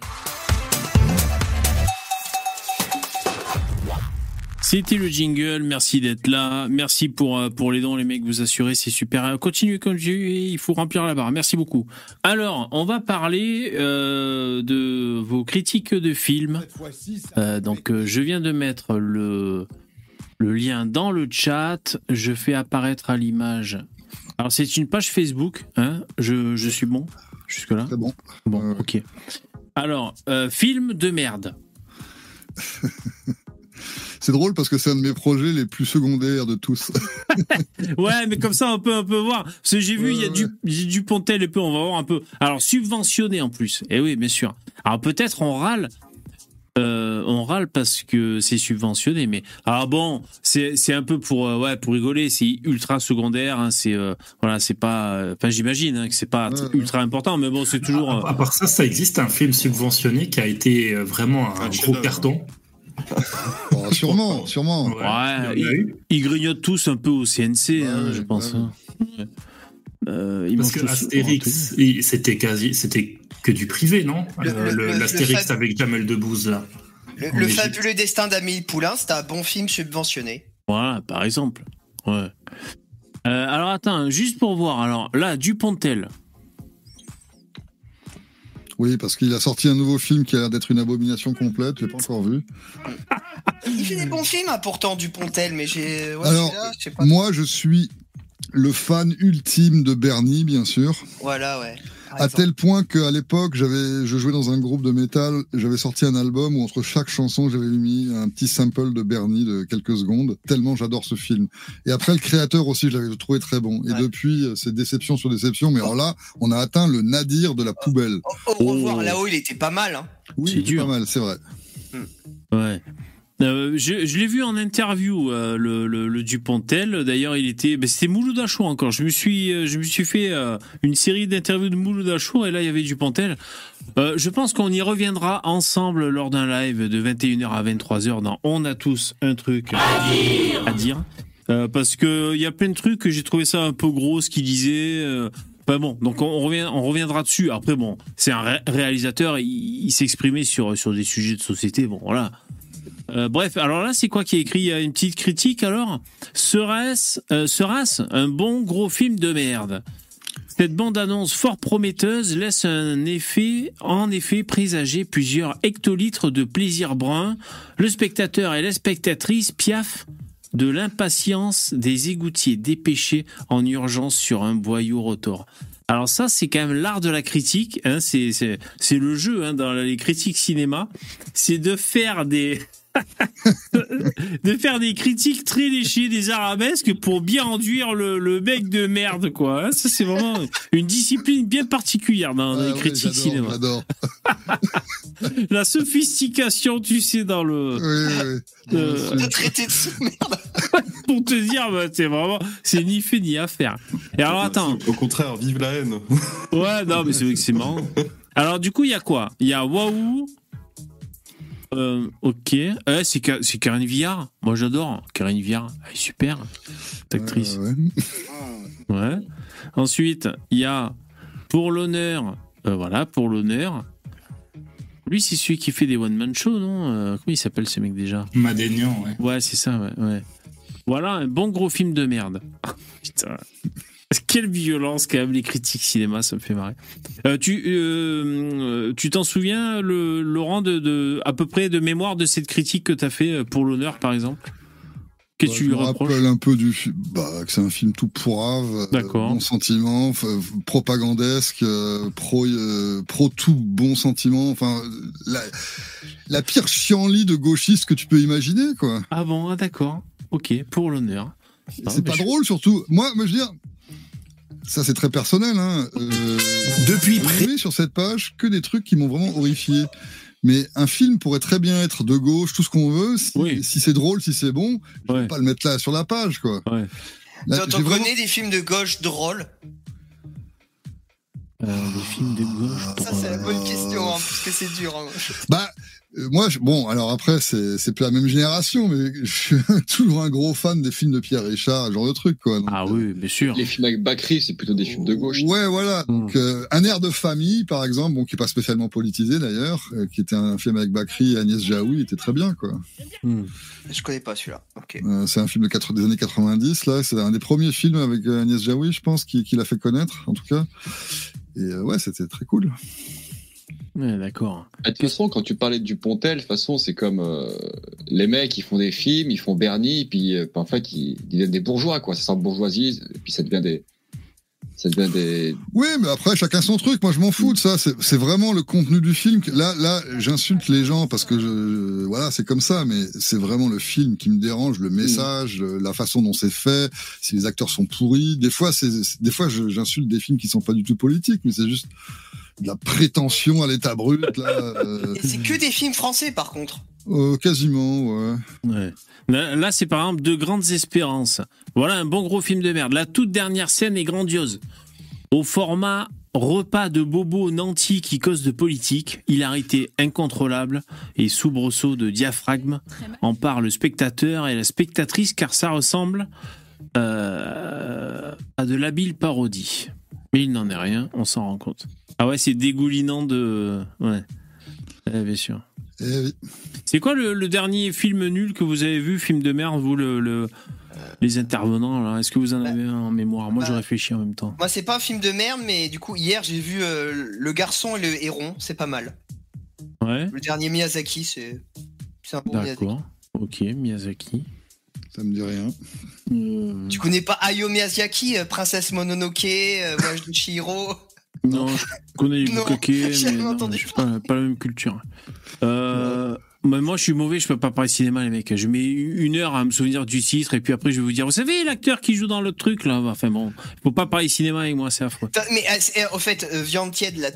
C'était le jingle, merci d'être là, merci pour, euh, pour les dons les mecs, vous assurez, c'est super. Continuez comme j'ai il faut remplir la barre, merci beaucoup. Alors, on va parler euh, de vos critiques de films. Euh, donc, euh, je viens de mettre le, le lien dans le chat, je fais apparaître à l'image alors c'est une page Facebook, hein je, je suis bon jusque-là? C'est bon. Bon, ok. Alors, film de merde. C'est drôle parce que c'est un de mes projets les plus secondaires de tous. Ouais, mais comme ça on peut un peu voir. Parce que j'ai vu, il y a Ouais, du, j'ai du Pontel et peu, on va voir un peu. Alors, subventionné en plus. Eh oui, bien sûr. Alors peut-être on râle. euh, on râle parce que c'est subventionné, mais ah bon, c'est c'est un peu pour euh, ouais pour rigoler, c'est ultra secondaire, hein, c'est euh, voilà, c'est pas, euh, enfin j'imagine hein, que c'est pas Ouais, ouais. ultra important, mais bon c'est toujours À, à part ça, ça existe un film subventionné qui a été vraiment un, Un gros carton. Oh, sûrement, sûrement. Ouais, Ouais, ils grignotent tous un peu au CNC, Ouais, hein, je pense. ouais. hein. Euh, ils Parce que Astérix, c'était quasi, c'était que du privé, non? Le- Euh, L'Astérix avec Jamel Debbouze là. Le, fabuleux destin d'Amélie Poulain, c'était un bon film subventionné. Voilà, par exemple. Ouais. Euh, alors attends, juste pour voir. Alors là, Dupontel. Oui, parce qu'il a sorti un nouveau film qui a l'air d'être une abomination complète. Je l'ai pas encore vu. Il fait des bons films, hein, pourtant, Dupontel, mais j'ai. Ouais, Alors, je sais pas. Moi, je suis le fan ultime de Bernie, bien sûr, Voilà, ouais. À tel point qu'à l'époque, j'avais, je jouais dans un groupe de métal, j'avais sorti un album où entre chaque chanson, j'avais mis un petit sample de Bernie de quelques secondes, tellement j'adore ce film. Et après, le créateur aussi, je l'avais trouvé très bon. Et Ouais. depuis, c'est déception sur déception, mais alors là, on a atteint le nadir de la poubelle. Au, revoir, Oh. là-haut, il était pas mal. Hein. Oui, C'est c'est dur. pas mal, c'est vrai. Ouais. Euh, je l'ai vu en interview, euh, le, le, Dupontel. D'ailleurs, il était, c'était Mouloud Achour encore. Je me suis, euh, je me suis fait une série d'interviews de Mouloud Achour et là, il y avait Dupontel. Je pense qu'on y reviendra ensemble lors d'un live de 21h à 23h dans On a tous un truc à dire. Parce que il y a plein de trucs que j'ai trouvé ça un peu gros ce qu'il disait. Enfin bon, donc on, revient, on reviendra dessus. Après bon, c'est un ré- réalisateur, il, il s'exprimait sur sur des sujets de société. Bon voilà. Euh, bref, alors là, c'est quoi qui est écrit? Il y a une petite critique alors? Serait-ce euh, un bon gros film de merde? Cette bande-annonce fort prometteuse laisse un effet, en effet, présager plusieurs hectolitres de plaisir brun. Le spectateur et la spectatrice piaffent de l'impatience des égoutiers dépêchés en urgence sur un boyau rotor. Alors ça, c'est quand même l'art de la critique. Hein, c'est le jeu hein, dans les critiques cinéma, c'est de faire des de faire des critiques très léchées, des arabesques pour bien enduire le, le mec de merde, quoi. Hein, Ça, c'est vraiment une discipline bien particulière dans Ah les ouais, critiques cinéma. J'adore. La sophistication, tu sais, dans le Oui, oui. Euh, De traiter de sous-merde. pour te dire, bah, c'est vraiment, c'est ni fait ni à faire. Et alors attends, Au contraire, vive la haine. ouais, non, mais c'est vrai que c'est marrant. Alors du coup, il y a quoi? Il y a Waouh. Euh, ok, euh, c'est Ka- c'est Karine Viard. Moi, j'adore Karine Viard. Elle est super, cette actrice. Euh, ouais. Ouais. Ensuite, il y a pour l'honneur, euh, voilà, pour l'honneur. Lui, c'est celui qui fait des one man shows, non Euh, Comment il s'appelle ce mec déjà? Madénian, ouais. Ouais, c'est ça, ouais, ouais. Voilà un bon gros film de merde. Putain. Quelle violence quand même les critiques cinéma, ça me fait marrer. Euh, tu euh, euh, tu t'en souviens, le, Laurent, de, de à peu près de mémoire de cette critique que t'as fait euh, pour l'honneur, par exemple? Qu'est-ce que Bah, tu je lui me reproches? rappelle un peu du film, bah, que c'est un film tout pourrave, euh, D'accord. bon sentiment, propagandesque, pro, pro tout bon sentiment, enfin la, la pire chienlit de gauchiste que tu peux imaginer, quoi. Ah bon, ah, d'accord. Ok, pour l'honneur. Ah, c'est mais pas je- drôle surtout. Moi, moi, je veux dire, ça c'est très personnel. Hein. Euh, Depuis près. sur cette page que des trucs qui m'ont vraiment horrifié. Mais un film pourrait très bien être de gauche, tout ce qu'on veut. Si, Oui. si c'est drôle, si c'est bon, je Ouais. vais pas le mettre là sur la page, quoi. Ouais. Là, vraiment- des films de gauche drôles Euh, des films de gauche. Ça, c'est la bonne question, hein, parce que c'est dur. hein. Bah, moi, je- bon, alors après, c'est plus la même génération, mais je suis toujours un gros fan des films de Pierre Richard, ce genre de truc, quoi. Donc, Ah oui, bien sûr. Les films avec Bakri, c'est plutôt des films de gauche. Ouais, voilà. Mm. Donc, euh, un air de famille, par exemple, bon, qui est pas spécialement politisé d'ailleurs, euh, qui était un film avec Bakri et Agnès Jaoui, était très bien, quoi. Hmm. Je connais pas celui-là. Ok. Euh, c'est un film de quatre- des années 90, là. C'est un des premiers films avec euh, Agnès Jaoui, je pense, qui, qui l'a fait connaître, en tout cas. Et euh, ouais, c'était très cool. Ouais, d'accord. De toute façon, quand tu parlais du Pontel, de toute façon, c'est comme euh, les mecs, ils font des films, ils font Bernie, puis euh, en fait, ils, ils deviennent des bourgeois, quoi. Ça sent bourgeoisie, puis ça devient des. Ça devient des. Oui, mais après, chacun son truc. Moi, je m'en fous de ça. C'est vraiment le contenu du film. Là, là, j'insulte les gens parce que je, voilà, c'est comme ça. Mais c'est vraiment le film qui me dérange, le message, euh, la façon dont c'est fait. Si les acteurs sont pourris, des fois, c'est, des fois, j'insulte des films qui sont pas du tout politiques, mais c'est juste de la prétention à l'état brut. Là, euh, Et c'est que des films français, par contre. Euh, quasiment, ouais. Là, c'est par exemple De Grandes Espérances. Voilà un bon gros film de merde. La toute dernière scène est grandiose. Au format repas de bobo nanti qui cause de politique, hilarité incontrôlable et soubresaut de diaphragme en parle le spectateur et la spectatrice car ça ressemble euh, à de l'habile parodie. Mais il n'en est rien, on s'en rend compte. Ah ouais, c'est dégoulinant de... Ouais, bien sûr. Eh oui. C'est quoi le, le dernier film nul que vous avez vu, film de merde, vous, le, le- les intervenants là? Est-ce que vous en avez un en mémoire? Moi, je bah, réfléchis en même temps. Moi, c'est pas un film de merde, mais du coup, hier, j'ai vu euh, Le Garçon et le Héron. C'est pas mal. Ouais, Le dernier Miyazaki, c'est un bon Miyazaki. d'accord. Ok, Miyazaki. Ça me dit rien. Euh, Tu connais pas Hayao Miyazaki, euh, Princesse Mononoke, Voyage de Chihiro? Non, je connais les Non, mais non, je suis pas, pas la même culture. Euh, mais moi, je suis mauvais, je peux pas parler cinéma, les mecs. Je mets une heure à me souvenir du titre, et puis après, je vais vous dire, vous savez, l'acteur qui joue dans le truc, là, enfin bon, faut pas parler cinéma avec moi, c'est affreux. Mais euh, c'est- euh, au fait, euh, Viande Tiède, là,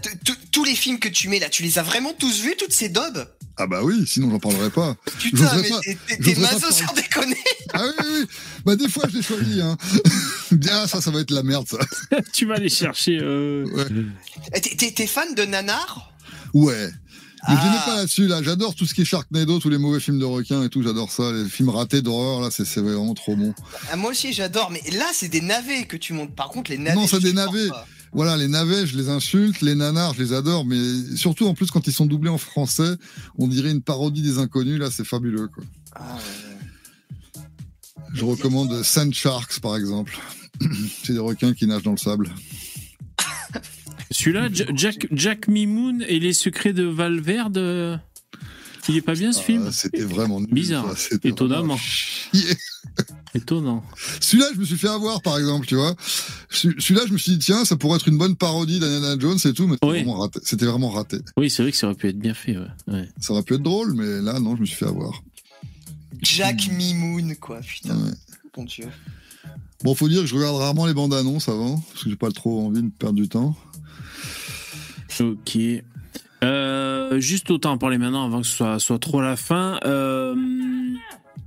tous les films que tu mets là, tu les as vraiment tous vus, toutes ces daubes Ah bah oui, sinon j'en parlerai pas. Putain, mais pas- t'es- maso sans déconner. Ah oui, oui, oui. Bah des fois je l'ai choisi. Hein. ah ça, ça va être la merde ça. tu vas aller chercher. euh, t'es fan de nanar? Ouais. Mais je Ah. n'ai pas là-dessus là. J'adore tout ce qui est Sharknado, tous les mauvais films de requins et tout. J'adore ça. Les films ratés d'horreur là, c'est vraiment trop bon. Ah, Moi aussi j'adore, mais là c'est des navets que tu montes. Par contre les navets. Non, c'est des navets. Voilà, les navets, je les insulte, les nanars, je les adore, mais surtout en plus quand ils sont doublés en français, on dirait une parodie des inconnus. Là, c'est fabuleux. Quoi. Ah, ouais. Je recommande Sand Sharks par exemple. c'est des requins qui nagent dans le sable. Celui-là, Ja- Jack, Jack Mimoun et les secrets de Valverde. euh, Il est pas bien ce film Ah, C'était vraiment nul, Bizarre. Étonnamment. vraiment. Étonnant. Celui-là, je me suis fait avoir, par exemple, tu vois. Celui- Celui-là, je me suis dit, tiens, ça pourrait être une bonne parodie d'Indiana Jones et tout, mais c'était Oui. vraiment raté. C'était vraiment raté. Oui, c'est vrai que ça aurait pu être bien fait. Ouais. Ouais. Ça aurait pu être drôle, mais là, non, je me suis fait avoir. Jack Mimoun, quoi, putain. Ouais. Mon dieu. Bon, faut dire que je regarde rarement les bandes annonces avant, parce que j'ai pas trop envie de perdre du temps. Ok. Euh, juste autant en parler maintenant avant que ce soit, soit trop la fin. Euh,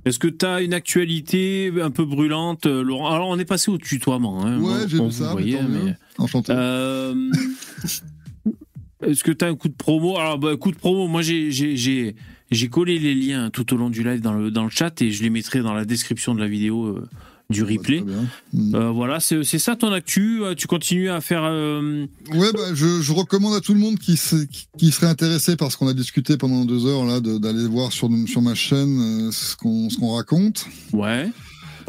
Est-ce que tu as une actualité un peu brûlante, euh, Laurent? Alors, on est passé au tutoiement. Hein, Ouais, j'ai vu ça, mais mais- Enchanté. Euh, Est-ce que tu as un coup de promo? Alors, bah, coup de promo, moi j'ai- collé les liens tout au long du live dans le, dans le chat et je les mettrai dans la description de la vidéo du replay. Bien. Mm. Euh, voilà, c'est ça ton actu. Euh, Tu continues à faire. euh, Ouais, bah, je, je recommande à tout le monde qui, se- qui- qui serait intéressé, parce qu'on a discuté pendant deux heures là, d'aller voir sur, sur ma chaîne euh, ce qu'on raconte. Ouais.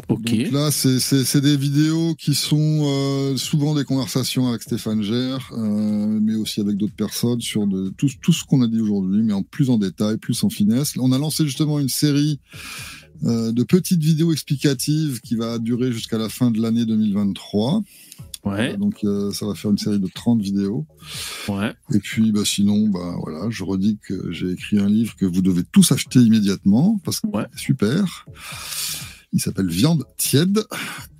Ok. Donc là, c'est- des vidéos qui sont euh, souvent des conversations avec Stéphane Gère, euh, mais aussi avec d'autres personnes sur de, tout, tout ce qu'on a dit aujourd'hui, mais en plus en détail, plus en finesse. On a lancé justement une série euh, de petites vidéos explicatives qui va durer jusqu'à la fin de l'année 2023. Ouais. Donc euh, ça va faire une série de 30 vidéos. Ouais. Et puis bah, sinon, bah, voilà, je redis que j'ai écrit un livre que vous devez tous acheter immédiatement parce que Ouais. c'est super. Il s'appelle Viande tiède.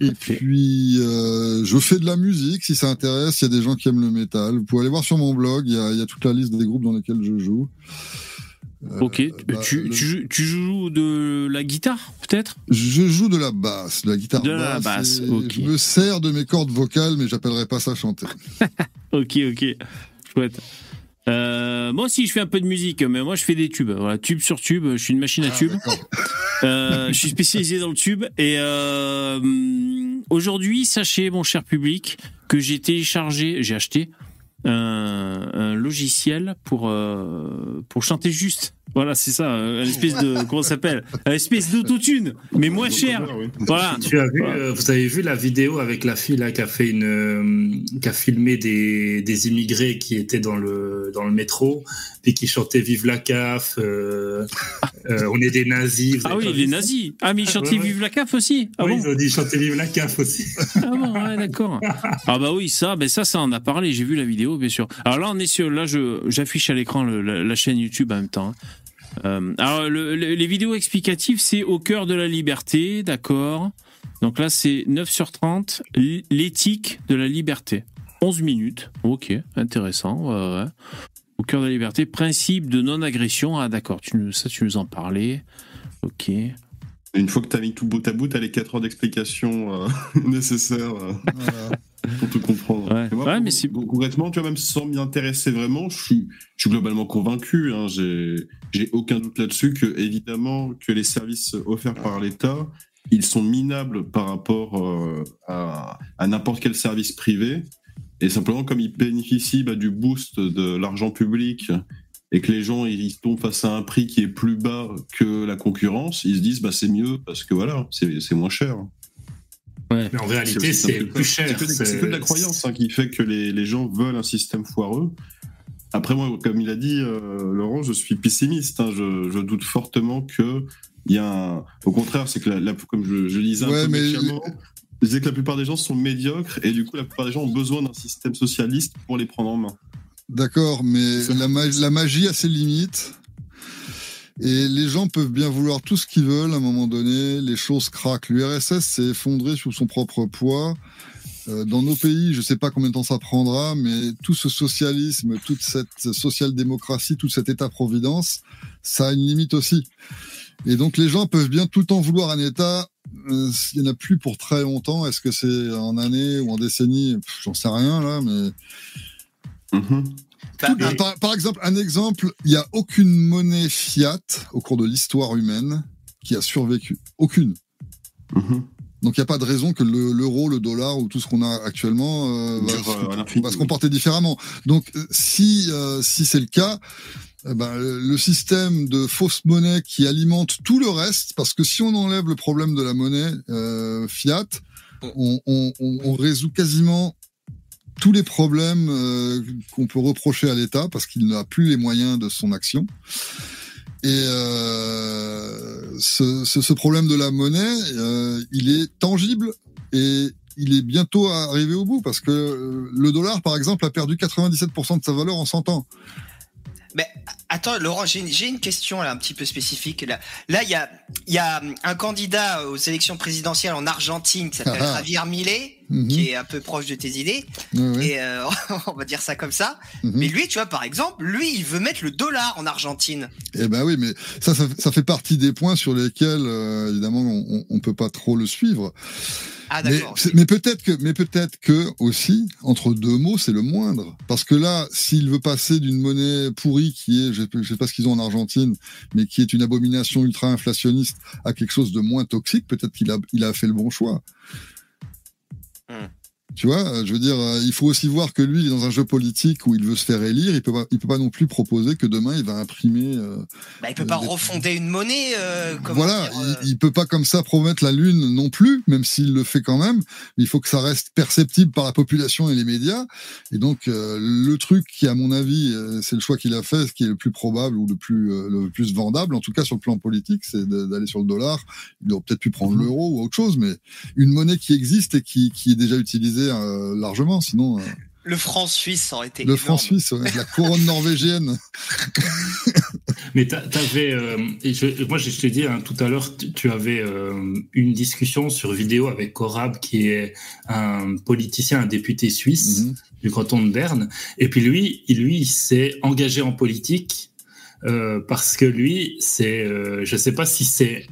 Et puis euh, je fais de la musique si ça intéresse. Il y a des gens qui aiment le métal. Vous pouvez aller voir sur mon blog. Il y a, il y a toute la liste des groupes dans lesquels je joue. Euh, Ok. bah, tu, le- tu, joues- tu joues de la guitare, peut-être? Je joue de la basse, de la guitare De la basse. basse, et ok. Je me sers de mes cordes vocales, mais j'appellerai pas ça chanter. Ok, ok. Chouette. Euh, moi aussi, je fais un peu de musique, mais moi, je fais des tubes. Voilà, tube sur tube. Je suis une machine à Ah, tubes. Euh, je suis spécialisé dans le tube. Et euh, aujourd'hui, sachez, mon cher public, que j'ai téléchargé, j'ai acheté un, un logiciel pour euh, pour chanter juste. Voilà, c'est ça, une espèce de comment ça s'appelle, une espèce d'autotune, mais moins cher. Voilà. Tu as vu, Voilà. euh, vous avez vu la vidéo avec la fille là qui a fait une, euh, qui a filmé des, des immigrés qui étaient dans le dans le métro et qui chantaient Vive la CAF, euh, euh, on est des nazis. Ah oui, les nazis. Ah, mais ils chantaient ouais, ouais. Vive la CAF aussi. Ah oui, bon ils ont dit chanter Vive la CAF aussi. Ah bon, ouais, d'accord. Ah bah oui, ça, ben ça, ça en a parlé. J'ai vu la vidéo, bien sûr. Alors là, on est sur, là, je, j'affiche à l'écran la chaîne YouTube en même temps. hein. Euh, alors le- le- les vidéos explicatives, c'est au cœur de la liberté, d'accord. Donc là, c'est 9 sur 30, l- l'éthique de la liberté. 11 minutes, ok, intéressant. Au cœur de la liberté, principe de non-agression. Ah d'accord, ça, tu nous en parlais. Ok. Une fois que tu as mis tout bout à bout, tu as les 4 heures d'explication euh, nécessaires euh, Voilà. pour tout comprendre. Ouais. Moi, mais concrètement, tu vois, même sans m'y intéresser vraiment, je suis, je suis globalement convaincu. Hein, j'ai, j'ai aucun doute là-dessus que, évidemment, que les services offerts par l'État, ils sont minables par rapport euh, à, à n'importe quel service privé. Et simplement, comme ils bénéficient bah, du boost de l'argent public et que les gens ils tombent face à un prix qui est plus bas que la concurrence, ils se disent bah c'est mieux parce que voilà, c'est c'est moins cher. Mais en réalité, c'est plus cher. C'est que, de la croyance hein, qui fait que les, les gens veulent un système foireux. Après, moi, comme il a dit euh, Laurent, je suis pessimiste. hein. je, je doute fortement que il y a un... Au contraire, c'est que, la, la- comme je, je lisais un Ouais, peu mais- méchamment, je disais que la plupart des gens sont médiocres et du coup, la plupart des gens ont besoin d'un système socialiste pour les prendre en main. D'accord, mais la, ma- la magie a ses limites. Et les gens peuvent bien vouloir tout ce qu'ils veulent à un moment donné, les choses craquent. L'URSS s'est effondré sous son propre poids. euh, dans nos pays, je sais pas combien de temps ça prendra, mais tout ce socialisme, toute cette social-démocratie, tout cet État-providence, ça a une limite aussi. Et donc les gens peuvent bien tout le temps vouloir un État. euh, Il y en a plus pour très longtemps. Est-ce que c'est en année ou en décennie Pff, J'en sais rien là, mais Mais- par, par exemple, un exemple, il n'y a aucune monnaie fiat au cours de l'histoire humaine qui a survécu. Aucune. Mhm. Donc il n'y a pas de raison que le- l'euro, le, dollar ou tout ce qu'on a actuellement euh, va, euh, va se comporter différemment. Donc euh, si euh, si c'est le cas, eh ben, le le système de fausse monnaie qui alimente tout le reste, parce que si on enlève le problème de la monnaie euh, fiat, on, on, on, on résout quasiment tous les problèmes euh, qu'on peut reprocher à l'État parce qu'il n'a plus les moyens de son action. Et euh, ce, problème de la monnaie, euh, il est tangible et il est bientôt arrivé au bout parce que le dollar, par exemple, a perdu 97% de sa valeur en 100 ans. Mais attends, Laurent, j'ai une, question là, un petit peu spécifique. Là, là, il y a, y a un candidat aux élections présidentielles en Argentine qui s'appelle Ah ah. Javier Milei, Mhm. qui est un peu proche de tes idées, et euh, on va dire ça comme ça. Mhm. Mais lui, tu vois, par exemple, lui, il veut mettre le dollar en Argentine. Eh ben oui, mais ça, ça, ça fait partie des points sur lesquels, euh, évidemment, on, on- on peut pas trop le suivre. Ah Mais, d'accord. c'est- mais peut-être que, mais peut-être que aussi, entre deux mots, c'est le moindre. Parce que là, s'il veut passer d'une monnaie pourrie qui est, je, je sais pas ce qu'ils ont en Argentine, mais qui est une abomination ultra inflationniste, à quelque chose de moins toxique, peut-être qu'il a, il a fait le bon choix. Hmm. Tu vois, euh, je veux dire, euh, il faut aussi voir que lui, il est dans un jeu politique où il veut se faire élire. Il peut pas, il peut pas non plus proposer que demain il va imprimer. euh, Bah, il peut pas des- refonder une monnaie. Euh, voilà, dire, euh, il, il peut pas comme ça promettre la lune non plus, même s'il le fait quand même. Il faut que ça reste perceptible par la population et les médias. Et donc euh, le truc qui, à mon avis, euh, c'est le choix qu'il a fait, ce qui est le plus probable ou le plus euh, le plus vendable, en tout cas sur le plan politique, c'est d'aller sur le dollar. Il aurait peut-être pu prendre Mhm. l'euro ou autre chose, mais une monnaie qui existe et qui, qui est déjà utilisée euh, largement. Sinon, euh, Le franc suisse aurait été. le énorme. franc suisse, ouais, la couronne norvégienne. Mais t'a- t'avais, euh, je, moi je t'ai dit hein, tout à l'heure, tu, tu avais euh, une discussion sur vidéo avec Corab, qui est un politicien, un député suisse Mhm. du canton de Berne, et puis lui, il, lui, il s'est engagé en politique euh, parce que lui, c'est, euh, je sais pas si c'est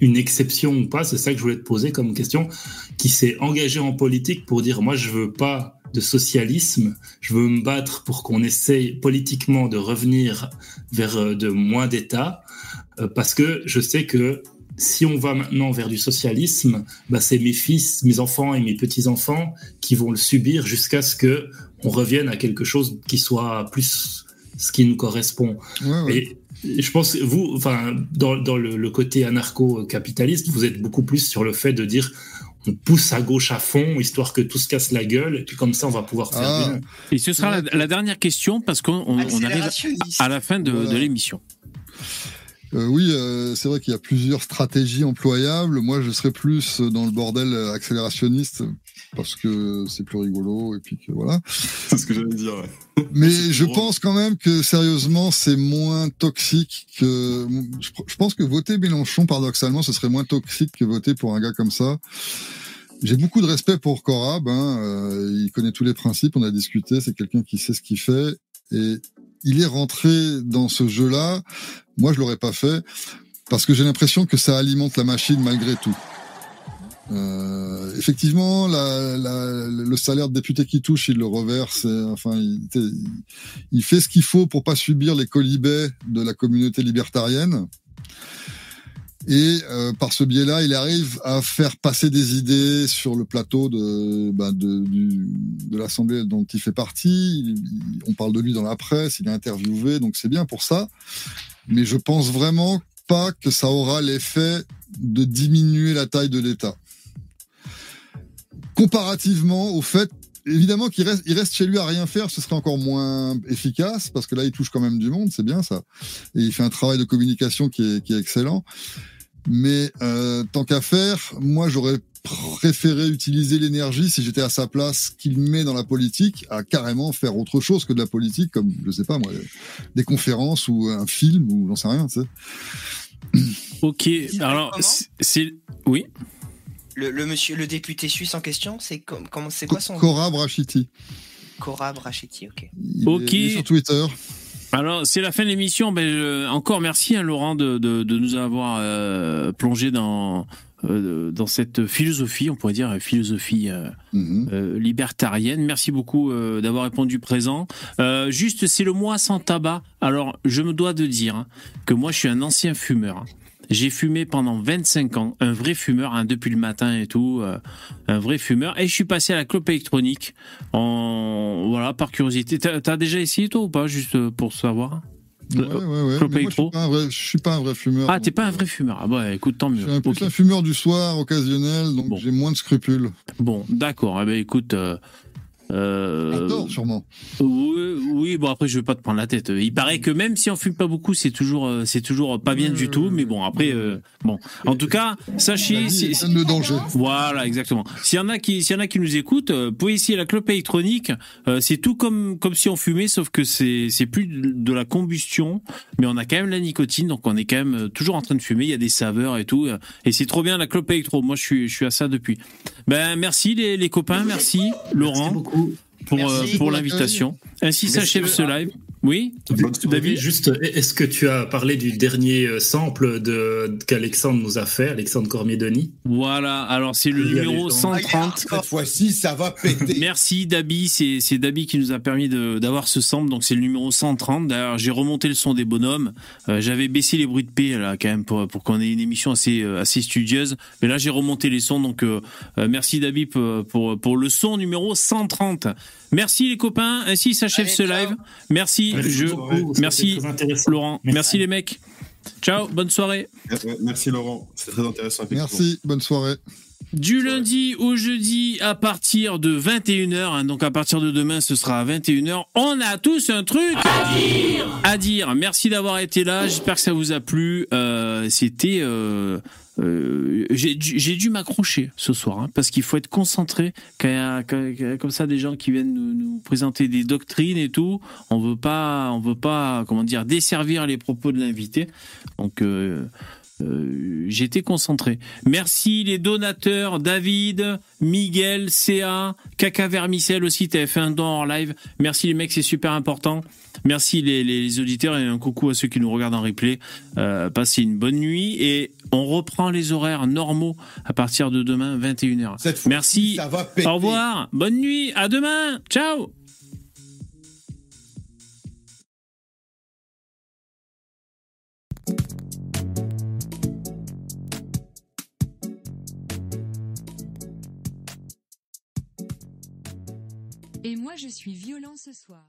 une exception ou pas, c'est ça que je voulais te poser comme question, qui s'est engagé en politique pour dire moi je veux pas de socialisme, je veux me battre pour qu'on essaye politiquement de revenir vers euh, de moins d'État, euh, parce que je sais que si on va maintenant vers du socialisme, bah, c'est mes fils, mes enfants et mes petits-enfants qui vont le subir jusqu'à ce que on revienne à quelque chose qui soit plus ce qui nous correspond. Ouais, ouais. Et je pense que vous, enfin, dans, dans le, le côté anarcho-capitaliste, vous êtes beaucoup plus sur le fait de dire on pousse à gauche à fond, histoire que tout se casse la gueule, et puis comme ça, on va pouvoir faire Ah. bien. Et ce sera la, la dernière question parce qu'on on- on arrive à la fin de l'émission. Euh, oui, euh, c'est vrai qu'il y a plusieurs stratégies employables. Moi, je serais plus dans le bordel accélérationniste parce que c'est plus rigolo et puis que voilà. C'est ce que j'allais dire. ouais. Mais je drôle. pense quand même que sérieusement, c'est moins toxique que. Je je pense que voter Mélenchon, paradoxalement, ce serait moins toxique que voter pour un gars comme ça. J'ai beaucoup de respect pour Corab. Hein. euh, il connaît tous les principes. On a discuté. C'est quelqu'un qui sait ce qu'il fait et il est rentré dans ce jeu-là. Moi, je l'aurais pas fait parce que j'ai l'impression que ça alimente la machine malgré tout. Euh, effectivement, le salaire de député qui touche, il le reverse. et, enfin, il, fait ce qu'il faut pour pas subir les colibets de la communauté libertarienne. Et euh, par ce biais-là, il arrive à faire passer des idées sur le plateau de, bah, de, l'Assemblée dont il fait partie. On parle de lui dans la presse, il est interviewé, donc c'est bien pour ça. Mais je pense vraiment pas que ça aura l'effet de diminuer la taille de l'État. Comparativement au fait, évidemment qu'il reste, il reste chez lui à rien faire, ce serait encore moins efficace parce que là, il touche quand même du monde, c'est bien ça. Et il fait un travail de communication qui est, excellent. Mais euh, tant qu'à faire, moi, j'aurais préféré utiliser l'énergie si j'étais à sa place qu'il met dans la politique à carrément faire autre chose que de la politique, comme je sais pas moi, des conférences ou un film ou j'en sais rien. Tu sais. Ok, alors c'est- oui. Le, le monsieur, le député suisse en question, c'est com- comment, c'est quoi son Cora Brachiti. Cora Brachetti, ok. Il est- Ok. il est sur Twitter. Alors, c'est la fin de l'émission. Ben, je- encore merci, hein, Laurent, de, de, de nous avoir euh, plongé dans, euh, dans cette philosophie, on pourrait dire philosophie euh, Mhm. euh, libertarienne. Merci beaucoup euh, d'avoir répondu présent. Euh, juste, c'est le mois sans tabac. Alors, je me dois de dire hein, que moi, je suis un ancien fumeur. hein. J'ai fumé pendant 25 ans, un vrai fumeur, hein, depuis le matin et tout, euh, un vrai fumeur. Et je suis passé à la clope électronique, en voilà, par curiosité. T'as as déjà essayé toi ou pas, juste euh, pour savoir? Ouais, ouais, ouais. Moi, je électro. suis pas un vrai- je suis pas un vrai fumeur. Ah, t'es pas un euh, vrai fumeur. Ah bah écoute, tant Je mieux. suis un, plus Ok. un fumeur du soir, occasionnel, donc Bon. j'ai moins de scrupules. Bon, d'accord. Eh ben écoute. Euh, euh, sûrement. Oui, oui, bon après je vais pas te prendre la tête. Il paraît que même si on fume pas beaucoup, c'est toujours euh, c'est toujours pas bien du tout. Mais bon après euh, bon, en tout cas sachez si- de danger. voilà exactement. S'il y en a qui s'il y en a qui nous écoutent, euh, vous pouvez essayer la clope électronique. Euh, c'est tout comme comme si on fumait, sauf que c'est c'est plus de la combustion, mais on a quand même la nicotine, donc on est quand même toujours en train de fumer. Il y a des saveurs et tout, et c'est trop bien la clope électro. Moi je suis je suis à ça depuis. Ben merci les, les copains, merci Laurent Merci pour, euh, pour l'invitation. Ainsi s'achève ce live. Oui David Juste, est-ce que tu as parlé du dernier euh, sample de qu'Alexandre nous a fait, Alexandre Cormier-Denis? Voilà, alors c'est le Il y a numéro les gens. 130. Cette fois-ci, ça va péter. Merci Dabi, c'est c'est Dabi qui nous a permis de- d'avoir ce sample, donc c'est le numéro 130. D'ailleurs, j'ai remonté le son des bonhommes. Euh, J'avais baissé les bruits de paix là quand même pour, pour qu'on ait une émission assez euh, assez studieuse. Mais là, j'ai remonté les sons, donc euh, merci Dabi pour, pour pour le son numéro 130. Merci les copains, ainsi s'achève ce ciao. live. Merci, je merci très intéressant. Laurent, merci. Merci. les mecs. Ciao, bonne soirée. Euh, euh, Merci Laurent, c'est très intéressant. Merci, bonne soirée. Du lundi au jeudi à partir de 21h, donc à partir de demain ce sera à 21h, on a tous un truc à dire. Merci d'avoir été là, j'espère que ça vous a plu. Euh, C'était... euh, euh, j'ai dû m'accrocher ce soir hein, parce qu'il faut être concentré quand il y a, comme ça des gens qui viennent nous, présenter des doctrines et tout on veut pas on veut pas comment dire desservir les propos de l'invité donc euh, euh, j'étais concentré. Merci les donateurs, David, Miguel, CA, Caca Vermicelle aussi, t'avais fait un don en live. Merci les mecs, c'est super important. Merci les, auditeurs et un coucou à ceux qui nous regardent en replay. Passez une bonne nuit et on reprend les horaires normaux à partir de demain 21h. Cette fois-ci, Merci. ça va péter. Au revoir, bonne nuit, à demain, ciao Et moi je suis violent ce soir.